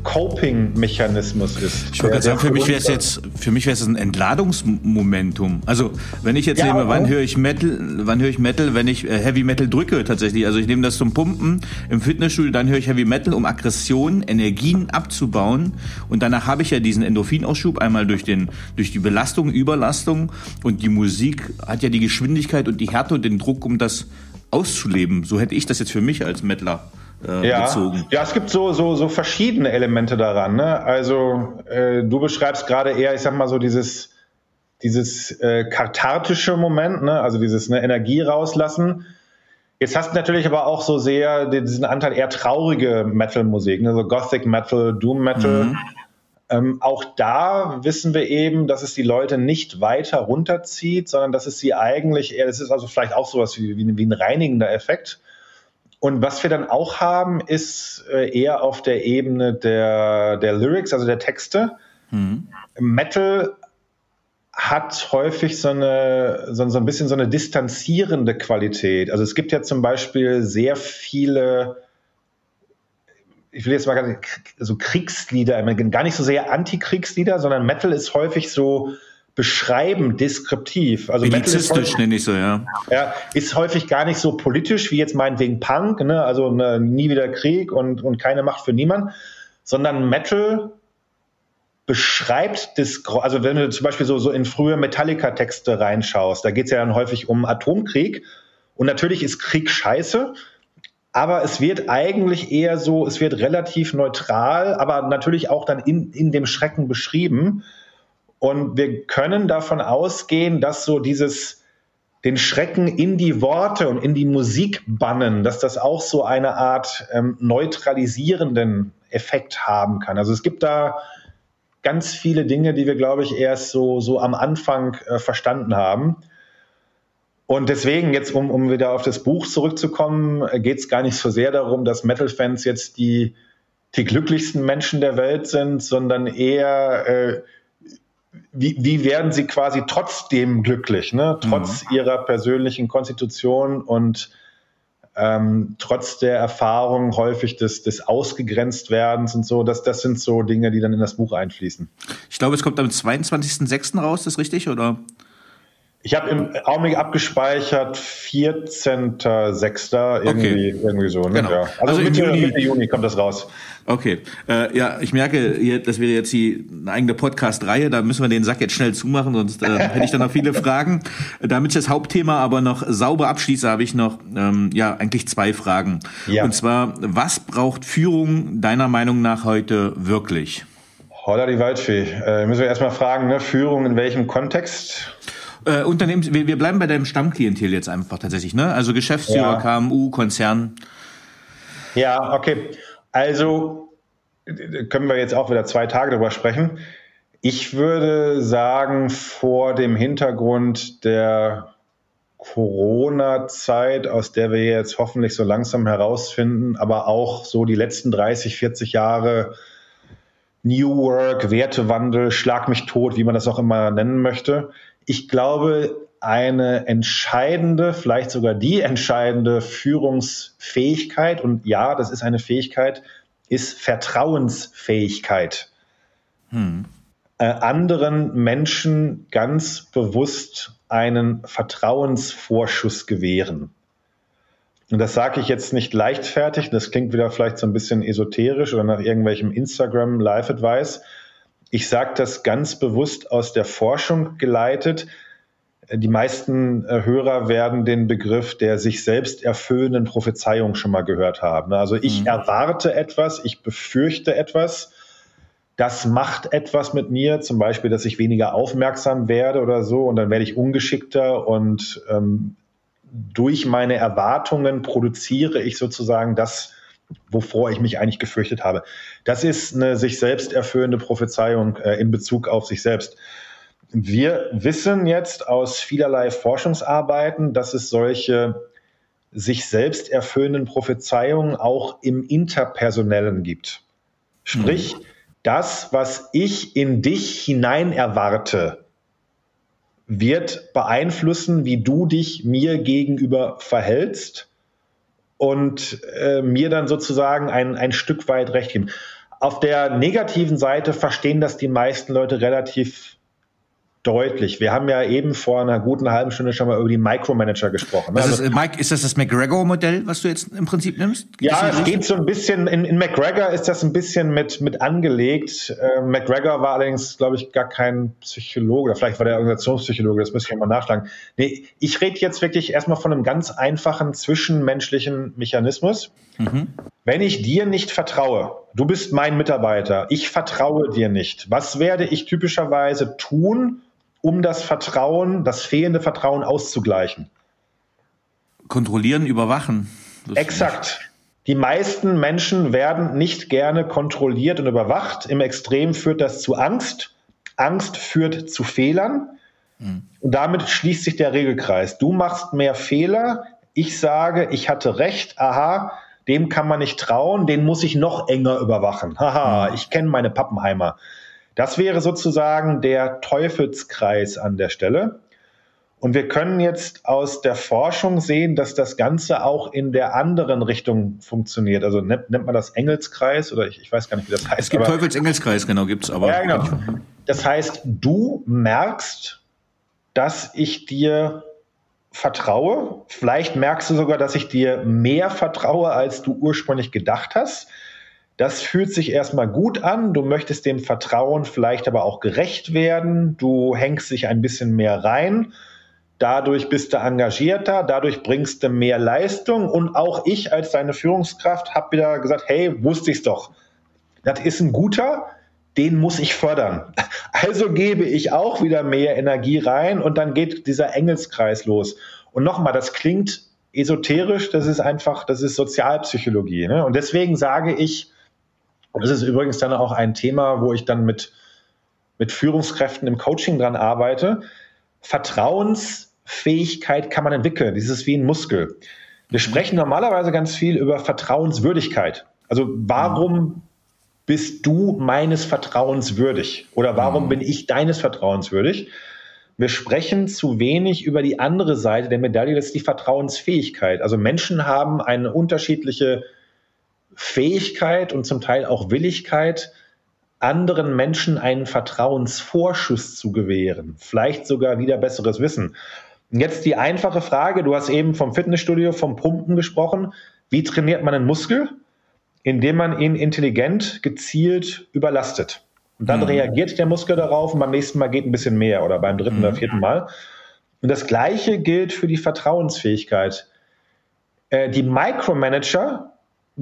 [SPEAKER 2] Coping-Mechanismus ist.
[SPEAKER 3] Ich gerade sagen, für mich wäre es jetzt, für mich wäre es ein Entladungsmomentum. Also, wenn ich jetzt ja, nehme, wann höre ich Metal, wann höre ich Metal, wenn ich äh, Heavy Metal drücke tatsächlich. Also ich nehme das zum Pumpen im Fitnessstudio, dann höre ich Heavy Metal, um Aggressionen, Energien abzubauen. Und danach habe ich ja diesen Endorphinausschub einmal durch den, durch die Belastung, Überlastung. Und die Musik hat ja die Geschwindigkeit und die Härte und den Druck, um das auszuleben. So hätte ich das jetzt für mich als Mettler
[SPEAKER 2] äh, ja. bezogen. Ja, es gibt so, so, so verschiedene Elemente daran. Ne? Also äh, du beschreibst gerade eher, ich sag mal so dieses, dieses äh, kathartische Moment, ne? also dieses ne, Energie rauslassen. Jetzt hast du natürlich aber auch so sehr diesen Anteil eher traurige Metal-Musik, ne? so Gothic Metal, Doom Metal. Mhm. Ähm, auch da wissen wir eben, dass es die Leute nicht weiter runterzieht, sondern dass es sie eigentlich eher, das ist also vielleicht auch sowas wie, wie, wie ein reinigender Effekt. Und was wir dann auch haben, ist äh, eher auf der Ebene der, der Lyrics, also der Texte. Mhm. Metal hat häufig so eine, so, so, ein bisschen so eine distanzierende Qualität. Also es gibt ja zum Beispiel sehr viele, ich will jetzt mal ganz, so Kriegslieder, gar nicht so sehr Antikriegslieder, sondern Metal ist häufig so, beschreiben, deskriptiv.
[SPEAKER 3] Also Elizistisch nenne ich so, ja.
[SPEAKER 2] Ja, ist häufig gar nicht so politisch wie jetzt meinetwegen Punk, ne? also ne, nie wieder Krieg und, und keine Macht für niemand, sondern Metal beschreibt das, also wenn du zum Beispiel so, so in frühe Metallica-Texte reinschaust, da geht es ja dann häufig um Atomkrieg und natürlich ist Krieg scheiße, aber es wird eigentlich eher so, es wird relativ neutral, aber natürlich auch dann in, in dem Schrecken beschrieben. Und wir können davon ausgehen, dass so dieses den Schrecken in die Worte und in die Musik bannen, dass das auch so eine Art ähm, neutralisierenden Effekt haben kann. Also es gibt da ganz viele Dinge, die wir, glaube ich, erst so, so am Anfang äh, verstanden haben. Und deswegen, jetzt um, um wieder auf das Buch zurückzukommen, äh, geht es gar nicht so sehr darum, dass Metal-Fans jetzt die, die glücklichsten Menschen der Welt sind, sondern eher, äh, wie, wie werden sie quasi trotzdem glücklich, ne? trotz mhm. ihrer persönlichen Konstitution und ähm, trotz der Erfahrung häufig des, des Ausgegrenztwerdens und so, das, das sind so Dinge, die dann in das Buch einfließen.
[SPEAKER 3] Ich glaube, es kommt am 22.06. raus, ist das richtig, oder?
[SPEAKER 2] Ich habe im Augenblick abgespeichert 14.06. irgendwie, okay. irgendwie so. Ne?
[SPEAKER 3] Genau.
[SPEAKER 2] Ja.
[SPEAKER 3] Also, also
[SPEAKER 2] Mitte, Juni. Mitte Juni kommt das raus.
[SPEAKER 3] Okay, äh, ja, ich merke, hier, das wäre jetzt die eine eigene Podcast-Reihe, da müssen wir den Sack jetzt schnell zumachen, sonst äh, hätte ich dann noch viele Fragen. Damit ich das Hauptthema aber noch sauber abschließe, habe ich noch ähm, ja eigentlich zwei Fragen. Ja. Und zwar, was braucht Führung deiner Meinung nach heute wirklich?
[SPEAKER 2] Holla die Waldfee. Äh, müssen wir erstmal fragen, ne? Führung in welchem Kontext?
[SPEAKER 3] Äh, Unternehmens, wir, wir bleiben bei deinem Stammklientel jetzt einfach tatsächlich, ne? Also Geschäftsführer, ja. KMU, Konzern.
[SPEAKER 2] Ja, okay. Also können wir jetzt auch wieder zwei Tage darüber sprechen. Ich würde sagen, vor dem Hintergrund der Corona-Zeit, aus der wir jetzt hoffentlich so langsam herausfinden, aber auch so die letzten 30, 40 Jahre New Work, Wertewandel, Schlag mich tot, wie man das auch immer nennen möchte, ich glaube, eine entscheidende, vielleicht sogar die entscheidende Führungsfähigkeit, und ja, das ist eine Fähigkeit, ist Vertrauensfähigkeit. Hm. Äh, anderen Menschen ganz bewusst einen Vertrauensvorschuss gewähren. Und das sage ich jetzt nicht leichtfertig, das klingt wieder vielleicht so ein bisschen esoterisch oder nach irgendwelchem Instagram Live Advice, ich sage das ganz bewusst aus der Forschung geleitet. Die meisten äh, Hörer werden den Begriff der sich selbst erfüllenden Prophezeiung schon mal gehört haben. Also ich mhm. erwarte etwas, ich befürchte etwas, das macht etwas mit mir, zum Beispiel, dass ich weniger aufmerksam werde oder so, und dann werde ich ungeschickter und ähm, durch meine Erwartungen produziere ich sozusagen das, wovor ich mich eigentlich gefürchtet habe. Das ist eine sich selbst erfüllende Prophezeiung äh, in Bezug auf sich selbst. Wir wissen jetzt aus vielerlei Forschungsarbeiten, dass es solche sich selbst erfüllenden Prophezeiungen auch im Interpersonellen gibt. Sprich, mhm. das, was ich in dich hinein erwarte, wird beeinflussen, wie du dich mir gegenüber verhältst und äh, mir dann sozusagen ein, ein Stück weit recht geben. Auf der negativen Seite verstehen das die meisten Leute relativ deutlich. Wir haben ja eben vor einer guten halben Stunde schon mal über die Micromanager gesprochen.
[SPEAKER 3] Was also, ist, Mike, ist das das McGregor-Modell, was du jetzt im Prinzip nimmst?
[SPEAKER 2] Ja, es geht so ein bisschen, in, in McGregor ist das ein bisschen mit, mit angelegt. Äh, McGregor war allerdings, glaube ich, gar kein Psychologe, oder vielleicht war der Organisationspsychologe, das müsste ich mal nachschlagen. Nee, ich rede jetzt wirklich erstmal von einem ganz einfachen zwischenmenschlichen Mechanismus. Mhm. Wenn ich dir nicht vertraue, du bist mein Mitarbeiter, ich vertraue dir nicht, was werde ich typischerweise tun, um das Vertrauen, das fehlende Vertrauen auszugleichen.
[SPEAKER 3] Kontrollieren, überwachen.
[SPEAKER 2] Exakt. Die meisten Menschen werden nicht gerne kontrolliert und überwacht. Im Extrem führt das zu Angst. Angst führt zu Fehlern. Mhm. Und damit schließt sich der Regelkreis. Du machst mehr Fehler. Ich sage, ich hatte recht. Aha, dem kann man nicht trauen. Den muss ich noch enger überwachen. Haha, mhm. ich kenne meine Pappenheimer. Das wäre sozusagen der Teufelskreis an der Stelle. Und wir können jetzt aus der Forschung sehen, dass das Ganze auch in der anderen Richtung funktioniert. Also nennt, nennt man das Engelskreis oder ich, ich, weiß gar nicht, wie das heißt.
[SPEAKER 3] Es gibt Teufelsengelskreis, genau, gibt es aber. Ja, genau.
[SPEAKER 2] Das heißt, du merkst, dass ich dir vertraue. Vielleicht merkst du sogar, dass ich dir mehr vertraue, als du ursprünglich gedacht hast. Das fühlt sich erstmal gut an. Du möchtest dem Vertrauen vielleicht aber auch gerecht werden. Du hängst dich ein bisschen mehr rein. Dadurch bist du engagierter, dadurch bringst du mehr Leistung. Und auch ich als deine Führungskraft habe wieder gesagt, hey, wusste ich's doch. Das ist ein guter. den muss ich fördern. Also gebe ich auch wieder mehr Energie rein und dann geht dieser Engelskreis los. Und nochmal, das klingt esoterisch, das ist einfach, das ist Sozialpsychologie. Ne? Und deswegen sage ich, das ist übrigens dann auch ein Thema, wo ich dann mit, mit Führungskräften im Coaching dran arbeite. Vertrauensfähigkeit kann man entwickeln. Das ist wie ein Muskel. Wir sprechen normalerweise ganz viel über Vertrauenswürdigkeit. Also warum bist du meines Vertrauens würdig? Oder warum mhm. bin ich deines Vertrauens würdig? Wir sprechen zu wenig über die andere Seite der Medaille, das ist die Vertrauensfähigkeit. Also Menschen haben eine unterschiedliche Fähigkeit und zum Teil auch Willigkeit, anderen Menschen einen Vertrauensvorschuss zu gewähren, vielleicht sogar wieder besseres Wissen. Jetzt die einfache Frage, du hast eben vom Fitnessstudio, vom Pumpen gesprochen. Wie trainiert man einen Muskel? Indem man ihn intelligent, gezielt überlastet. Und dann mhm. reagiert der Muskel darauf und beim nächsten Mal geht ein bisschen mehr oder beim dritten mhm. oder vierten Mal. Und das Gleiche gilt für die Vertrauensfähigkeit. Äh, die Micromanager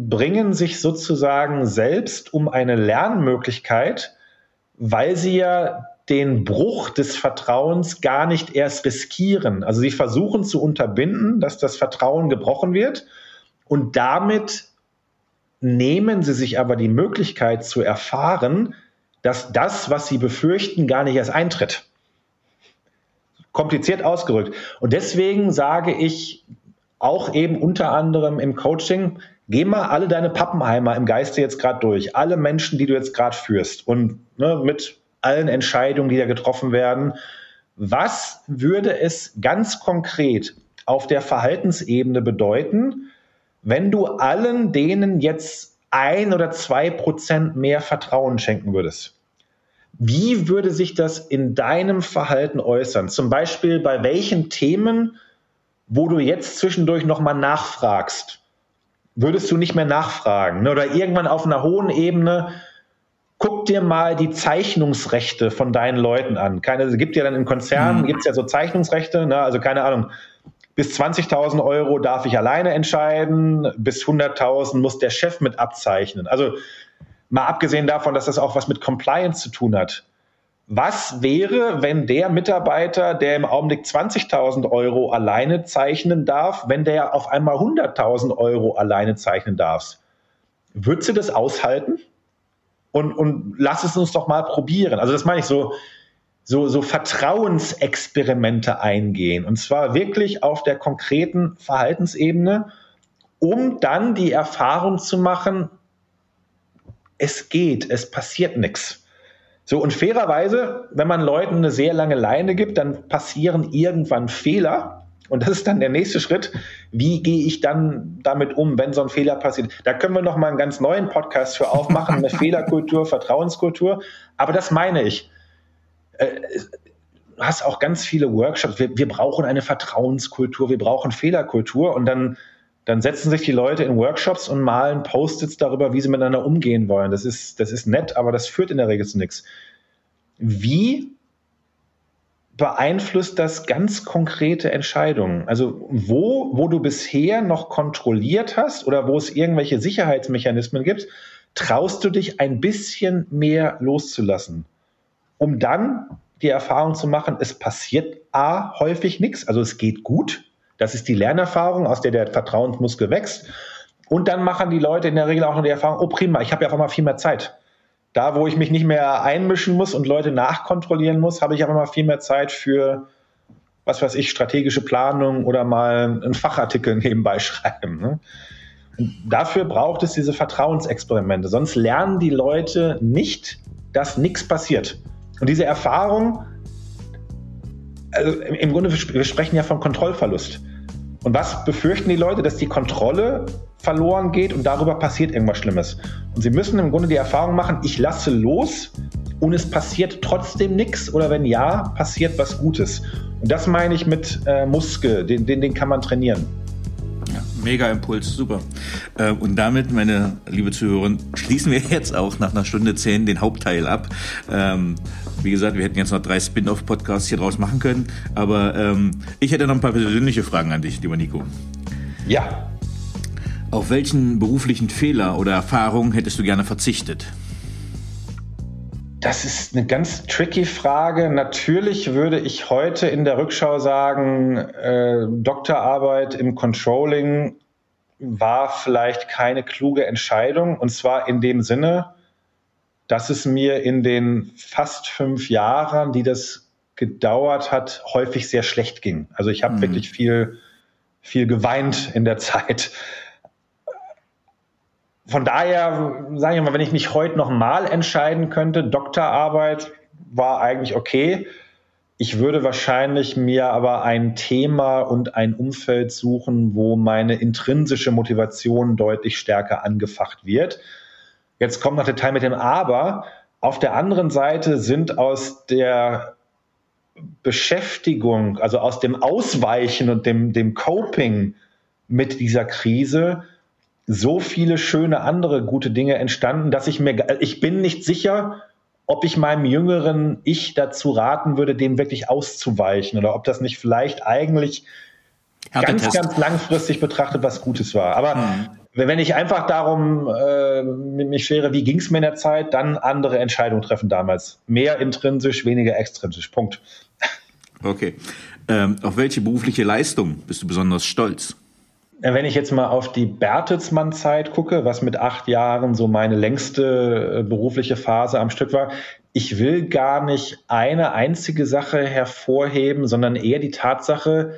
[SPEAKER 2] bringen sich sozusagen selbst um eine Lernmöglichkeit, weil sie ja den Bruch des Vertrauens gar nicht erst riskieren. Also sie versuchen zu unterbinden, dass das Vertrauen gebrochen wird und damit nehmen sie sich aber die Möglichkeit zu erfahren, dass das, was sie befürchten, gar nicht erst eintritt. Kompliziert ausgerückt. Und deswegen sage ich auch eben unter anderem im Coaching, geh mal alle deine Pappenheimer im Geiste jetzt gerade durch, alle Menschen, die du jetzt gerade führst und ne, mit allen Entscheidungen, die da getroffen werden. Was würde es ganz konkret auf der Verhaltensebene bedeuten, wenn du allen denen jetzt ein oder zwei Prozent mehr Vertrauen schenken würdest? Wie würde sich das in deinem Verhalten äußern? Zum Beispiel bei welchen Themen, wo du jetzt zwischendurch nochmal nachfragst, würdest du nicht mehr nachfragen? Ne? Oder irgendwann auf einer hohen Ebene, guck dir mal die Zeichnungsrechte von deinen Leuten an. Keine, es gibt ja dann in Konzernen, mhm. gibt es ja so Zeichnungsrechte, ne? also keine Ahnung, bis 20.000 Euro darf ich alleine entscheiden, bis 100.000 muss der Chef mit abzeichnen. Also mal abgesehen davon, dass das auch was mit Compliance zu tun hat. Was wäre, wenn der Mitarbeiter, der im Augenblick 20.000 Euro alleine zeichnen darf, wenn der auf einmal 100.000 Euro alleine zeichnen darf? Würdest du das aushalten? und, und lass es uns doch mal probieren. Also das meine ich so, so, so Vertrauensexperimente eingehen. Und zwar wirklich auf der konkreten Verhaltensebene, um dann die Erfahrung zu machen, es geht, es passiert nichts. So, und fairerweise, wenn man Leuten eine sehr lange Leine gibt, dann passieren irgendwann Fehler. Und das ist dann der nächste Schritt. Wie gehe ich dann damit um, wenn so ein Fehler passiert? Da können wir noch mal einen ganz neuen Podcast für aufmachen, eine Fehlerkultur, Vertrauenskultur. Aber das meine ich. Äh, du hast auch ganz viele Workshops. Wir, wir brauchen eine Vertrauenskultur, wir brauchen Fehlerkultur. Und dann, dann setzen sich die Leute in Workshops und malen Post-its darüber, wie sie miteinander umgehen wollen. Das ist, das ist nett, aber das führt in der Regel zu nichts. Wie beeinflusst das ganz konkrete Entscheidungen. Also wo, wo du bisher noch kontrolliert hast oder wo es irgendwelche Sicherheitsmechanismen gibt, traust du dich ein bisschen mehr loszulassen, um dann die Erfahrung zu machen, es passiert A häufig nichts, also es geht gut. Das ist die Lernerfahrung, aus der der Vertrauensmuskel wächst. Und dann machen die Leute in der Regel auch noch die Erfahrung, oh prima, ich habe ja auf einmal viel mehr Zeit. Da, wo ich mich nicht mehr einmischen muss und Leute nachkontrollieren muss, habe ich aber mal viel mehr Zeit für, was weiß ich, strategische Planung oder mal einen Fachartikel nebenbei schreiben. Ne? dafür braucht es diese Vertrauensexperimente. Sonst lernen die Leute nicht, dass nichts passiert. Und diese Erfahrung, also im Grunde, wir sprechen ja von Kontrollverlust. Und was befürchten die Leute? Dass die Kontrolle verloren geht und darüber passiert irgendwas Schlimmes. Und sie müssen im Grunde die Erfahrung machen, ich lasse los und es passiert trotzdem nichts oder wenn ja, passiert was Gutes. Und das meine ich mit äh, Muskel, den, den, den kann man trainieren.
[SPEAKER 3] Ja, mega Impuls, super. Äh, und damit, meine liebe Zuhörer, schließen wir jetzt auch nach einer Stunde zehn den Hauptteil ab. Ähm, wie gesagt, wir hätten jetzt noch drei Spin-off-Podcasts hier draus machen können, aber ähm, ich hätte noch ein paar persönliche Fragen an dich, lieber Nico.
[SPEAKER 2] Ja.
[SPEAKER 3] Auf welchen beruflichen Fehler oder Erfahrungen hättest du gerne verzichtet?
[SPEAKER 2] Das ist eine ganz tricky Frage. Natürlich würde ich heute in der Rückschau sagen, äh, Doktorarbeit im Controlling war vielleicht keine kluge Entscheidung. Und zwar in dem Sinne, dass es mir in den fast fünf Jahren, die das gedauert hat, häufig sehr schlecht ging. Also ich habe mhm. wirklich viel, viel geweint in der Zeit. Von daher, sage ich mal, wenn ich mich heute noch mal entscheiden könnte, Doktorarbeit war eigentlich okay. Ich würde wahrscheinlich mir aber ein Thema und ein Umfeld suchen, wo meine intrinsische Motivation deutlich stärker angefacht wird. Jetzt kommt noch der Teil mit dem Aber. Auf der anderen Seite sind aus der Beschäftigung, also aus dem Ausweichen und dem, dem Coping mit dieser Krise so viele schöne andere gute Dinge entstanden, dass ich mir, ich bin nicht sicher, ob ich meinem jüngeren Ich dazu raten würde, dem wirklich auszuweichen oder ob das nicht vielleicht eigentlich ganz, ganz langfristig betrachtet was Gutes war. Aber hm. Wenn ich einfach darum äh, mich schere, wie ging es mir in der Zeit, dann andere Entscheidungen treffen damals. Mehr intrinsisch, weniger extrinsisch. Punkt.
[SPEAKER 3] Okay. Ähm, auf welche berufliche Leistung bist du besonders stolz?
[SPEAKER 2] Wenn ich jetzt mal auf die Bertelsmann-Zeit gucke, was mit acht Jahren so meine längste äh, berufliche Phase am Stück war, ich will gar nicht eine einzige Sache hervorheben, sondern eher die Tatsache,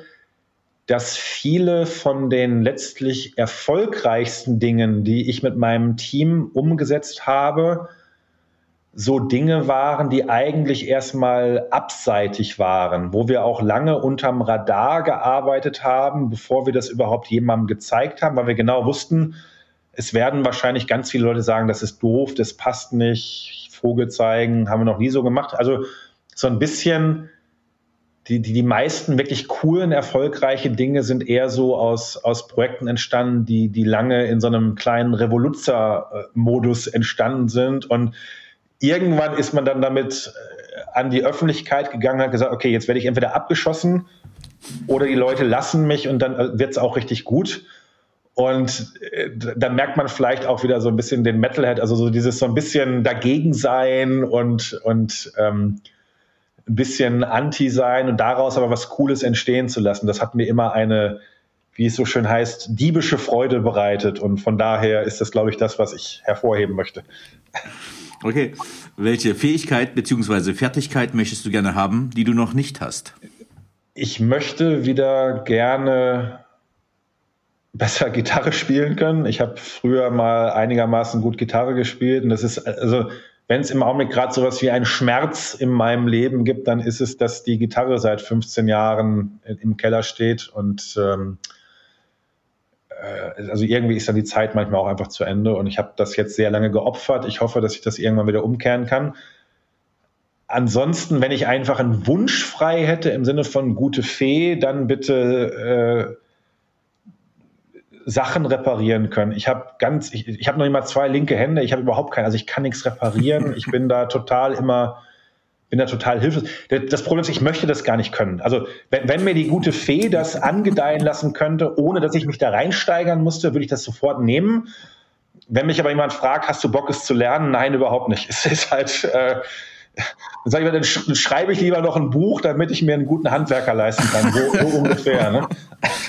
[SPEAKER 2] dass viele von den letztlich erfolgreichsten Dingen, die ich mit meinem Team umgesetzt habe, so Dinge waren, die eigentlich erstmal abseitig waren, wo wir auch lange unterm Radar gearbeitet haben, bevor wir das überhaupt jemandem gezeigt haben, weil wir genau wussten, es werden wahrscheinlich ganz viele Leute sagen, das ist doof, das passt nicht, Vogel zeigen, haben wir noch nie so gemacht. Also so ein bisschen die, die, die meisten wirklich coolen, erfolgreiche Dinge sind eher so aus, aus Projekten entstanden, die, die lange in so einem kleinen Revoluzzer-Modus entstanden sind und irgendwann ist man dann damit äh, an die Öffentlichkeit gegangen hat gesagt, okay, jetzt werde ich entweder abgeschossen oder die Leute lassen mich und dann äh, wird es auch richtig gut. Und äh, dann merkt man vielleicht auch wieder so ein bisschen den Metalhead, also so dieses so ein bisschen dagegen sein und, und ähm, ein bisschen anti sein und daraus aber was Cooles entstehen zu lassen. Das hat mir immer eine, wie es so schön heißt, diebische Freude bereitet. Und von daher ist das, glaube ich, das, was ich hervorheben möchte.
[SPEAKER 3] Okay. Welche Fähigkeit bzw. Fertigkeit möchtest du gerne haben, die du noch nicht hast?
[SPEAKER 2] Ich möchte wieder gerne besser Gitarre spielen können. Ich habe früher mal einigermaßen gut Gitarre gespielt und das ist also wenn es im Augenblick gerade sowas wie einen Schmerz in meinem Leben gibt, dann ist es, dass die Gitarre seit 15 Jahren im Keller steht und ähm, äh, also irgendwie ist dann die Zeit manchmal auch einfach zu Ende und ich habe das jetzt sehr lange geopfert. Ich hoffe, dass ich das irgendwann wieder umkehren kann. Ansonsten, wenn ich einfach einen Wunsch frei hätte im Sinne von gute Fee, dann bitte äh, Sachen reparieren können. Ich habe ganz, ich, ich habe noch immer zwei linke Hände. Ich habe überhaupt keine, also ich kann nichts reparieren. Ich bin da total immer bin da total hilflos. Das Problem ist, ich möchte das gar nicht können. Also wenn, wenn, mir die gute Fee das angedeihen lassen könnte, ohne dass ich mich da reinsteigern musste, würde ich das sofort nehmen. Wenn mich aber jemand fragt, hast du Bock, es zu lernen? Nein, überhaupt nicht. Es ist halt, äh, dann sage ich mal, dann schreibe ich lieber noch ein Buch, damit ich mir einen guten Handwerker leisten kann. So, so ungefähr. Ne?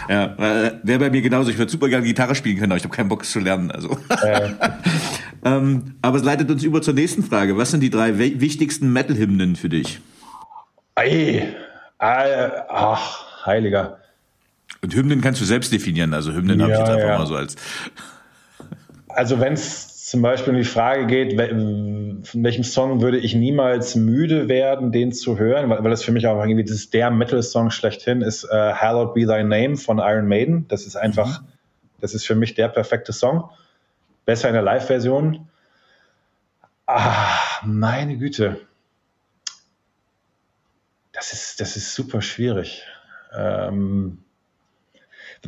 [SPEAKER 3] Ja, äh, wäre bei mir genauso. Ich würde super gerne Gitarre spielen können, aber ich habe keinen Bock, zu lernen. Also. Äh. ähm, aber es leitet uns über zur nächsten Frage. Was sind die drei wichtigsten Metal-Hymnen für dich?
[SPEAKER 2] Ei, äh, ach, heiliger.
[SPEAKER 3] Und Hymnen kannst du selbst definieren. Also Hymnen ja, habe ich jetzt einfach ja. mal so als.
[SPEAKER 2] Also wenn es zum Beispiel um die Frage geht, von welchem Song würde ich niemals müde werden, den zu hören, weil, weil das für mich auch irgendwie das der Metal-Song schlechthin ist, uh, Hallowed Be Thy Name von Iron Maiden. Das ist einfach, mhm. das ist für mich der perfekte Song. Besser in der Live-Version. Ah, meine Güte. Das ist, das ist super schwierig. Ähm,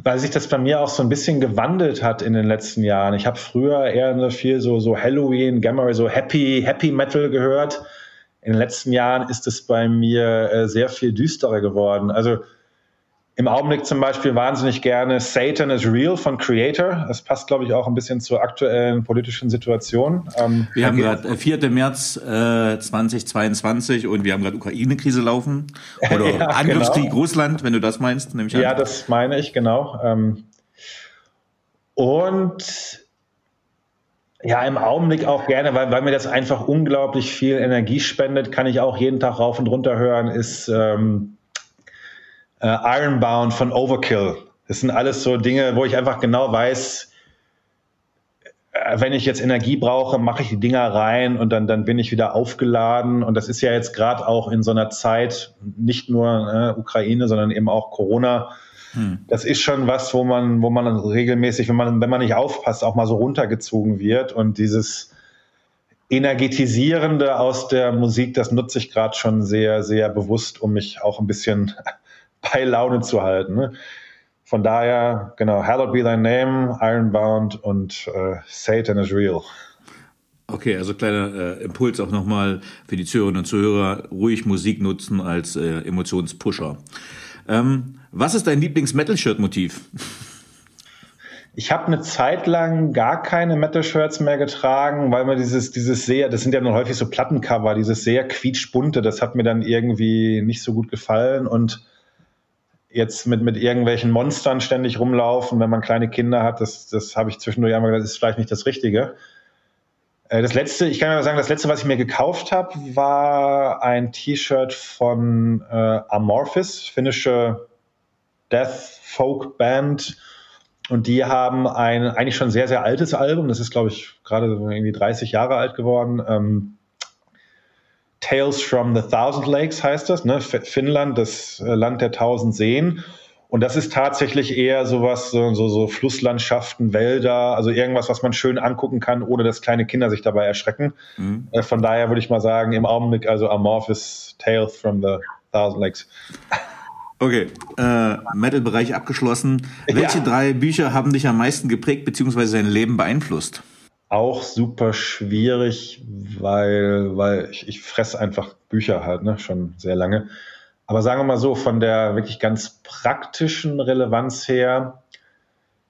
[SPEAKER 2] weil sich das bei mir auch so ein bisschen gewandelt hat in den letzten Jahren. Ich habe früher eher viel so, so Halloween, Gamma, so Happy, Happy Metal gehört. In den letzten Jahren ist es bei mir äh, sehr viel düsterer geworden. Also im Augenblick zum Beispiel wahnsinnig gerne Satan is Real von Creator. Das passt, glaube ich, auch ein bisschen zur aktuellen politischen Situation.
[SPEAKER 3] Ähm, wir haben gerade 4. Äh, März äh, 2022 und wir haben gerade Ukraine-Krise laufen. Oder ja, Angriffskrieg genau. Russland, wenn du das meinst,
[SPEAKER 2] nehme ich an. Ja, das meine ich, genau. Ähm, und ja, im Augenblick auch gerne, weil, weil mir das einfach unglaublich viel Energie spendet, kann ich auch jeden Tag rauf und runter hören, ist ähm, äh, Ironbound von Overkill. Das sind alles so Dinge, wo ich einfach genau weiß, äh, wenn ich jetzt Energie brauche, mache ich die Dinger rein und dann, dann bin ich wieder aufgeladen. Und das ist ja jetzt gerade auch in so einer Zeit, nicht nur äh, Ukraine, sondern eben auch Corona. Hm. Das ist schon was, wo man, wo man regelmäßig, wenn man, wenn man nicht aufpasst, auch mal so runtergezogen wird. Und dieses Energetisierende aus der Musik, das nutze ich gerade schon sehr, sehr bewusst, um mich auch ein bisschen bei Laune zu halten. Ne? Von daher, genau, Hallowed be thy name, Ironbound und äh, Satan is real.
[SPEAKER 3] Okay, also kleiner äh, Impuls auch nochmal für die Zuhörerinnen und Zuhörer, ruhig Musik nutzen als äh, Emotionspusher. Ähm, was ist dein Lieblings-Metal-Shirt-Motiv?
[SPEAKER 2] Ich habe eine Zeit lang gar keine Metal-Shirts mehr getragen, weil mir dieses, dieses sehr, das sind ja nur häufig so Plattencover, dieses sehr quietschbunte, das hat mir dann irgendwie nicht so gut gefallen und jetzt mit, mit irgendwelchen Monstern ständig rumlaufen, wenn man kleine Kinder hat, das, das habe ich zwischendurch einmal gesagt, das ist vielleicht nicht das Richtige. Äh, das letzte, ich kann ja sagen, das letzte, was ich mir gekauft habe, war ein T-Shirt von äh, Amorphis, finnische Death Folk Band. Und die haben ein eigentlich schon sehr, sehr altes Album. Das ist, glaube ich, gerade irgendwie 30 Jahre alt geworden. Ähm, Tales from the Thousand Lakes heißt das, ne? Finnland, das äh, Land der tausend Seen. Und das ist tatsächlich eher sowas, so, so, so Flusslandschaften, Wälder, also irgendwas, was man schön angucken kann, ohne dass kleine Kinder sich dabei erschrecken. Mhm. Äh, von daher würde ich mal sagen, im Augenblick also Amorphous Tales from the Thousand Lakes.
[SPEAKER 3] Okay, äh, Metal-Bereich abgeschlossen. Welche ja. drei Bücher haben dich am meisten geprägt bzw. dein Leben beeinflusst?
[SPEAKER 2] Auch super schwierig, weil, weil ich, ich fresse einfach Bücher halt, ne, schon sehr lange. Aber sagen wir mal so, von der wirklich ganz praktischen Relevanz her,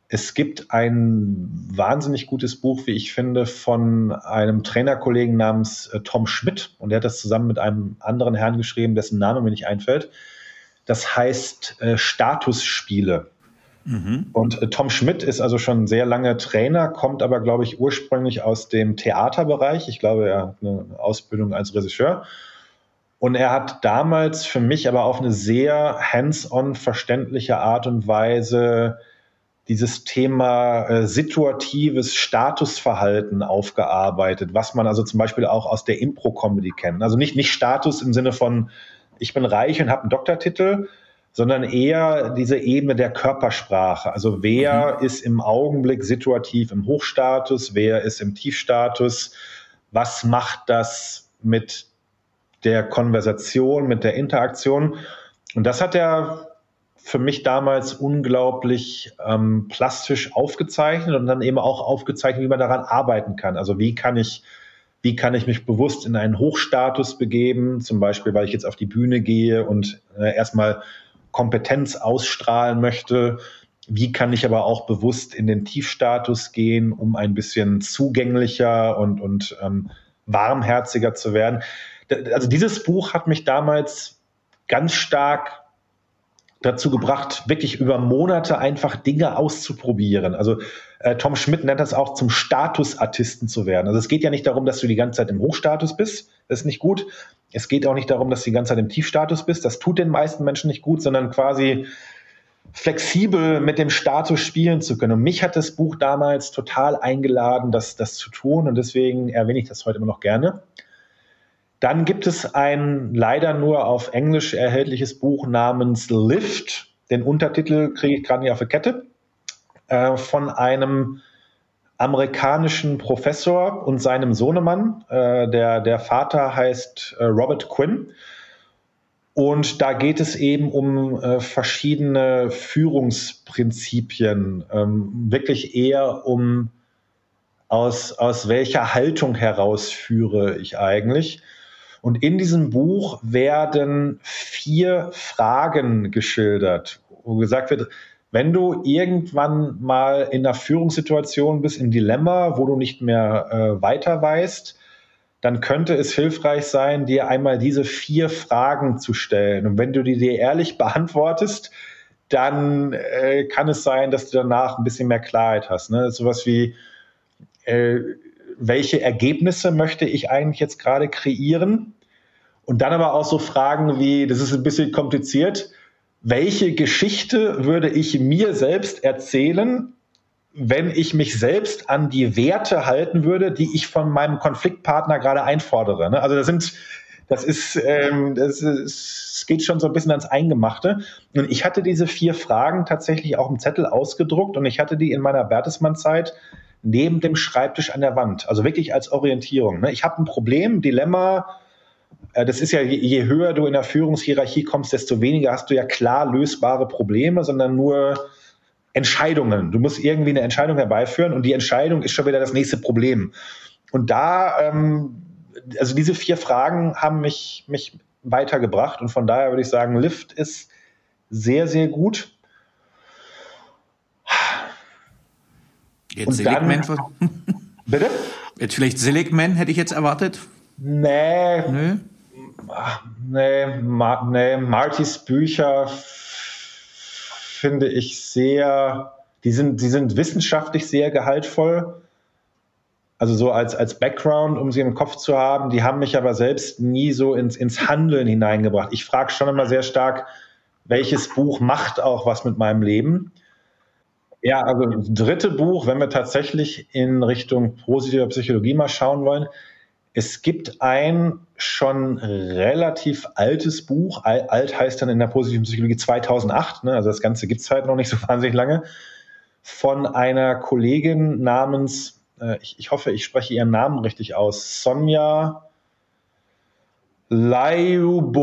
[SPEAKER 2] es gibt ein wahnsinnig gutes Buch, wie ich finde, von einem Trainerkollegen namens äh, Tom Schmidt. Und der hat das zusammen mit einem anderen Herrn geschrieben, dessen Name mir nicht einfällt. Das heißt äh, Statusspiele. Mhm. Und äh, Tom Schmidt ist also schon sehr lange Trainer, kommt aber, glaube ich, ursprünglich aus dem Theaterbereich. Ich glaube, er hat eine Ausbildung als Regisseur. Und er hat damals für mich aber auf eine sehr hands-on verständliche Art und Weise dieses Thema äh, situatives Statusverhalten aufgearbeitet, was man also zum Beispiel auch aus der Impro-Comedy kennt. Also nicht, nicht Status im Sinne von, ich bin reich und habe einen Doktortitel, sondern eher diese Ebene der Körpersprache. Also wer mhm. ist im Augenblick situativ im Hochstatus, wer ist im Tiefstatus, was macht das mit der Konversation, mit der Interaktion. Und das hat er für mich damals unglaublich ähm, plastisch aufgezeichnet und dann eben auch aufgezeichnet, wie man daran arbeiten kann. Also wie kann ich wie kann ich mich bewusst in einen Hochstatus begeben, zum Beispiel, weil ich jetzt auf die Bühne gehe und äh, erstmal Kompetenz ausstrahlen möchte. Wie kann ich aber auch bewusst in den Tiefstatus gehen, um ein bisschen zugänglicher und, und ähm, warmherziger zu werden? Also dieses Buch hat mich damals ganz stark dazu gebracht, wirklich über Monate einfach Dinge auszuprobieren. Also äh, Tom Schmidt nennt das auch zum Statusartisten zu werden. Also es geht ja nicht darum, dass du die ganze Zeit im Hochstatus bist, das ist nicht gut, es geht auch nicht darum, dass du die ganze Zeit im Tiefstatus bist. Das tut den meisten Menschen nicht gut, sondern quasi flexibel mit dem Status spielen zu können. Und mich hat das Buch damals total eingeladen, das, das zu tun. Und deswegen erwähne ich das heute immer noch gerne. Dann gibt es ein leider nur auf Englisch erhältliches Buch namens Lift. Den Untertitel kriege ich gerade nicht auf die Kette. Äh, von einem amerikanischen Professor und seinem Sohnemann. Äh, der, der Vater heißt äh, Robert Quinn. Und da geht es eben um äh, verschiedene Führungsprinzipien, ähm, wirklich eher um aus, aus welcher Haltung heraus führe ich eigentlich. Und in diesem Buch werden vier Fragen geschildert wo gesagt wird, wenn du irgendwann mal in einer Führungssituation bist, im Dilemma, wo du nicht mehr äh, weiter weißt, dann könnte es hilfreich sein, dir einmal diese vier Fragen zu stellen. Und wenn du die dir ehrlich beantwortest, dann äh, kann es sein, dass du danach ein bisschen mehr Klarheit hast. Ne? Sowas wie, äh, welche Ergebnisse möchte ich eigentlich jetzt gerade kreieren? Und dann aber auch so Fragen wie, das ist ein bisschen kompliziert, welche Geschichte würde ich mir selbst erzählen, wenn ich mich selbst an die Werte halten würde, die ich von meinem Konfliktpartner gerade einfordere. Ne? Also das sind, das ist, ähm, das ist, geht schon so ein bisschen ans Eingemachte. Und ich hatte diese vier Fragen tatsächlich auch im Zettel ausgedruckt und ich hatte die in meiner Bertelsmann-Zeit neben dem Schreibtisch an der Wand. Also wirklich als Orientierung. Ne? Ich habe ein Problem, Dilemma, das ist ja, je höher du in der Führungshierarchie kommst, desto weniger hast du ja klar lösbare Probleme, sondern nur Entscheidungen. Du musst irgendwie eine Entscheidung herbeiführen und die Entscheidung ist schon wieder das nächste Problem. Und da, ähm, also diese vier Fragen haben mich, mich weitergebracht und von daher würde ich sagen, Lift ist sehr, sehr gut.
[SPEAKER 3] Jetzt Seligman. Bitte? Jetzt vielleicht Seligman hätte ich jetzt erwartet.
[SPEAKER 2] Nee. Nö nee, Ma nee, Martys Bücher finde ich sehr, die sind, die sind wissenschaftlich sehr gehaltvoll. Also so als, als Background, um sie im Kopf zu haben. Die haben mich aber selbst nie so ins, ins Handeln hineingebracht. Ich frage schon immer sehr stark, welches Buch macht auch was mit meinem Leben? Ja, also das dritte Buch, wenn wir tatsächlich in Richtung positiver Psychologie mal schauen wollen, es gibt ein schon relativ altes Buch, alt heißt dann in der positiven Psychologie 2008, ne, also das Ganze gibt es halt noch nicht so wahnsinnig lange, von einer Kollegin namens, äh, ich, ich, hoffe, ich spreche ihren Namen richtig aus, Sonja Lyubomirsky,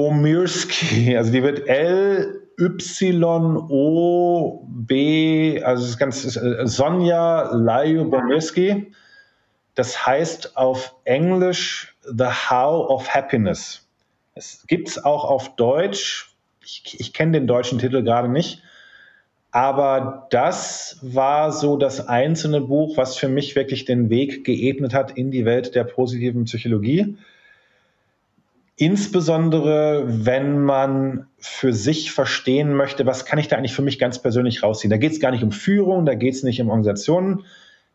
[SPEAKER 2] also die wird L Y O B, also das Ganze äh, Sonja Lyubomirsky das heißt auf Englisch The How of Happiness. Es gibt es auch auf Deutsch. Ich, ich kenne den deutschen Titel gerade nicht. Aber das war so das einzelne Buch, was für mich wirklich den Weg geebnet hat in die Welt der positiven Psychologie. Insbesondere, wenn man für sich verstehen möchte, was kann ich da eigentlich für mich ganz persönlich rausziehen. Da geht es gar nicht um Führung, da geht es nicht um Organisationen,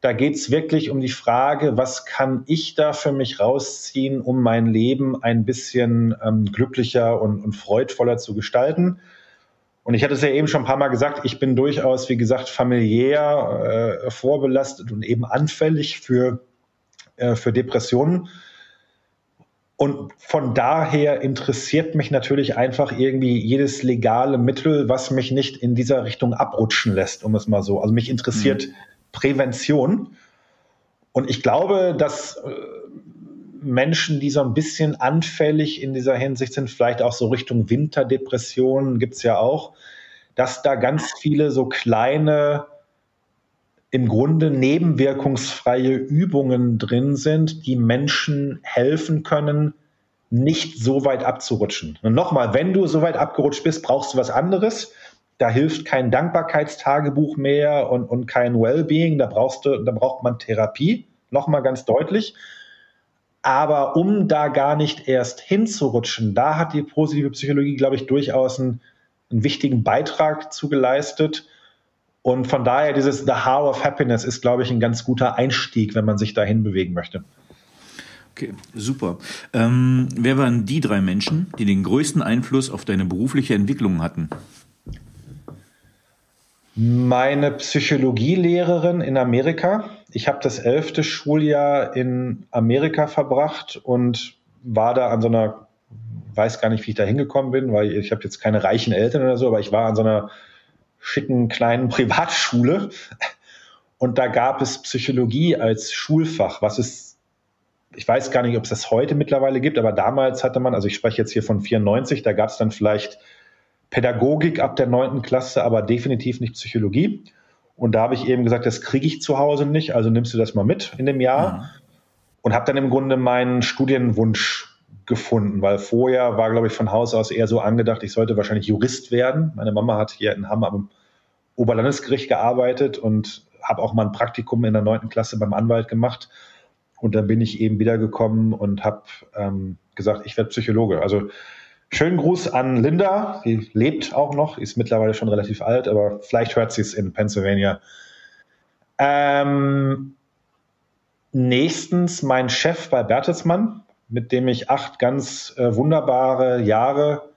[SPEAKER 2] da geht es wirklich um die Frage, was kann ich da für mich rausziehen, um mein Leben ein bisschen ähm, glücklicher und, und freudvoller zu gestalten. Und ich hatte es ja eben schon ein paar Mal gesagt, ich bin durchaus, wie gesagt, familiär äh, vorbelastet und eben anfällig für, äh, für Depressionen. Und von daher interessiert mich natürlich einfach irgendwie jedes legale Mittel, was mich nicht in dieser Richtung abrutschen lässt, um es mal so. Also mich interessiert mhm. Prävention. Und ich glaube, dass äh, Menschen, die so ein bisschen anfällig in dieser Hinsicht sind, vielleicht auch so Richtung Winterdepressionen gibt es ja auch, dass da ganz viele so kleine, im Grunde nebenwirkungsfreie Übungen drin sind, die Menschen helfen können, nicht so weit abzurutschen. Und nochmal, wenn du so weit abgerutscht bist, brauchst du was anderes. Da hilft kein Dankbarkeitstagebuch mehr und, und kein Wellbeing. Da brauchst du, da braucht man Therapie. Nochmal ganz deutlich. Aber um da gar nicht erst hinzurutschen, da hat die positive Psychologie, glaube ich, durchaus einen, einen wichtigen Beitrag zu geleistet. Und von daher dieses The How of Happiness ist, glaube ich, ein ganz guter Einstieg, wenn man sich dahin bewegen möchte.
[SPEAKER 3] Okay, super. Ähm, wer waren die drei Menschen, die den größten Einfluss auf deine berufliche Entwicklung hatten?
[SPEAKER 2] Meine Psychologielehrerin in Amerika. Ich habe das elfte Schuljahr in Amerika verbracht und war da an so einer, weiß gar nicht, wie ich da hingekommen bin, weil ich habe jetzt keine reichen Eltern oder so, aber ich war an so einer schicken kleinen Privatschule und da gab es Psychologie als Schulfach, was es, ich weiß gar nicht, ob es das heute mittlerweile gibt, aber damals hatte man, also ich spreche jetzt hier von 94, da gab es dann vielleicht Pädagogik ab der neunten Klasse, aber definitiv nicht Psychologie. Und da habe ich eben gesagt, das kriege ich zu Hause nicht, also nimmst du das mal mit in dem Jahr. Mhm. Und habe dann im Grunde meinen Studienwunsch gefunden, weil vorher war, glaube ich, von Haus aus eher so angedacht, ich sollte wahrscheinlich Jurist werden. Meine Mama hat hier in Hamm am Oberlandesgericht gearbeitet und habe auch mal ein Praktikum in der neunten Klasse beim Anwalt gemacht. Und dann bin ich eben wiedergekommen und habe ähm, gesagt, ich werde Psychologe. Also schönen Gruß an Linda, die lebt auch noch, ist mittlerweile schon relativ alt, aber vielleicht hört sie es in Pennsylvania. Ähm, nächstens mein Chef bei Bertelsmann, mit dem ich acht ganz äh, wunderbare Jahre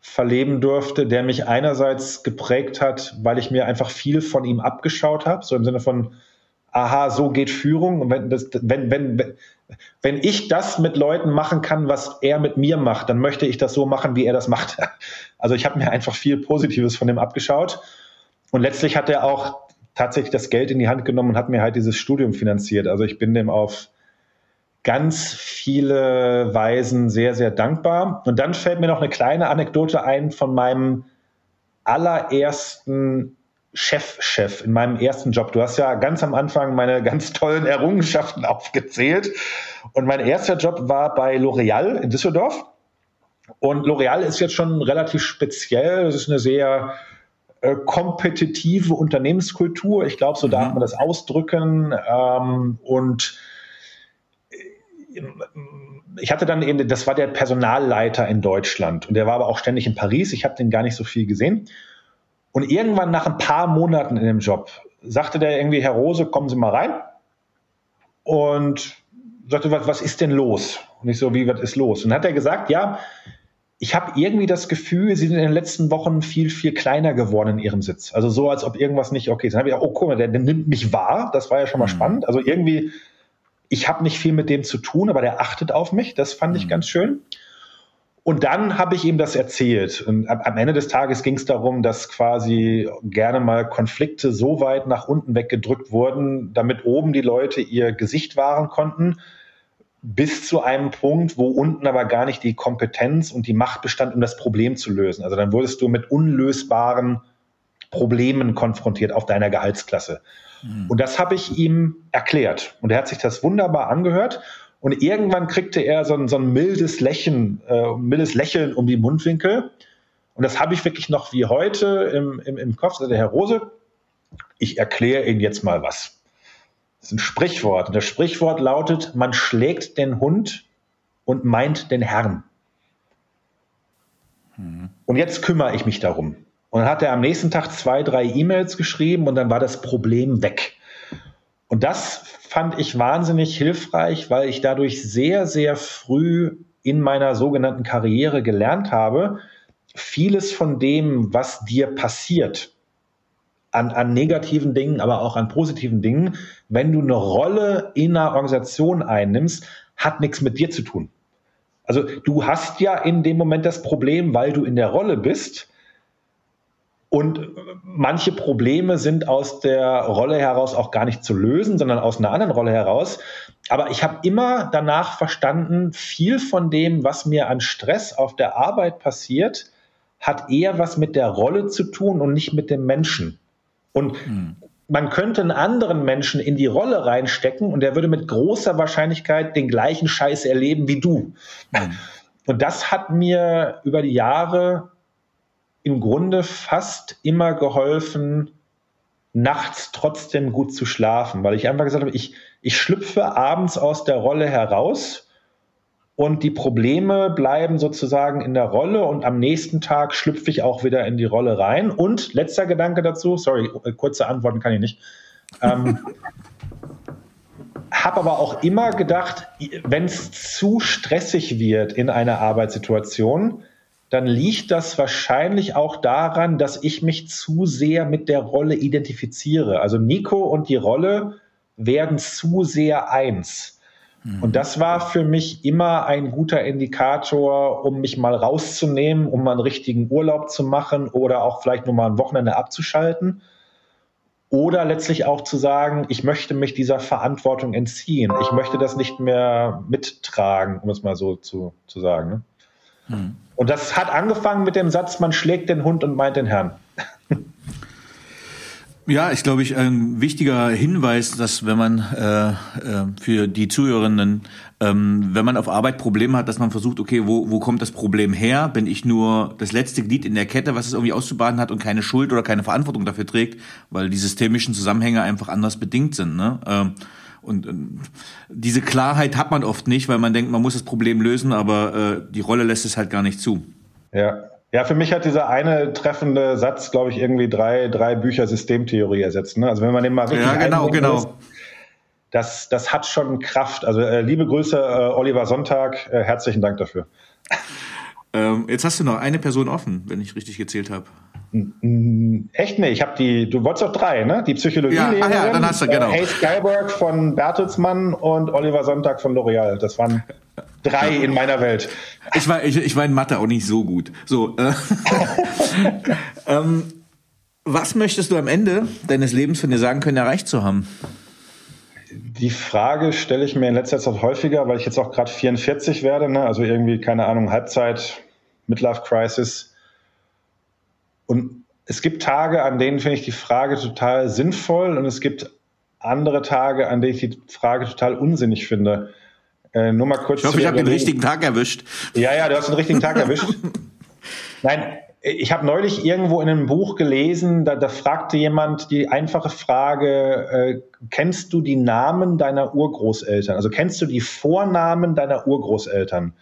[SPEAKER 2] verleben durfte, der mich einerseits geprägt hat, weil ich mir einfach viel von ihm abgeschaut habe, so im Sinne von, aha, so geht Führung. Und wenn, das, wenn, wenn, wenn ich das mit Leuten machen kann, was er mit mir macht, dann möchte ich das so machen, wie er das macht. Also ich habe mir einfach viel Positives von dem abgeschaut. Und letztlich hat er auch tatsächlich das Geld in die Hand genommen und hat mir halt dieses Studium finanziert. Also ich bin dem auf ganz viele Weisen sehr, sehr dankbar. Und dann fällt mir noch eine kleine Anekdote ein von meinem allerersten Chef-Chef in meinem ersten Job. Du hast ja ganz am Anfang meine ganz tollen Errungenschaften aufgezählt. Und mein erster Job war bei L'Oreal in Düsseldorf. Und L'Oreal ist jetzt schon relativ speziell. Es ist eine sehr äh, kompetitive Unternehmenskultur. Ich glaube, so darf mhm. man das ausdrücken. Ähm, und ich hatte dann eben, das war der Personalleiter in Deutschland und der war aber auch ständig in Paris. Ich habe den gar nicht so viel gesehen. Und irgendwann nach ein paar Monaten in dem Job sagte der irgendwie, Herr Rose, kommen Sie mal rein. Und sagte, was, was ist denn los? Und ich so, wie, was ist los? Und dann hat er gesagt, ja, ich habe irgendwie das Gefühl, Sie sind in den letzten Wochen viel, viel kleiner geworden in Ihrem Sitz. Also so, als ob irgendwas nicht okay ist. Dann habe ich gesagt, oh, guck mal, der, der nimmt mich wahr. Das war ja schon mal mhm. spannend. Also irgendwie ich habe nicht viel mit dem zu tun, aber der achtet auf mich. Das fand ich mhm. ganz schön. Und dann habe ich ihm das erzählt. Und am Ende des Tages ging es darum, dass quasi gerne mal Konflikte so weit nach unten weggedrückt wurden, damit oben die Leute ihr Gesicht wahren konnten, bis zu einem Punkt, wo unten aber gar nicht die Kompetenz und die Macht bestand, um das Problem zu lösen. Also dann wurdest du mit unlösbaren Problemen konfrontiert auf deiner Gehaltsklasse. Mhm. Und das habe ich ihm erklärt. Und er hat sich das wunderbar angehört. Und irgendwann kriegte er so ein, so ein mildes Lächeln, äh, mildes Lächeln um die Mundwinkel. Und das habe ich wirklich noch wie heute im, im, im Kopf. Also der Herr Rose, ich erkläre Ihnen jetzt mal was. Das ist ein Sprichwort. Und das Sprichwort lautet, man schlägt den Hund und meint den Herrn. Mhm. Und jetzt kümmere ich mich darum. Und dann hat er am nächsten Tag zwei, drei E-Mails geschrieben und dann war das Problem weg. Und das fand ich wahnsinnig hilfreich, weil ich dadurch sehr, sehr früh in meiner sogenannten Karriere gelernt habe, vieles von dem, was dir passiert, an, an negativen Dingen, aber auch an positiven Dingen, wenn du eine Rolle in einer Organisation einnimmst, hat nichts mit dir zu tun. Also du hast ja in dem Moment das Problem, weil du in der Rolle bist, und manche Probleme sind aus der Rolle heraus auch gar nicht zu lösen, sondern aus einer anderen Rolle heraus. Aber ich habe immer danach verstanden, viel von dem, was mir an Stress auf der Arbeit passiert, hat eher was mit der Rolle zu tun und nicht mit dem Menschen. Und hm. man könnte einen anderen Menschen in die Rolle reinstecken und der würde mit großer Wahrscheinlichkeit den gleichen Scheiß erleben wie du. Hm. Und das hat mir über die Jahre im Grunde fast immer geholfen, nachts trotzdem gut zu schlafen, weil ich einfach gesagt habe, ich, ich schlüpfe abends aus der Rolle heraus und die Probleme bleiben sozusagen in der Rolle und am nächsten Tag schlüpfe ich auch wieder in die Rolle rein. Und letzter Gedanke dazu, sorry, kurze Antworten kann ich nicht. Ähm, habe aber auch immer gedacht, wenn es zu stressig wird in einer Arbeitssituation, dann liegt das wahrscheinlich auch daran, dass ich mich zu sehr mit der Rolle identifiziere. Also Nico und die Rolle werden zu sehr eins. Mhm. Und das war für mich immer ein guter Indikator, um mich mal rauszunehmen, um mal einen richtigen Urlaub zu machen oder auch vielleicht nur mal ein Wochenende abzuschalten. Oder letztlich auch zu sagen, ich möchte mich dieser Verantwortung entziehen. Ich möchte das nicht mehr mittragen, um es mal so zu, zu sagen. Ne? Mhm. Und das hat angefangen mit dem Satz, man schlägt den Hund und meint den Herrn.
[SPEAKER 3] Ja, ich glaube, ich ein wichtiger Hinweis, dass wenn man äh, äh, für die Zuhörenden, ähm, wenn man auf Arbeit Probleme hat, dass man versucht, okay, wo, wo kommt das Problem her? Bin ich nur das letzte Glied in der Kette, was es irgendwie auszubaden hat und keine Schuld oder keine Verantwortung dafür trägt, weil die systemischen Zusammenhänge einfach anders bedingt sind. Ne? Ähm, und äh, diese Klarheit hat man oft nicht, weil man denkt, man muss das Problem lösen, aber äh, die Rolle lässt es halt gar nicht zu.
[SPEAKER 2] Ja, ja, für mich hat dieser eine treffende Satz, glaube ich, irgendwie drei, drei Bücher Systemtheorie ersetzt. Ne? Also wenn man den mal richtig
[SPEAKER 3] Ja, genau, genau. Ist,
[SPEAKER 2] das, das hat schon Kraft. Also äh, liebe Grüße, äh, Oliver Sonntag, äh, herzlichen Dank dafür.
[SPEAKER 3] Ähm, jetzt hast du noch eine Person offen, wenn ich richtig gezählt habe.
[SPEAKER 2] Echt nee, ich habe die, du wolltest doch drei, ne? Die Psychologie.
[SPEAKER 3] Ja, ah, ja, dann hast du, genau.
[SPEAKER 2] Äh, Hayes Geiberg von Bertelsmann und Oliver Sonntag von L'Oreal. Das waren drei in meiner Welt.
[SPEAKER 3] Ich war, ich, ich war in Mathe auch nicht so gut. So, äh, ähm, was möchtest du am Ende deines Lebens von dir sagen können, erreicht zu haben?
[SPEAKER 2] Die Frage stelle ich mir in letzter Zeit häufiger, weil ich jetzt auch gerade 44 werde, ne? also irgendwie, keine Ahnung, Halbzeit, Midlife Crisis und es gibt Tage, an denen finde ich die Frage total sinnvoll und es gibt andere Tage, an denen ich die Frage total unsinnig finde.
[SPEAKER 3] Äh, nur mal kurz. Ich hoffe, ich habe den richtigen Tag erwischt.
[SPEAKER 2] Ja, ja, du hast den richtigen Tag erwischt. Nein, ich habe neulich irgendwo in einem Buch gelesen, da, da fragte jemand die einfache Frage, äh, kennst du die Namen deiner Urgroßeltern? Also kennst du die Vornamen deiner Urgroßeltern?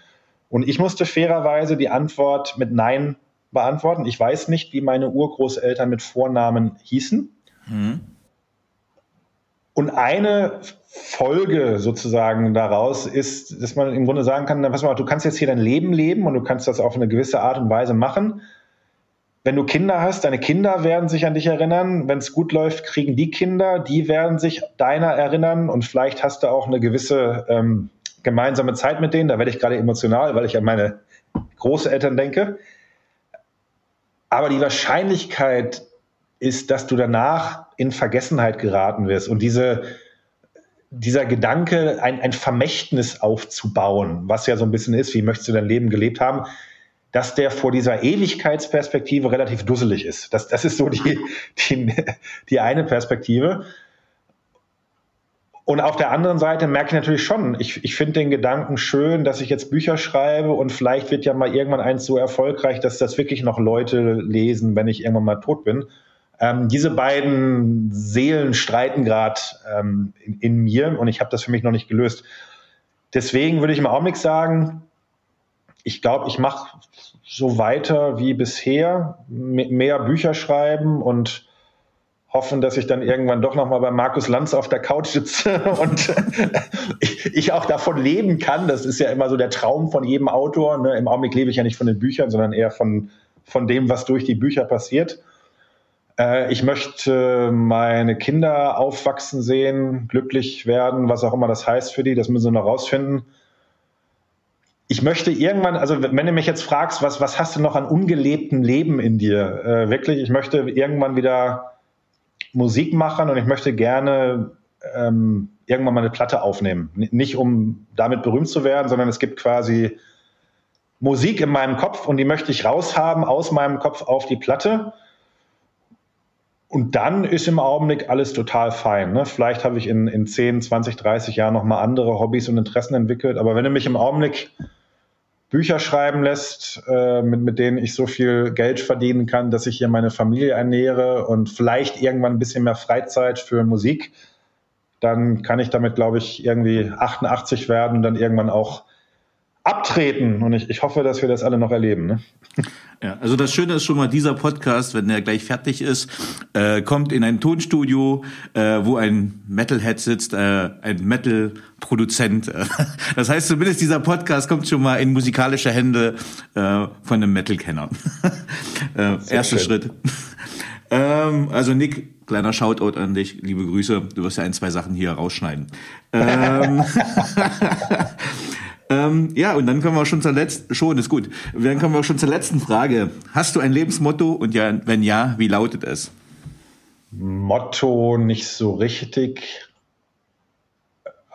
[SPEAKER 2] Und ich musste fairerweise die Antwort mit Nein beantworten. Ich weiß nicht, wie meine Urgroßeltern mit Vornamen hießen. Mhm. Und eine Folge sozusagen daraus ist, dass man im Grunde sagen kann, pass mal, du kannst jetzt hier dein Leben leben und du kannst das auf eine gewisse Art und Weise machen. Wenn du Kinder hast, deine Kinder werden sich an dich erinnern. Wenn es gut läuft, kriegen die Kinder, die werden sich deiner erinnern und vielleicht hast du auch eine gewisse ähm, gemeinsame Zeit mit denen. Da werde ich gerade emotional, weil ich an meine Großeltern denke. Aber die Wahrscheinlichkeit ist, dass du danach in Vergessenheit geraten wirst. Und diese, dieser Gedanke, ein, ein Vermächtnis aufzubauen, was ja so ein bisschen ist, wie möchtest du dein Leben gelebt haben, dass der vor dieser Ewigkeitsperspektive relativ dusselig ist. Das, das ist so die, die, die eine Perspektive. Und auf der anderen Seite merke ich natürlich schon, ich, ich finde den Gedanken schön, dass ich jetzt Bücher schreibe und vielleicht wird ja mal irgendwann eins so erfolgreich, dass das wirklich noch Leute lesen, wenn ich irgendwann mal tot bin. Ähm, diese beiden Seelen streiten gerade ähm, in, in, mir und ich habe das für mich noch nicht gelöst. Deswegen würde ich im Augenblick sagen, ich glaube, ich mache so weiter wie bisher, mehr Bücher schreiben und hoffen, dass ich dann irgendwann doch nochmal bei Markus Lanz auf der Couch sitze und ich, ich, auch davon leben kann. Das ist ja immer so der Traum von jedem Autor. Ne? Im Augenblick lebe ich ja nicht von den Büchern, sondern eher von, von dem, was durch die Bücher passiert. Äh, ich möchte meine Kinder aufwachsen sehen, glücklich werden, was auch immer das heißt für die. Das müssen sie noch rausfinden. Ich möchte irgendwann, also wenn du mich jetzt fragst, was, was hast du noch an ungelebtem Leben in dir? Äh, wirklich, ich möchte irgendwann wieder Musik machen und ich möchte gerne ähm, irgendwann mal eine Platte aufnehmen. nicht um damit berühmt zu werden, sondern es gibt quasi Musik in meinem Kopf und die möchte ich raushaben aus meinem Kopf auf die Platte. Und dann ist im Augenblick alles total fein. Ne? Vielleicht habe ich in, in 10, 20, 30 Jahren nochmal andere Hobbys und Interessen entwickelt. Aber wenn du mich im Augenblick Bücher schreiben lässt, äh, mit, mit denen ich so viel Geld verdienen kann, dass ich hier meine Familie ernähre und vielleicht irgendwann ein bisschen mehr Freizeit für Musik, dann kann ich damit, glaube ich, irgendwie 88 werden und dann irgendwann auch abtreten. Und ich, ich hoffe, dass wir das alle noch erleben. Ne?
[SPEAKER 3] Ja, also das Schöne ist schon mal, dieser Podcast, wenn er gleich fertig ist, äh, kommt in ein Tonstudio, äh, wo ein Metalhead sitzt, äh, ein Metal-Produzent. Das heißt, zumindest dieser Podcast kommt schon mal in musikalische Hände äh, von einem Metal-Kenner. äh, erster schön. Schritt. ähm, also Nick, kleiner Shoutout an dich, liebe Grüße. Du wirst ja ein, zwei Sachen hier rausschneiden. Ähm, ähm, ja, und dann kommen wir schon zur letzten, schon, ist gut. Dann kommen wir schon zur letzten Frage. Hast du ein Lebensmotto und ja, wenn ja, wie lautet es?
[SPEAKER 2] Motto nicht so richtig.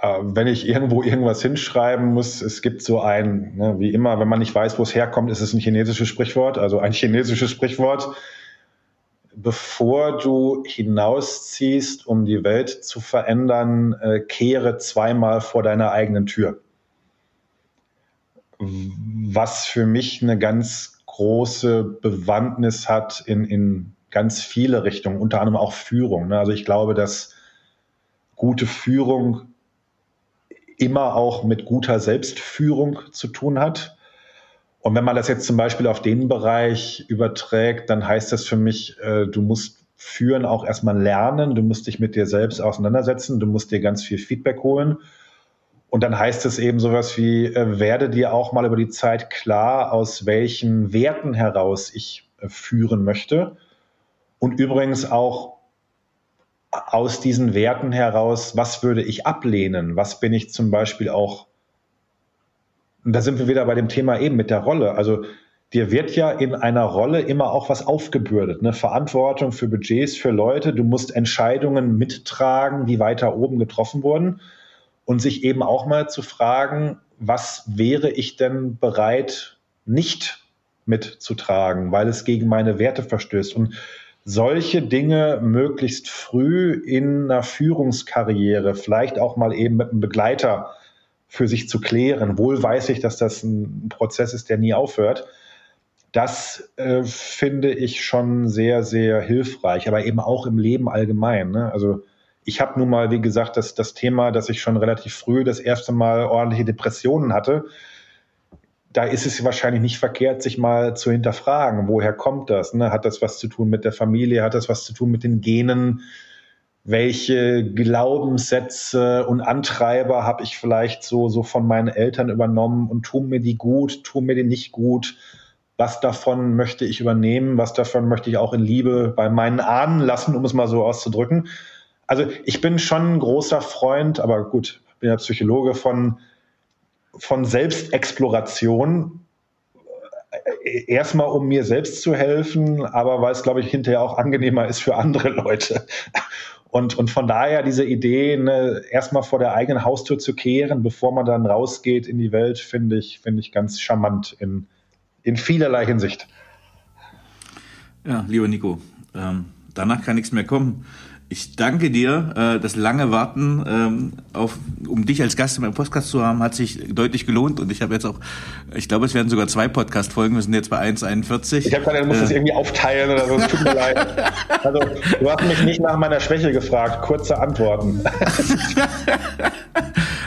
[SPEAKER 2] Äh, wenn ich irgendwo irgendwas hinschreiben muss, es gibt so ein, ne, wie immer, wenn man nicht weiß, wo es herkommt, ist es ein chinesisches Sprichwort, also ein chinesisches Sprichwort. bevor du hinausziehst, um die Welt zu verändern, äh, kehre zweimal vor deiner eigenen Tür. Was für mich eine ganz große Bewandtnis hat in, in ganz viele Richtungen, unter anderem auch Führung. Ne? Also ich glaube, dass gute Führung immer auch mit guter Selbstführung zu tun hat. Und wenn man das jetzt zum Beispiel auf den Bereich überträgt, dann heißt das für mich, äh, du musst führen auch erstmal lernen, du musst dich mit dir selbst auseinandersetzen, du musst dir ganz viel Feedback holen. Und dann heißt es eben sowas wie, äh, werde dir auch mal über die Zeit klar, aus welchen Werten heraus ich äh, führen möchte. Und übrigens auch aus diesen Werten heraus, was würde ich ablehnen? Was bin ich zum Beispiel auch und da sind wir wieder bei dem Thema eben mit der Rolle. Also dir wird ja in einer Rolle immer auch was aufgebürdet. Eine Verantwortung für Budgets, für Leute. Du musst Entscheidungen mittragen, die weiter oben getroffen wurden. Und sich eben auch mal zu fragen, was wäre ich denn bereit, nicht mitzutragen, weil es gegen meine Werte verstößt. Und solche Dinge möglichst früh in einer Führungskarriere, vielleicht auch mal eben mit einem Begleiter für sich zu klären. Wohl weiß ich, dass das ein Prozess ist, der nie aufhört. Das äh, finde ich schon sehr, sehr hilfreich, aber eben auch im Leben allgemein. Ne? Also ich habe nun mal, wie gesagt, das, das Thema, dass ich schon relativ früh das erste Mal ordentliche Depressionen hatte. Da ist es wahrscheinlich nicht verkehrt, sich mal zu hinterfragen, woher kommt das? Ne? Hat das was zu tun mit der Familie? Hat das was zu tun mit den Genen? welche Glaubenssätze und Antreiber habe ich vielleicht so, so von meinen Eltern übernommen und tun mir die gut, tun mir die nicht gut. Was davon möchte ich übernehmen? Was davon möchte ich auch in Liebe bei meinen Ahnen lassen, um es mal so auszudrücken? Also ich bin schon ein großer Freund, aber gut, bin ja Psychologe von, von Selbstexploration. Erstmal, um mir selbst zu helfen, aber weil es, glaube ich, hinterher auch angenehmer ist für andere Leute. Und, und von daher diese Idee, ne, erstmal vor der eigenen Haustür zu kehren, bevor man dann rausgeht in die Welt, finde ich, finde ich ganz charmant in, in vielerlei Hinsicht.
[SPEAKER 3] Ja, lieber Nico, ähm, danach kann nichts mehr kommen. Ich danke dir. Äh, das lange Warten, ähm, auf, um dich als Gast in meinem Podcast zu haben, hat sich deutlich gelohnt. Und ich habe jetzt auch, ich glaube, es werden sogar zwei Podcast-Folgen. Wir sind jetzt bei 1,41.
[SPEAKER 2] Ich habe gerade, du musst äh, das irgendwie aufteilen oder so. Es tut mir leid. Also, du hast mich nicht nach meiner Schwäche gefragt. Kurze Antworten.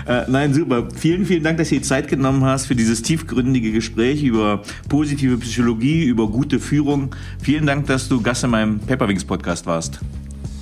[SPEAKER 3] Äh, nein, super. Vielen, vielen Dank, dass du dir Zeit genommen hast für dieses tiefgründige Gespräch über positive Psychologie, über gute Führung. Vielen Dank, dass du Gast in meinem Paperwings Podcast warst.